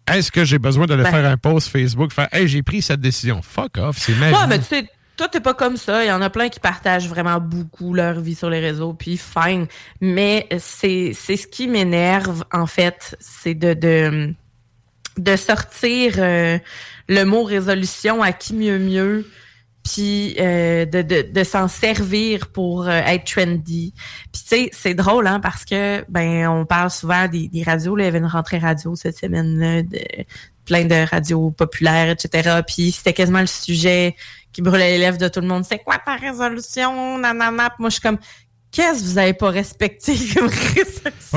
[SPEAKER 4] est-ce que j'ai besoin de le ben faire un post Facebook, faire Hey, j'ai pris cette décision? Fuck off, c'est ma
[SPEAKER 3] ouais, mais tu sais, toi, t'es pas comme ça. Il y en a plein qui partagent vraiment beaucoup leur vie sur les réseaux, puis fine. Mais c'est ce qui m'énerve, en fait, c'est de, de, de sortir euh, le mot résolution à qui mieux mieux puis euh, de, de, de s'en servir pour euh, être trendy. Puis tu sais, c'est drôle hein parce que ben on parle souvent des, des radios, là, il y avait une rentrée radio cette semaine-là, de plein de radios populaires, etc. Puis c'était quasiment le sujet qui brûlait les lèvres de tout le monde. C'est quoi ta résolution? Nanana. moi je suis comme Qu'est-ce que vous n'avez pas respecté comme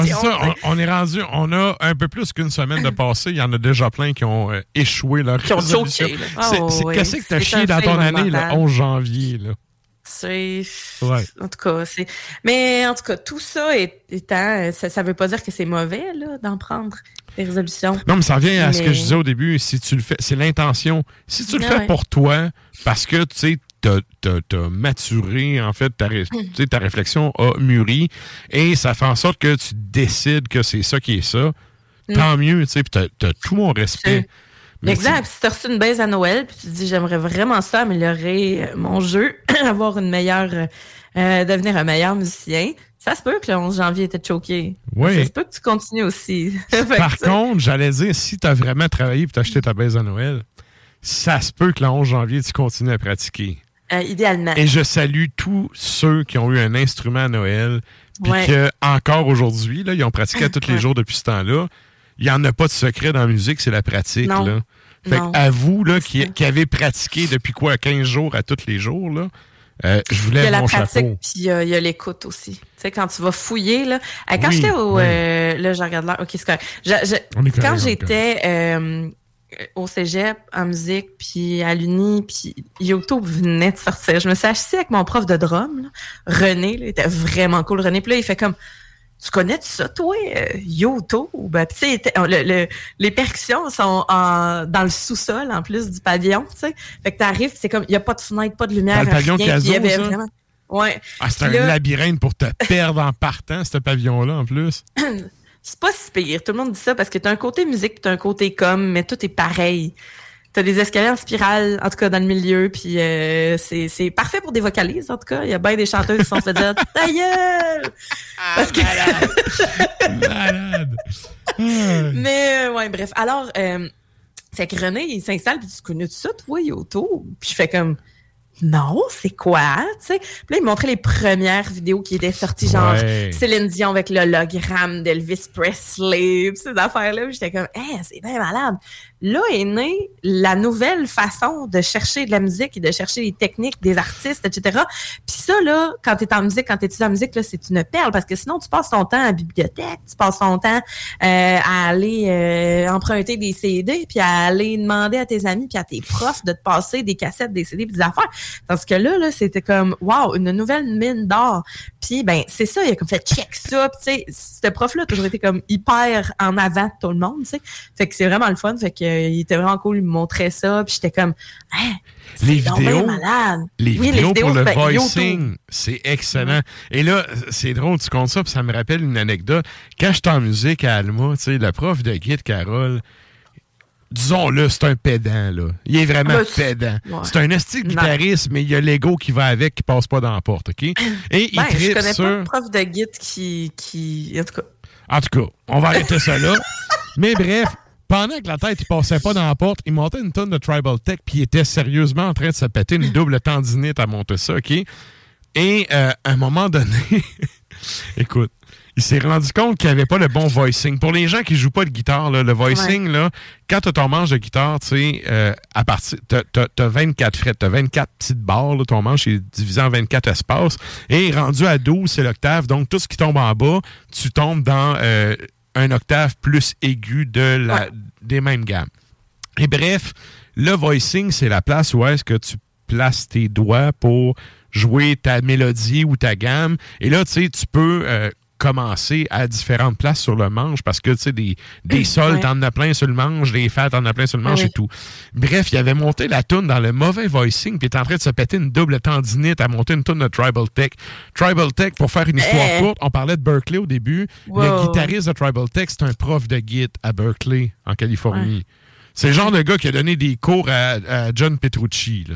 [SPEAKER 4] ça, on, est rendu, on a un peu plus qu'une semaine de passé. Il y en a déjà plein qui ont euh, échoué leur
[SPEAKER 3] qui résolution.
[SPEAKER 4] c'est Qu'est-ce que tu as chié dans ton année le 11 janvier? Là?
[SPEAKER 3] C'est. En tout cas, c'est. Mais en tout cas, tout ça étant. Ça ne veut pas dire que c'est mauvais, là, d'en prendre des résolutions.
[SPEAKER 4] Non, mais ça revient à ce que je disais au début. Si tu le fais, c'est l'intention. Si tu le fais pour toi, parce que, tu sais, t'as maturé, en fait, ta, ta réflexion a mûri et ça fait en sorte que tu décides que c'est ça qui est ça. Mm. Tant mieux, tu sais, puis t'as tout mon respect.
[SPEAKER 3] exact. Si tu as reçu une baise à Noël, puis tu te dis j'aimerais vraiment ça améliorer euh, mon jeu, avoir une meilleure, euh, devenir un meilleur musicien, ça se peut que le 11 janvier était choqué. Oui. Ça se peut que tu continues aussi.
[SPEAKER 4] Par contre, j'allais dire, si tu as vraiment travaillé et t'as acheté ta baise à Noël, ça se peut que le 11 janvier, tu continues à pratiquer.
[SPEAKER 3] Euh, idéalement.
[SPEAKER 4] Et je salue tous ceux qui ont eu un instrument à Noël, puis que encore aujourd'hui, là, ils ont pratiqué tous les jours depuis ce temps-là. Il n'y en a pas de secret dans la musique, c'est la pratique. Là. Fait à vous là, qui, qui, avez pratiqué depuis quoi, 15 jours à tous les jours, là, euh, je voulais Il y a la pratique,
[SPEAKER 3] puis il y a l'écoute aussi. Tu sais, quand tu vas fouiller, là. Euh, quand j'étais au. là, je regarde là. OK, c'est correct. quand j'étais euh, au cégep en musique, puis à l'Uni, puis YouTube venait de sortir. Je me suis assise avec mon prof de drum, René, il était vraiment cool. René, puis là, il fait comme, tu connais ça, toi, euh, YouTube? Ben, tu sais, les percussions sont dans le sous-sol, en plus du pavillon, tu sais. Fait que t'arrives, c'est comme, il n'y a pas de fenêtre, pas de lumière,
[SPEAKER 4] le pavillon rien.
[SPEAKER 3] Y
[SPEAKER 4] avait vraiment...
[SPEAKER 3] Ouais.
[SPEAKER 4] Ah, c'est un labyrinthe pour te perdre en partant, ce pavillon-là, en plus.
[SPEAKER 3] c'est pas si pire. Tout le monde dit ça parce que t'as un côté musique, t'as un côté com, mais tout est pareil. T'as des escaliers en spirale, en tout cas dans le milieu, puis euh, c'est parfait pour des vocalises, en tout cas. Il y a bien des chanteuses qui sont fait dire « Ta gueule! Ah, parce que... malade! mais, euh, ouais, bref. Alors, euh, c'est que René, il s'installe, puis tu connais tout ça, toi, Yoto? Puis je fais comme non, c'est quoi, tu sais? Puis là, il montrait les premières vidéos qui étaient sorties, genre Céline Dion avec l'hologramme d'Elvis Presley, ces affaires-là. J'étais comme, eh, c'est bien malade. Là est née la nouvelle façon de chercher de la musique et de chercher les techniques des artistes, etc. Puis ça, là, quand tu es en musique, quand tu étudies en musique, là, c'est une perle parce que sinon, tu passes ton temps à la bibliothèque, tu passes ton temps euh, à aller euh, emprunter des CD, puis à aller demander à tes amis puis à tes profs de te passer des cassettes, des CD, puis des affaires. Parce que là, là c'était comme, wow, une nouvelle mine d'or. Puis, ben, c'est ça, il a comme fait check ça. tu sais, ce prof-là a toujours été comme hyper en avant de tout le monde, tu sais. Fait que c'est vraiment le fun. Fait que, il était vraiment cool, il me montrait ça. Puis j'étais comme, hein,
[SPEAKER 4] les vidéos, les, vidéos pour le
[SPEAKER 3] ben,
[SPEAKER 4] voicing, c'est excellent. Et là, c'est drôle, tu comptes ça, puis ça me rappelle une anecdote. Quand j'étais en musique à Alma, tu sais, le prof de guide, Carole, disons-le, c'est un pédant, là. Il est vraiment
[SPEAKER 3] Ben,
[SPEAKER 4] pédant. C'est un esti guitariste, mais il y a l'ego qui va avec, qui passe pas dans la porte, OK? Et il
[SPEAKER 3] ben, je connais
[SPEAKER 4] sur...
[SPEAKER 3] pas de prof de guide qui, qui, en tout cas,
[SPEAKER 4] En tout cas, on va arrêter ça là. Mais bref, pendant que la tête il passait pas dans la porte, il montait une tonne de Tribal Tech, puis il était sérieusement en train de se péter une double tendinite à monter ça, OK? Et euh, à un moment donné, écoute, il s'est rendu compte qu'il n'y avait pas le bon voicing. Pour les gens qui jouent pas de guitare, là, le voicing, là, quand tu as ton manche de guitare, tu sais, euh, à partir, t'as, t'as 24 frettes, t'as 24 petites barres, là, ton manche est divisé en 24 espaces, et rendu à 12, c'est l'octave, donc tout ce qui tombe en bas, tu tombes dans euh, un octave plus aigu de la, des mêmes gammes. Et bref, le voicing, c'est la place où est-ce que tu places tes doigts pour jouer ta mélodie ou ta gamme. Et là, tu sais, tu peux euh, commencer à différentes places sur le manche parce que, tu sais, des, des sols,
[SPEAKER 16] Ouais.
[SPEAKER 4] t'en as plein sur le manche, des fats, t'en as plein sur le manche et tout. Bref, il avait monté la toune dans le mauvais voicing, puis il était en train de se péter une double tendinite à monter une toune de Tribal Tech. Tribal Tech, pour faire une histoire
[SPEAKER 16] Eh.
[SPEAKER 4] courte, on parlait de Berkeley au début. Le guitariste de Tribal Tech, c'est un prof de git à Berkeley, en Californie. C'est le genre de gars qui a donné des cours à, à John Petrucci, là.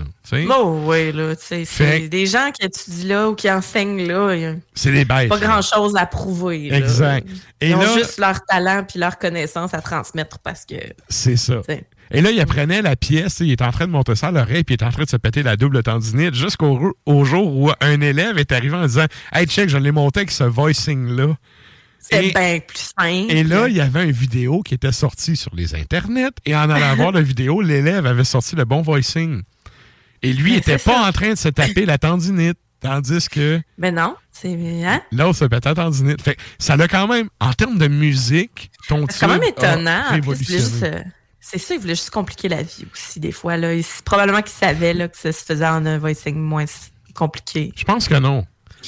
[SPEAKER 3] Oh, oui, là, c'est des gens qui étudient là ou qui enseignent là,
[SPEAKER 4] C'est des bêtes.
[SPEAKER 3] pas grand-chose à prouver. là.
[SPEAKER 4] Exact. Et
[SPEAKER 3] Ils ont
[SPEAKER 4] là-
[SPEAKER 3] juste leur talent puis leur connaissance à transmettre parce que...
[SPEAKER 4] C'est ça.
[SPEAKER 3] T'sais.
[SPEAKER 4] Et là, il apprenait la pièce, il est en train de monter ça à l'oreille, puis il est en train de se péter la double tendinite jusqu'au au jour où un élève est arrivé en disant Hey, check, je l'ai monté avec ce voicing-là.
[SPEAKER 3] C'est
[SPEAKER 4] Et-
[SPEAKER 3] bien plus simple.
[SPEAKER 4] Et là, il y avait une vidéo qui était sortie sur les internets, et en allant voir la vidéo, l'élève avait sorti le bon voicing. Et lui, il
[SPEAKER 3] Mais
[SPEAKER 4] était
[SPEAKER 3] c'est
[SPEAKER 4] pas
[SPEAKER 3] ça.
[SPEAKER 4] en train de se taper la tendinite, tandis que
[SPEAKER 3] Mais non, c'est... Hein?
[SPEAKER 4] l'autre se pétait la tendinite. Fait ça l'a quand même, en termes de musique, ton
[SPEAKER 3] C'est quand même étonnant. Euh, c'est ça, il voulait juste compliquer la vie aussi, des fois. Là. Il- probablement qu'il savait là, que ça se faisait en un voicing moins compliqué.
[SPEAKER 4] Je pense que non.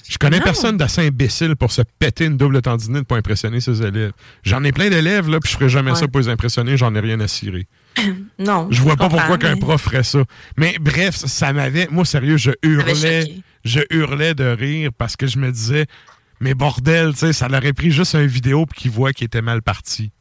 [SPEAKER 4] Je connais
[SPEAKER 3] Non.
[SPEAKER 4] personne d'assez imbécile pour se péter une double tendinite pour impressionner ses élèves. J'en ai plein d'élèves, là, puis je ferais jamais ça pour les impressionner, j'en ai rien à cirer.
[SPEAKER 3] Non.
[SPEAKER 4] Je vois pas pourquoi qu'un prof ferait ça. Mais bref, ça m'avait. Moi, sérieux, je hurlais. Je hurlais de rire parce que je me disais, mais bordel, tu sais, ça l'aurait pris juste une vidéo puis qu'il voit qu'il était mal parti.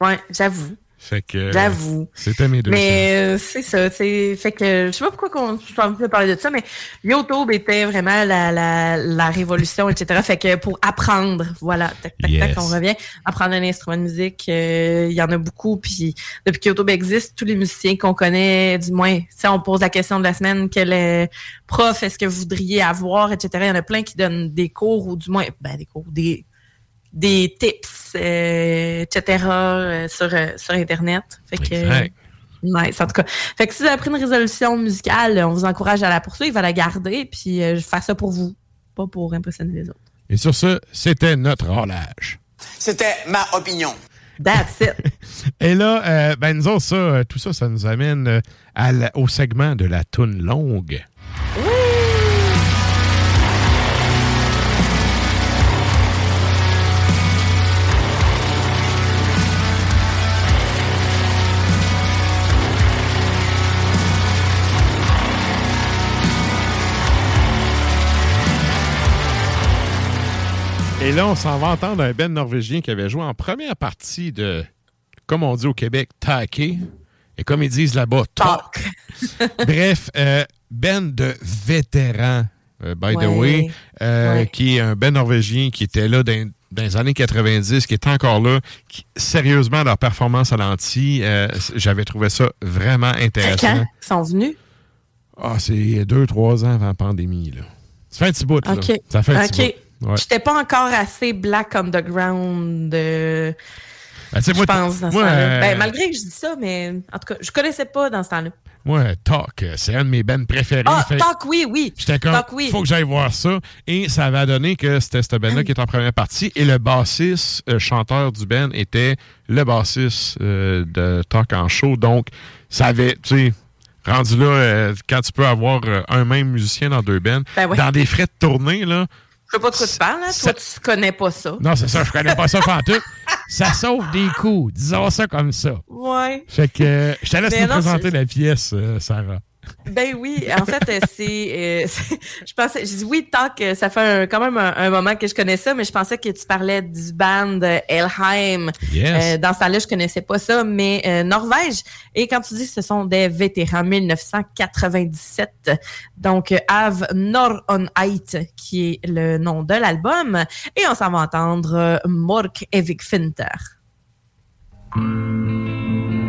[SPEAKER 3] Ouais, j'avoue.
[SPEAKER 4] Fait que.
[SPEAKER 3] J'avoue.
[SPEAKER 4] C'était mes deux.
[SPEAKER 3] Mais euh, c'est ça, c'est fait que je sais pas pourquoi qu'on de parler de ça, mais YouTube était vraiment la, la, la révolution, etc. Fait que pour apprendre, voilà, tac, tac,
[SPEAKER 4] Yes.
[SPEAKER 3] tac, on revient, apprendre un instrument de musique, euh, il y en a beaucoup, puis depuis que YouTube existe, tous les musiciens qu'on connaît, du moins, sais, on pose la question de la semaine, quel prof est-ce que vous voudriez avoir, etc. Il y en a plein qui donnent des cours, ou du moins, ben des cours, des des tips, euh, etc. euh, sur, euh, sur Internet. Fait que,
[SPEAKER 4] Exact.
[SPEAKER 3] Nice, en tout cas. Fait que si vous avez pris une résolution musicale, on vous encourage à la poursuivre, à la garder, puis euh, je fais ça pour vous, pas pour impressionner les autres.
[SPEAKER 4] Et sur ce, c'était notre relâche.
[SPEAKER 7] C'était ma opinion.
[SPEAKER 3] That's it.
[SPEAKER 4] Et là, euh, ben nous autres, ça, tout ça, ça nous amène à la- au segment de la toune longue. Et là, on s'en va entendre un Ben norvégien qui avait joué en première partie de, comme on dit au Québec, Take. Et comme ils disent là-bas, Talk. Bref, euh, Ben de vétéran, euh, by the way, euh,
[SPEAKER 16] Ouais.
[SPEAKER 4] qui est un Ben norvégien qui était là dans, dans les années 90, qui est encore là. Qui- sérieusement, leur performance à l'anti, euh, j'avais trouvé ça vraiment intéressant.
[SPEAKER 3] Quand ils sont venus?
[SPEAKER 4] Ah, c'est deux, trois ans avant la pandémie. Là. Ça fait un petit bout. Là. Ça fait un petit bout. Ouais.
[SPEAKER 3] J'étais pas encore assez black underground. euh, Ben, je pense, dans ce. Ben, malgré que je dis ça, mais en tout cas, je connaissais pas dans ce temps-là.
[SPEAKER 4] Moi, Talk, c'est un de mes bands préférés.
[SPEAKER 3] Ah, Talk, oui, oui.
[SPEAKER 4] J'étais comme, faut que j'aille voir ça. Et ça avait donné que c'était cette band-là qui était en première partie. Et le bassiste, euh, chanteur du band, était le bassiste euh, de Talk en show. Donc, ça avait, tu sais, rendu là, euh, quand tu peux avoir un même musicien dans deux bands, ben dans des frais de tournée, là,
[SPEAKER 3] je sais pas de quoi tu parles, hein? Toi, tu connais pas ça.
[SPEAKER 4] Non, c'est ça, je connais pas ça tout. Ça sauve des coups, disons ça comme ça.
[SPEAKER 3] Ouais.
[SPEAKER 4] Fait que je te laisse nous présenter la pièce, euh, Sarah.
[SPEAKER 3] Ben oui, en fait, euh, euh, c'est. je pensais. Je dis oui, tant que ça fait quand même un, moment que je connais ça, mais je pensais que tu parlais du band Elheim.
[SPEAKER 4] Yes.
[SPEAKER 3] dans ce temps-là, je connaissais pas ça, mais Norvège. Et quand tu dis que ce sont des vétérans 1997, donc Av Nor on Eit, qui est le nom de l'album. Et on s'en va entendre Mork Evik Finter.
[SPEAKER 4] Oh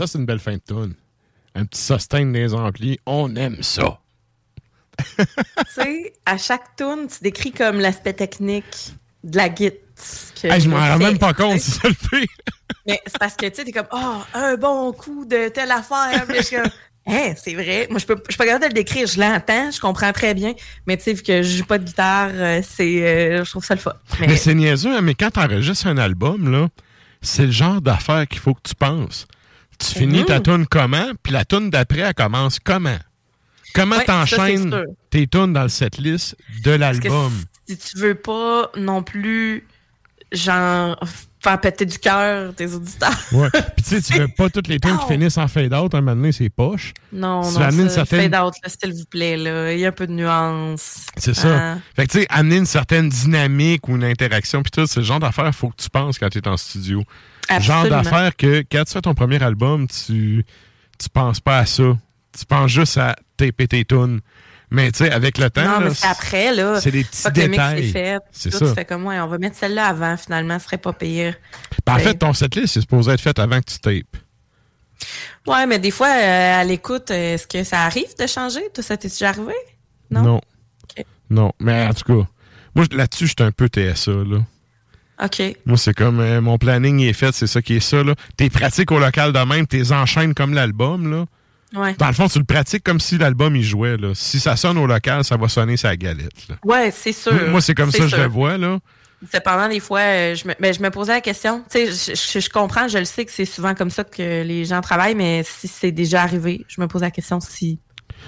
[SPEAKER 4] ça c'est une belle fin de tune. Un petit sustain des amplis, on aime ça.
[SPEAKER 3] tu sais, à chaque tune, tu décris comme l'aspect technique de la guitare.
[SPEAKER 4] je m'en rends même pas compte si ça le fait.
[SPEAKER 3] Mais c'est parce que tu sais, t'es comme, oh, un bon coup de telle affaire. Puis je suis comme, hein, c'est vrai. Moi, je peux, je peux pas capable de le décrire. Je l'entends, je comprends très bien. Mais tu sais, vu que je joue pas de guitare, euh, c'est, euh, je trouve ça le fun.
[SPEAKER 4] Mais, c'est niaiseux, hein, mais quand t'enregistres un album, là, c'est le genre d'affaire qu'il faut que tu penses. Tu finis ta mhm. tune comment, puis la tune d'après, elle commence comment? Comment t'enchaînes tes tunes dans le setlist de l'album?
[SPEAKER 3] Si tu veux pas non plus, genre, faire péter du cœur tes auditeurs.
[SPEAKER 4] ouais. Puis tu sais, tu veux pas toutes les tunes qui finissent en fade-out, un moment donné, c'est poche.
[SPEAKER 3] Non, tu non, ça, certaine... fade-out, s'il vous plaît, là. Il y a un peu de nuance.
[SPEAKER 4] C'est ça. Hein? Fait que tu sais, amener une certaine dynamique ou une interaction, puis tout, c'est le genre d'affaires faut que tu penses quand tu es en studio. Absolument. Genre d'affaires que quand tu fais ton premier album, tu, tu penses pas à ça. Tu penses juste à taper tes tunes. Mais tu sais, avec le temps. Non, mais
[SPEAKER 3] c'est après, là.
[SPEAKER 4] C'est des petits détails.
[SPEAKER 3] C'est ça. Tu fais comme, ouais, on va mettre celle-là avant, finalement, ce serait pas pire.
[SPEAKER 4] Ben, en fait, ton setlist, c'est supposé être fait avant que tu tapes.
[SPEAKER 3] Ouais, mais des fois, euh, à l'écoute, est-ce que ça arrive de changer? Tout ça t'est déjà arrivé? Non?
[SPEAKER 4] Non. Non. Mais en tout cas, moi, là-dessus, je suis un peu TSA, là.
[SPEAKER 3] OK.
[SPEAKER 4] Moi, c'est comme euh, mon planning est fait, c'est ça qui est ça, là. T'es pratique au local de même, t'es enchaînes comme l'album, là. Dans le fond, tu le pratiques comme si l'album il jouait. Là. Si ça sonne au local, ça va sonner sa galette. Là.
[SPEAKER 3] Ouais, c'est sûr.
[SPEAKER 4] Moi, c'est comme ça que je le vois. Là.
[SPEAKER 3] pendant des fois, euh, je me, ben, je me posais la question. Tu sais, je, je, comprends, je le sais que c'est souvent comme ça que les gens travaillent, mais si c'est déjà arrivé, je me pose la question si.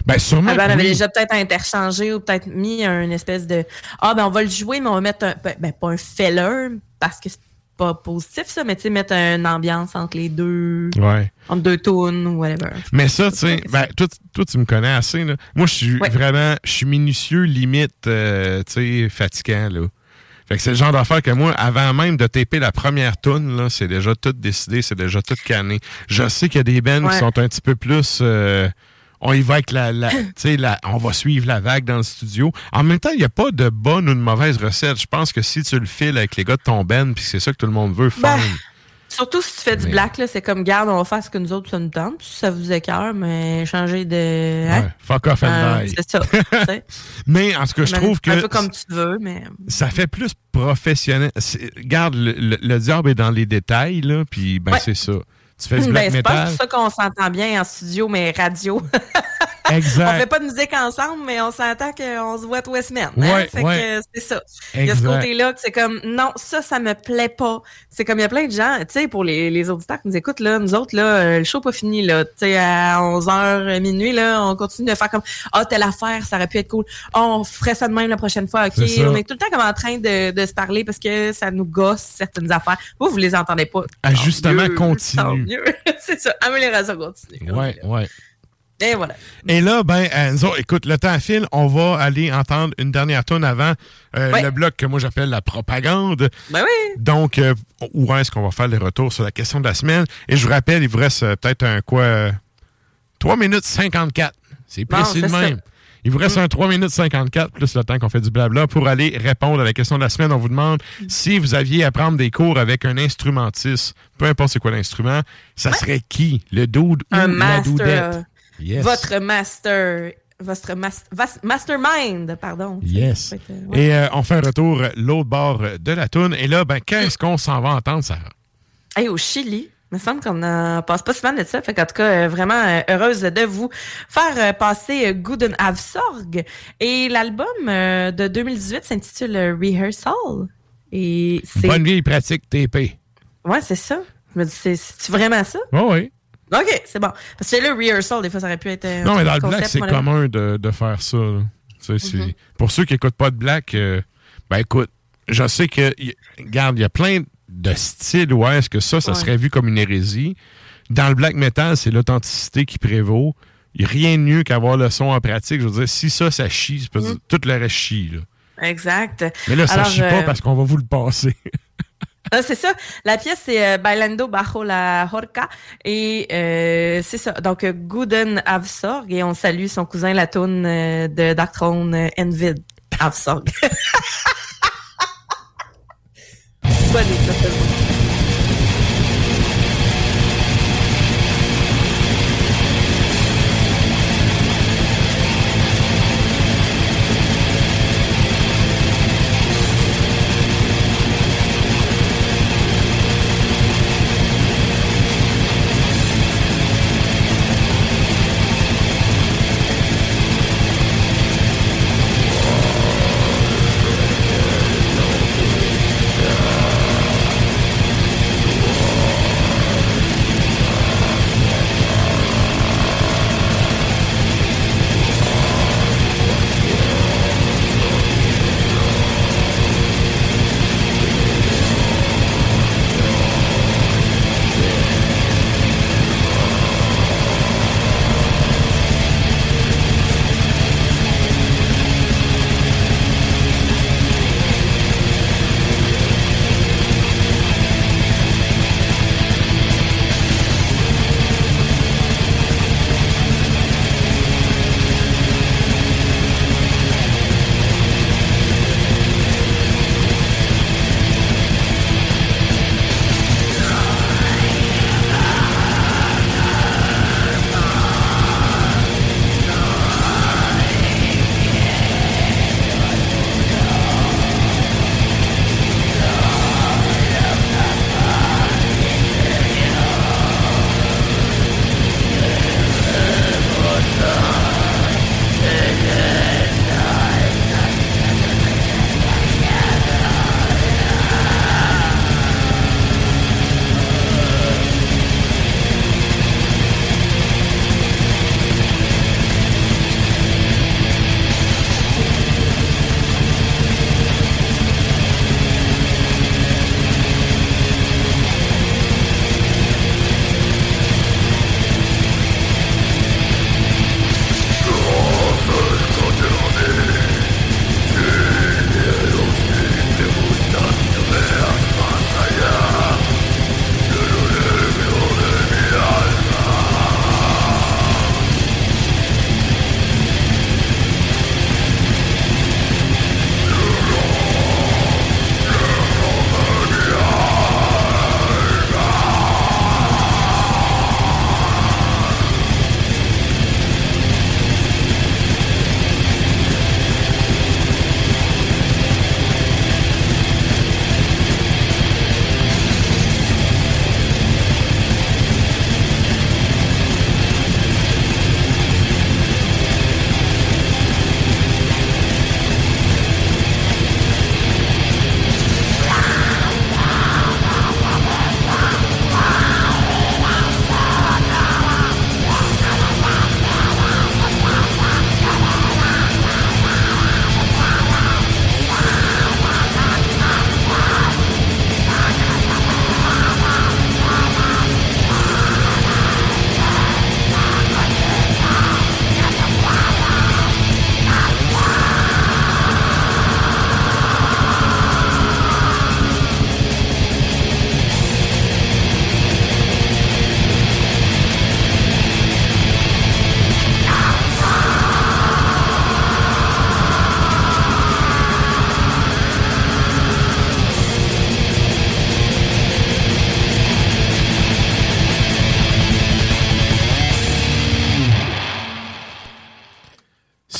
[SPEAKER 4] Ben, sûrement.
[SPEAKER 3] Ben, on avait déjà peut-être interchangé ou peut-être mis une espèce de Ah, ben, on va le jouer, mais on va mettre un. Ben, ben pas un feller, parce que pas positif, ça, mais tu sais, mettre une ambiance entre les deux.
[SPEAKER 4] Ouais.
[SPEAKER 3] Entre deux tunes ou whatever.
[SPEAKER 4] Mais ça, tu sais, ben, toi, toi, tu me connais assez, là. Moi, je suis vraiment, je suis minutieux, limite, euh, tu sais, fatigant, là. Fait que c'est le genre d'affaire que moi, avant même de taper la première tune, là, c'est déjà tout décidé, c'est déjà tout canné. Je sais qu'il y a des bands qui sont un petit peu plus... Euh, on y va avec la, la, la, on va suivre la vague dans le studio. En même temps, il n'y a pas de bonne ou de mauvaise recette. Je pense que si tu le files avec les gars de ton band, puis c'est ça que tout le monde veut, faire. Ben,
[SPEAKER 3] surtout si tu fais du black, là, c'est comme, garde, on va faire ce que nous autres, ça nous tente. Ça vous écœure, mais changer de. Hein?
[SPEAKER 4] Ouais, fuck off and euh,
[SPEAKER 3] C'est ça.
[SPEAKER 4] mais en tout cas, je trouve que.
[SPEAKER 3] Un peu comme tu veux, mais.
[SPEAKER 4] Ça fait plus professionnel. Garde, le, diable est dans les détails, là, puis ben, c'est ça. Tu fais du black ben,
[SPEAKER 3] metal. C'est pas pour ça qu'on s'entend bien en studio, mais radio.
[SPEAKER 4] Exact.
[SPEAKER 3] on fait pas de musique ensemble, mais on s'entend qu'on se voit tous les semaines. Hein? fait que c'est ça. Il y a ce côté-là que c'est comme, non, ça, ça me plaît pas. C'est comme, il y a plein de gens, tu sais, pour les, les auditeurs qui nous écoutent, là, nous autres, là, euh, le show pas fini, là. Tu sais, à 11h, minuit, là, on continue de faire comme, ah, telle affaire, ça aurait pu être cool. Oh, on ferait ça de même la prochaine fois, OK? on est tout le temps comme en train de, de se parler parce que ça nous gosse certaines affaires. Vous, vous les entendez pas.
[SPEAKER 4] Ajustement continu.
[SPEAKER 3] c'est ça. Amélioration continue.
[SPEAKER 4] Ouais, ouais.
[SPEAKER 3] Et voilà.
[SPEAKER 4] Et là, ben, Enzo, écoute, le temps file. On va aller entendre une dernière tonne avant euh, le bloc que moi j'appelle la propagande.
[SPEAKER 3] Ben oui.
[SPEAKER 4] Donc, euh, où est-ce qu'on va faire les retours sur la question de la semaine? Et je vous rappelle, il vous reste euh, peut-être un quoi? 3 minutes 54. C'est précis de même. Il vous reste mm. un 3 minutes 54 plus le temps qu'on fait du blabla pour aller répondre à la question de la semaine. On vous demande si vous aviez à prendre des cours avec un instrumentiste, peu importe c'est quoi l'instrument, ça serait qui? Le dude ou la doudette?
[SPEAKER 3] Votre master votre mastermind, pardon.
[SPEAKER 4] Yes. Et euh, on fait un retour l'autre bord de la toune. Et là, ben, qu'est-ce qu'on s'en va entendre, Sarah?
[SPEAKER 3] Hey, au Chili. Il me semble qu'on ne passe pas souvent de ça. Fait en tout cas, euh, vraiment euh, heureuse de vous faire passer Gooden Avsorg. Et l'album de 2018 s'intitule Rehearsal. Et
[SPEAKER 4] Bonne vieille pratique TP.
[SPEAKER 3] Ouais, c'est ça. Je me dis, c'est vraiment ça?
[SPEAKER 4] Oh, oui.
[SPEAKER 3] OK, c'est bon. Parce que le rehearsal, des fois, ça aurait pu être.
[SPEAKER 4] non, mais dans le black, c'est commun de, de, faire ça. Mm-hmm. Pour ceux qui n'écoutent pas de black, euh, ben écoute, je sais que, regarde, il y a plein de styles où est-ce que ça, ça serait vu comme une hérésie. Dans le black metal, c'est l'authenticité qui prévaut. Il n'y a rien de mieux qu'avoir le son en pratique. Je veux dire, si ça, ça chie, mm-hmm. tout le reste chie. Là.
[SPEAKER 3] Exact.
[SPEAKER 4] Mais là, ça ne chie pas euh, parce qu'on va vous le passer.
[SPEAKER 3] Ah, c'est ça. La pièce, c'est euh, Bailando Bajo la Horca. Et euh, c'est ça. Donc, Gooden Avsorg. Et on salue son cousin, la toune euh, de euh, Envid Avsorg. Bonne.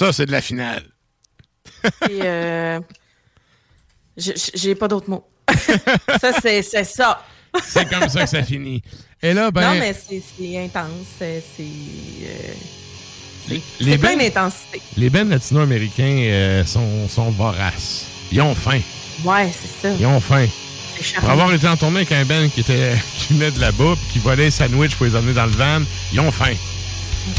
[SPEAKER 4] Ça, c'est de la finale.
[SPEAKER 3] Et euh, j'ai pas d'autres mots. ça, c'est ça.
[SPEAKER 4] c'est comme ça que ça finit. Et là, ben.
[SPEAKER 3] Non, mais c'est intense. C'est. Euh, c'est plein d'intensité.
[SPEAKER 4] Les bennes latino-américains euh, sont, sont voraces. Ils ont faim.
[SPEAKER 3] Ouais, c'est ça.
[SPEAKER 4] Ils ont faim. Pour avoir été en tournée avec un Ben qui, était, qui venait de là-bas puis qui volait les sandwichs pour les emmener dans le van, ils ont faim.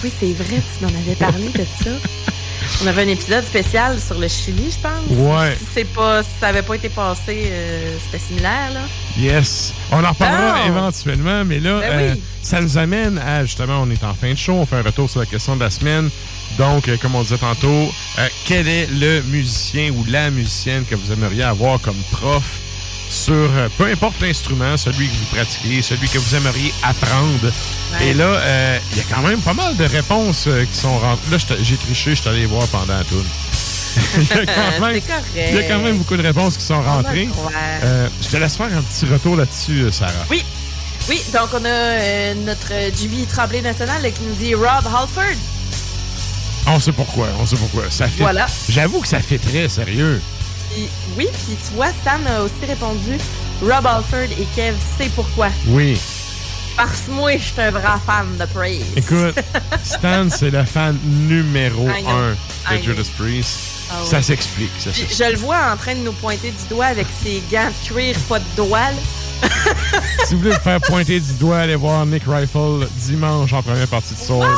[SPEAKER 3] Oui, c'est vrai, tu m'en avais parlé de ça. On avait un épisode spécial sur le Chili, je pense.
[SPEAKER 4] Ouais.
[SPEAKER 3] Si, c'est pas, si ça n'avait pas été passé, euh, c'était similaire, là.
[SPEAKER 4] Yes. On en reparlera éventuellement, mais là,
[SPEAKER 3] ben
[SPEAKER 4] euh, ça nous amène à, justement, on est en fin de show, on fait un retour sur la question de la semaine. Donc, euh, comme on disait tantôt, quel est le musicien ou la musicienne que vous aimeriez avoir comme prof? Sur euh, peu importe l'instrument, celui que vous pratiquez, celui que vous aimeriez apprendre. Et là, euh, il y a quand même pas mal de réponses euh, qui sont rentrées. Là, j'ai triché, je suis allé voir pendant la tour. il, y a quand même, beaucoup de réponses qui sont rentrées. je te laisse faire un petit retour là-dessus, Sarah.
[SPEAKER 3] Oui. Oui, donc on a notre Jimmy Tremblay national qui nous dit Rob Halford.
[SPEAKER 4] On sait pourquoi, on sait pourquoi. Ça.
[SPEAKER 3] Voilà.
[SPEAKER 4] J'avoue que ça fait très sérieux
[SPEAKER 3] oui, puis tu vois, Stan a aussi répondu Rob Alford et Kev sait pourquoi?
[SPEAKER 4] Oui.
[SPEAKER 3] Parce que moi, je suis un vrai fan de Priest.
[SPEAKER 4] Écoute, Stan, c'est le fan numéro un de Judas Priest. Ah ça s'explique.
[SPEAKER 3] Je le vois en train de nous pointer du doigt avec ses gants de cuir, pas de doigts
[SPEAKER 4] si vous voulez vous faire pointer du doigt, allez voir Nick Rifle dimanche en première partie de Sword.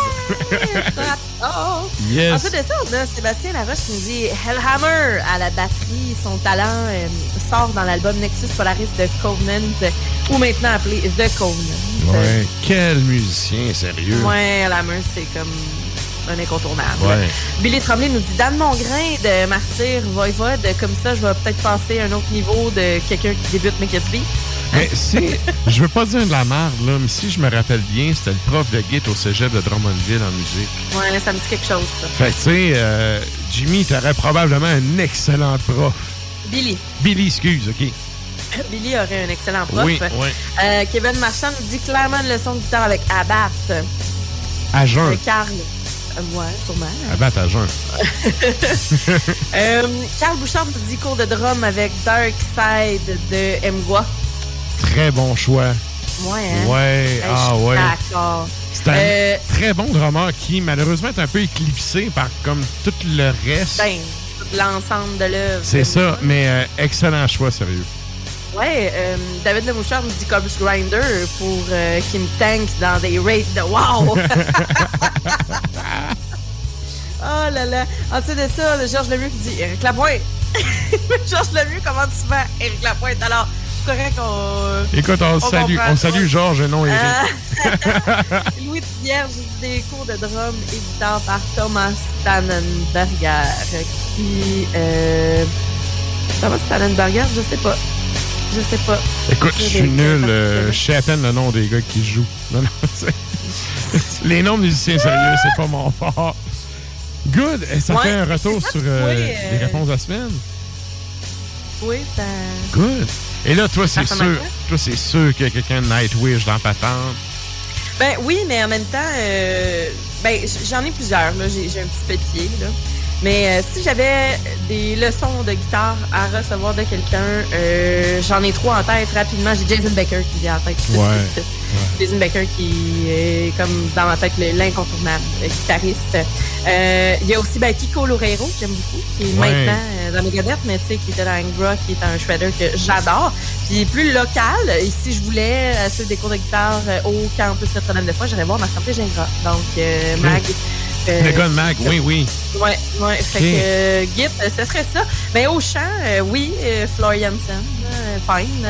[SPEAKER 3] oh. yes. Ensuite de ça, on a Sébastien Laroche qui nous dit Hellhammer à la batterie. Son talent euh, sort dans l'album Nexus Polaris de Covenant, ou maintenant appelé The Covenant.
[SPEAKER 4] Ouais, quel musicien, sérieux.
[SPEAKER 3] Ouais, Hellhammer, c'est comme un incontournable.
[SPEAKER 4] Ouais.
[SPEAKER 3] Billy Tremblay nous dit Dan Mongrain de Martyr Voivode, comme ça, je vais peut-être passer à un autre niveau de quelqu'un qui débute McKinsey.
[SPEAKER 4] Mais c'est. je veux pas dire de la merde, là, mais si je me rappelle bien, c'était le prof de guide au cégep de Drummondville en musique.
[SPEAKER 3] Ouais, ça me dit quelque chose, ça.
[SPEAKER 4] Fait que, tu sais, euh, Jimmy, t'aurais probablement un excellent prof.
[SPEAKER 3] Billy.
[SPEAKER 4] Billy, excuse, OK.
[SPEAKER 3] Billy aurait un excellent prof.
[SPEAKER 4] Oui, oui.
[SPEAKER 3] Euh, Kevin Marchand nous dit clairement une leçon de guitare avec Abat.
[SPEAKER 4] À jeun.
[SPEAKER 3] Euh, Carl. Ouais, sûrement.
[SPEAKER 4] Abat à jeun.
[SPEAKER 3] Carl Bouchard nous dit cours de drum avec Dark Side de Mgwa.
[SPEAKER 4] Très bon choix.
[SPEAKER 3] Ouais, hein?
[SPEAKER 4] Ouais, ah ouais.
[SPEAKER 3] D'accord.
[SPEAKER 4] C'est un euh, très bon drummer qui, malheureusement, est un peu éclipsé par comme tout le reste.
[SPEAKER 3] Ben, l'ensemble de l'œuvre.
[SPEAKER 4] C'est ça, mais euh, excellent choix, sérieux.
[SPEAKER 3] Ouais, euh, David Lemouchard nous dit Corpus Grinder pour Kim Tank dans des raids de wow! oh là là! Ensuite de ça, Georges Lemieux qui dit Eric Lapointe! Georges Lemieux, comment tu fais, Eric Lapointe? Alors, correct. On,
[SPEAKER 4] Écoute, on, salue, on salue Georges et non Eric.
[SPEAKER 3] Euh, Louis Vierge des cours de drum et guitare par Thomas Tannenberger. Qui. Euh, Thomas Tannenberger, je sais pas. Je sais pas.
[SPEAKER 4] Écoute, je suis nul. Euh, je sais à peine le nom des gars qui jouent. Non, non, Les noms de musiciens sérieux, c'est pas mon fort. Good. Et ça fait un retour sur les réponses de la semaine.
[SPEAKER 3] Oui, ça.
[SPEAKER 4] Good. Et là, toi, c'est sûr. Toi, c'est sûr qu'il y a quelqu'un de Nightwish dans patente.
[SPEAKER 3] Ben oui, mais en même temps, euh, ben j'en ai plusieurs. J'ai un petit papier. Là. Mais euh, si j'avais des leçons de guitare à recevoir de quelqu'un, euh, j'en ai trois en tête rapidement. J'ai Jason Becker qui vient en tête.
[SPEAKER 4] Ouais.
[SPEAKER 3] Jason Becker qui est comme dans ma tête l'incontournable guitariste. Euh, il y a aussi ben, Kiko Loureiro, que j'aime beaucoup, qui est maintenant dans Megadeth, mais tu sais, qui était dans Angra, qui est un shredder que j'adore. Puis plus local, ici, je voulais suivre des cours de guitare au campus Notre-Dame de Foix, j'allais voir ma santé Gingra. Donc, Mag
[SPEAKER 4] le gars de Mac, oui, oui.
[SPEAKER 3] Oui, oui. Fait que euh, Git, euh, ce serait ça. Mais au chant, euh, oui, Florian fine,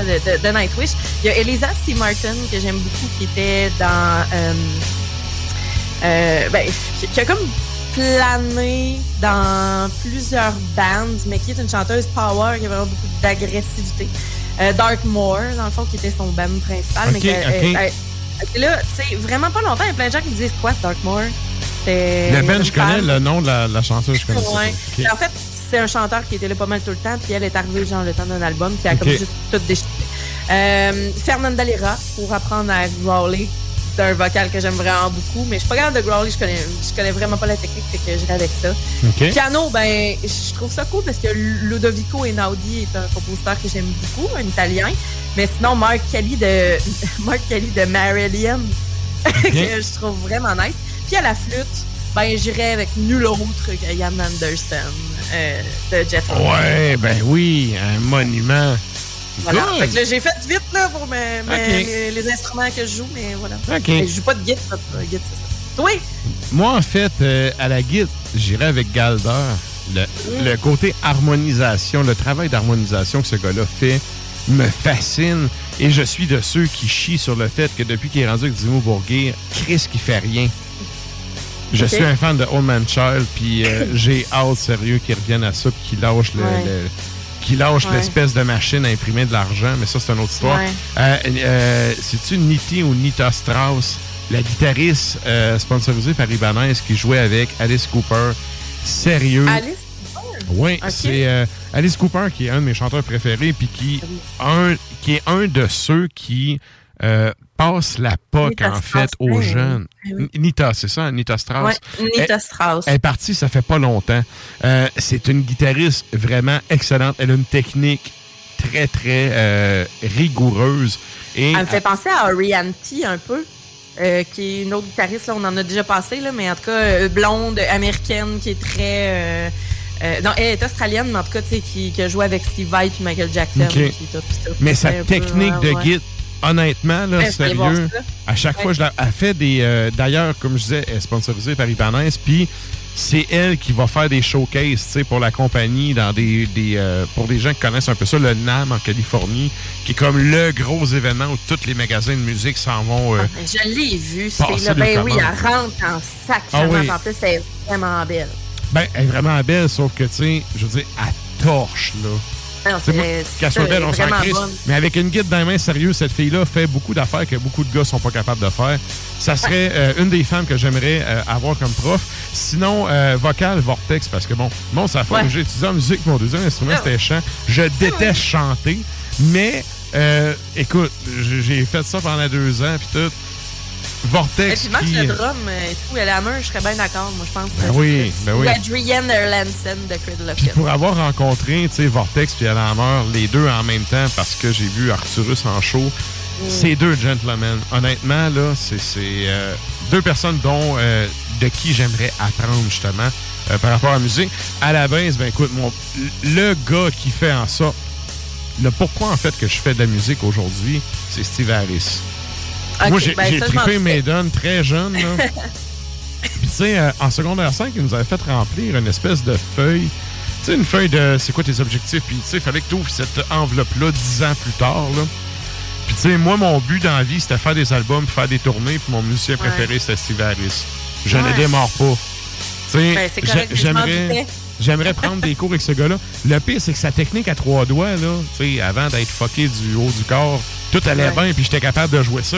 [SPEAKER 3] de, Nightwish. Il y a Elisa C. Martin, que j'aime beaucoup, qui était dans. ben, qui, a comme plané dans plusieurs bands, mais qui est une chanteuse power, qui a vraiment beaucoup d'agressivité. Dark Moore, dans le fond, qui était son band principal.
[SPEAKER 4] mais
[SPEAKER 3] là, c'est vraiment pas longtemps, il y a plein de gens qui me disent quoi, Dark Moore?
[SPEAKER 4] Le Ben, je connais le nom de la, chanteuse, je connais
[SPEAKER 3] ouais. En fait, c'est un chanteur qui était là pas mal tout le temps, puis elle est arrivée genre le temps d'un album, puis elle a comme juste tout déchiré. Euh, Fernanda Lira, pour apprendre à growler d'un vocal que j'aime vraiment beaucoup, mais je suis pas capable de growler, je connais, je connais vraiment pas la technique, fait que j'irai avec ça. Piano, ben, je trouve ça cool parce que Ludovico Einaudi est un compositeur que j'aime beaucoup, un italien. Mais sinon, Mark Kelly de, Mark Kelly de Marillion, que je trouve vraiment nice. Puis à la flûte, ben, j'irai avec nul autre que Ian Anderson euh, de Jeff
[SPEAKER 4] Ouais, ben oui, un monument.
[SPEAKER 3] Voilà. Fait que j'ai fait vite là, pour les instruments que je joue, mais voilà. OK. je joue pas de guitare. Oui.
[SPEAKER 4] Moi, en fait, euh, à la guitare, j'irais avec Galder. Le, mm. le, côté harmonisation, le travail d'harmonisation que ce gars-là fait me fascine. Et je suis de ceux qui chient sur le fait que depuis qu'il est rendu avec Dimo Bourguet, Chris qui fait rien. Je suis un fan de Old Man Child, puis euh, j'ai hâte, sérieux, qu'il revienne à ça, puis qu'il lâche le, qui lâche l'espèce de machine à imprimer de l'argent, mais ça, c'est une autre histoire. Euh, euh, C'est-tu Niti ou Nita Strauss, la guitariste euh, sponsorisée par Ibanez qui jouait avec Alice Cooper? Sérieux?
[SPEAKER 3] Alice
[SPEAKER 4] Cooper? Oui, c'est Alice Cooper qui est un de mes chanteurs préférés, puis qui, un, qui est un de ceux qui passe la POC, en fait, aux jeunes. Nita, c'est ça, Nita Strauss.
[SPEAKER 3] Nita Strauss.
[SPEAKER 4] Elle, est partie, ça fait pas longtemps. Euh, c'est une guitariste vraiment excellente. Elle a une technique très, très euh, rigoureuse. Et,
[SPEAKER 3] elle me fait penser à Orianti un peu. Euh, qui est une autre guitariste, là, on en a déjà passé, là, mais en tout cas, blonde, américaine, qui est très... non, elle est australienne, mais en tout cas, tu sais, qui, qui a joué avec Steve Vai et Michael Jackson.
[SPEAKER 4] mais sa technique de guide honnêtement, là, sérieux, à chaque fois, je la, elle fait des. Euh, d'ailleurs, comme je disais, elle est sponsorisée par Ibanez, puis c'est elle qui va faire des showcases pour la compagnie dans des, des euh, pour des gens qui connaissent un peu ça, le NAM en Californie, qui est comme le gros événement où tous les magasins de musique s'en vont. Euh, ah,
[SPEAKER 3] je l'ai vu, c'est là. Ben oui, elle rentre en sac. Ah, En plus, elle est vraiment belle.
[SPEAKER 4] Ben, elle est vraiment belle, sauf que, tu sais, je veux dire, elle torche, là. Qu'elle soit belle, on s'en Mais avec une guide dans les mains, sérieux, cette fille-là fait beaucoup d'affaires que beaucoup de gars sont pas capables de faire. Ça serait euh, une des femmes que j'aimerais euh, avoir comme prof. Sinon, euh, vocal, Vortex, parce que bon, bon, ça fait que j'ai étudié en musique, mon deuxième instrument, ah c'était chant. Je ah déteste chanter, mais écoute, j'ai fait ça pendant deux ans, puis tout. Vortex.
[SPEAKER 3] Et puis, qui... le drum et tout, elle la main, je serais bien d'accord, moi, je pense.
[SPEAKER 4] Ben oui, ben oui.
[SPEAKER 3] Adrienne Erlandson de Cradle
[SPEAKER 4] pour avoir rencontré, tu sais, Vortex puis Hammer, les deux en même temps, parce que j'ai vu Arcturus en show, mm. c'est deux gentlemen. Honnêtement, là, c'est euh, deux personnes dont, euh, de qui j'aimerais apprendre, justement, euh, par rapport à la musique. À la base, ben écoute, moi, le gars qui fait en ça, le pourquoi, en fait, que je fais de la musique aujourd'hui, c'est Steve Harris. Moi, j'ai ben, trippé Maiden très jeune. Puis, tu sais, euh, en secondaire 5, ils nous avaient fait remplir une espèce de feuille. Tu sais, une feuille de c'est quoi tes objectifs. Puis, tu sais, il fallait que tu ouvres cette enveloppe-là dix ans plus tard. Là. Puis, tu sais, moi, mon but dans la vie, c'était faire des albums, faire des tournées. Puis, mon musicien préféré, c'était Steve Harris. Je ne démarre pas. Tu sais, ben, j'aimerais. J'aimerais prendre des cours avec ce gars-là. Le pire, c'est que sa technique à trois doigts, là, avant d'être fucké du haut du corps, tout allait bien, puis j'étais capable de jouer ça.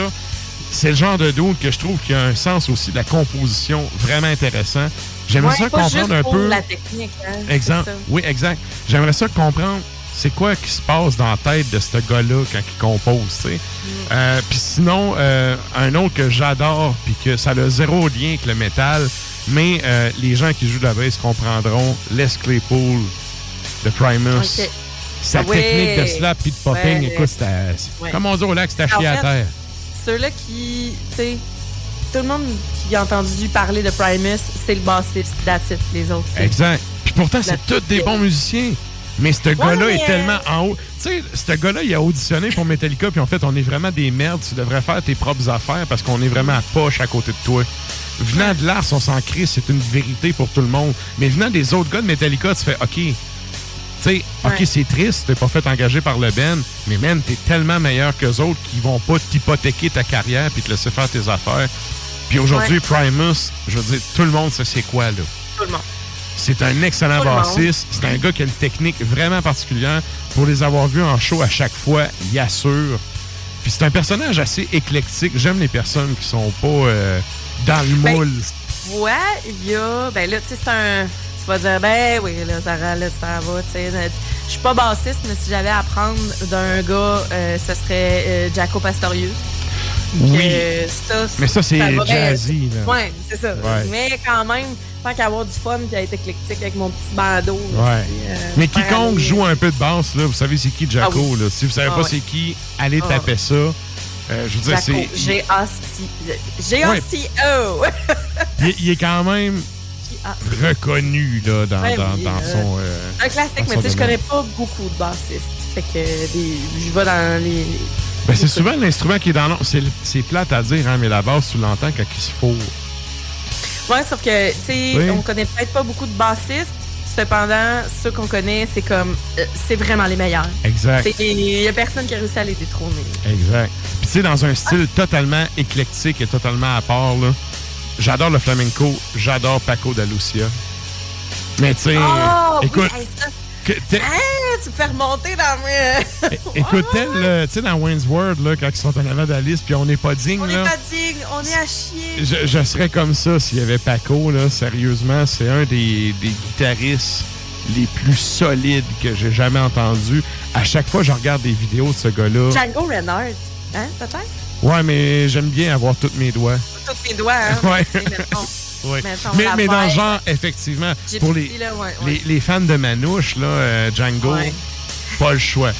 [SPEAKER 4] C'est le genre de doute que je trouve qu'il y a un sens aussi de la composition vraiment intéressant. J'aimerais ça comprendre un peu.
[SPEAKER 3] La technique, hein,
[SPEAKER 4] Exemple. Oui, exact. J'aimerais ça comprendre c'est quoi qui se passe dans la tête de ce gars-là quand il compose, tu sais. Mm. Euh, puis sinon, euh, un autre que j'adore, puis que ça a zéro lien avec le métal, mais euh, les gens qui jouent de la bass comprendront Les Claypool de Primus. Sa technique de slap et de popping, écoute, c'était... Comme on dit au lac, c'était chier à terre.
[SPEAKER 3] Ceux-là qui, tu sais, tout le monde qui a entendu parler de Primus, c'est le bassiste, that's it, les autres.
[SPEAKER 4] Exact. Puis pourtant, c'est tous des bons musiciens. Mais ce gars-là est tellement en haut. Tu sais, ce gars-là, il a auditionné pour Metallica, puis en fait, on est vraiment des merdes. Tu devrais faire tes propres affaires parce qu'on est vraiment à poche à côté de toi. Venant de l'art, on s'en crie, c'est une vérité pour tout le monde. Mais venant des autres gars de Metallica, tu fais OK. Tu sais, OK, c'est triste, t'es pas fait engager par le Ben, mais man, t'es tellement meilleur que autres qui vont pas t'hypothéquer ta carrière puis te laisser faire tes affaires. Puis aujourd'hui, Primus, je veux dire, tout le monde sait c'est quoi, là.
[SPEAKER 3] Tout le monde.
[SPEAKER 4] C'est un excellent bassiste. C'est un gars qui a une technique vraiment particulière. Pour les avoir vus en show à chaque fois, il assure. Puis c'est un personnage assez éclectique. J'aime les personnes qui sont pas euh, dans le ben, moule.
[SPEAKER 3] Ouais, il y a. Ben là, tu sais, c'est un. Vas dire, ben oui, là, Sarah, tu sais. Je suis pas bassiste, mais si j'avais à apprendre d'un gars, euh, ce serait euh, Jaco Pastorius. Oui. Ça,
[SPEAKER 4] mais ça, c'est jazzy.
[SPEAKER 3] Là. Ouais, c'est ça. Mais quand même, tant qu'avoir du fun et être éclectique avec mon petit bandeau.
[SPEAKER 4] Ouais. Euh, mais quiconque joue un peu de basse, là, vous savez c'est qui Jaco. Ah là. Si vous savez ah pas c'est qui, allez ah. taper ça. Euh, je veux dire, c'est.
[SPEAKER 3] G-A-C-O.
[SPEAKER 4] il est quand même reconnu là, dans, dans, dans euh, son.
[SPEAKER 3] Euh, un classique, mais tu sais, je connais pas beaucoup de bassistes. Fait que je vais dans les.
[SPEAKER 4] Ben, c'est souvent l'instrument qui est dans l'ombre. C'est plate à dire, hein, mais la basse, tu l'entends quand il se fourre.
[SPEAKER 3] Ouais, sauf que, tu sais, on connaît peut-être pas beaucoup de bassistes. Cependant, ceux qu'on connaît, c'est comme. Euh, c'est vraiment les meilleurs.
[SPEAKER 4] Exact.
[SPEAKER 3] Il n'y a personne qui a réussi à les détrôner.
[SPEAKER 4] Exact. Puis, tu sais, dans un style totalement éclectique et totalement à part, là. J'adore le flamenco, j'adore Paco da Lucia. Mais tu sais,
[SPEAKER 3] oh, écoute. Oui, hein, tu fais remonter dans mes.
[SPEAKER 4] écoute, tu sais, dans Wayne's World, là, quand ils sont en avant liste, puis on n'est pas digne.
[SPEAKER 3] On
[SPEAKER 4] n'est
[SPEAKER 3] pas digne, on est à chier.
[SPEAKER 4] Je, je serais comme ça s'il y avait Paco, là, sérieusement. C'est un des, des guitaristes les plus solides que j'ai jamais entendus. À chaque fois, je regarde des vidéos de ce gars-là.
[SPEAKER 3] Django Reinhardt, hein, peut-être?
[SPEAKER 4] Ouais, mais j'aime bien avoir tous mes doigts.
[SPEAKER 3] Tous mes doigts, hein?
[SPEAKER 4] Ouais. Ouais. Mais, mais dans le genre, effectivement, pour les, les, les, fans de Manouche, là, euh, Django, pas le choix.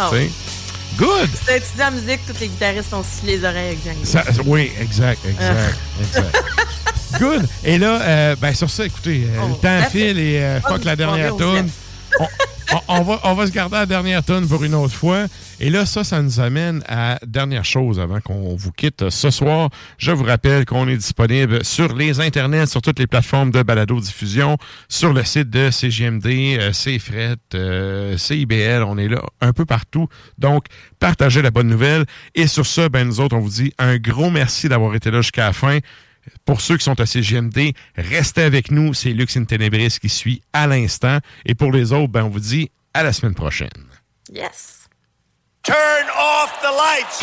[SPEAKER 4] Oh. Good!
[SPEAKER 3] Si tu étudies en musique, tous les guitaristes ont scié les oreilles avec Django.
[SPEAKER 4] oui, exact, exact, ah. exact. Good! Et là, euh, ben, sur ça, écoutez, euh, le oh, temps file et euh, fuck la dernière tourne on, va, on va se garder la dernière tonne pour une autre fois. Et là, ça, ça nous amène à dernière chose avant qu'on vous quitte ce soir. Je vous rappelle qu'on est disponible sur les internets, sur toutes les plateformes de balado-diffusion, sur le site de CGMD, euh, CFRET, euh, CIBL. On est là un peu partout. Donc, partagez la bonne nouvelle. Et sur ça, ben, nous autres, on vous dit un gros merci d'avoir été là jusqu'à la fin. Pour ceux qui sont à CGMD, restez avec nous. C'est Lux in Tenebris qui suit à l'instant. Et pour les autres, ben, on vous dit à la semaine prochaine.
[SPEAKER 3] Yes.
[SPEAKER 15] Turn off the lights.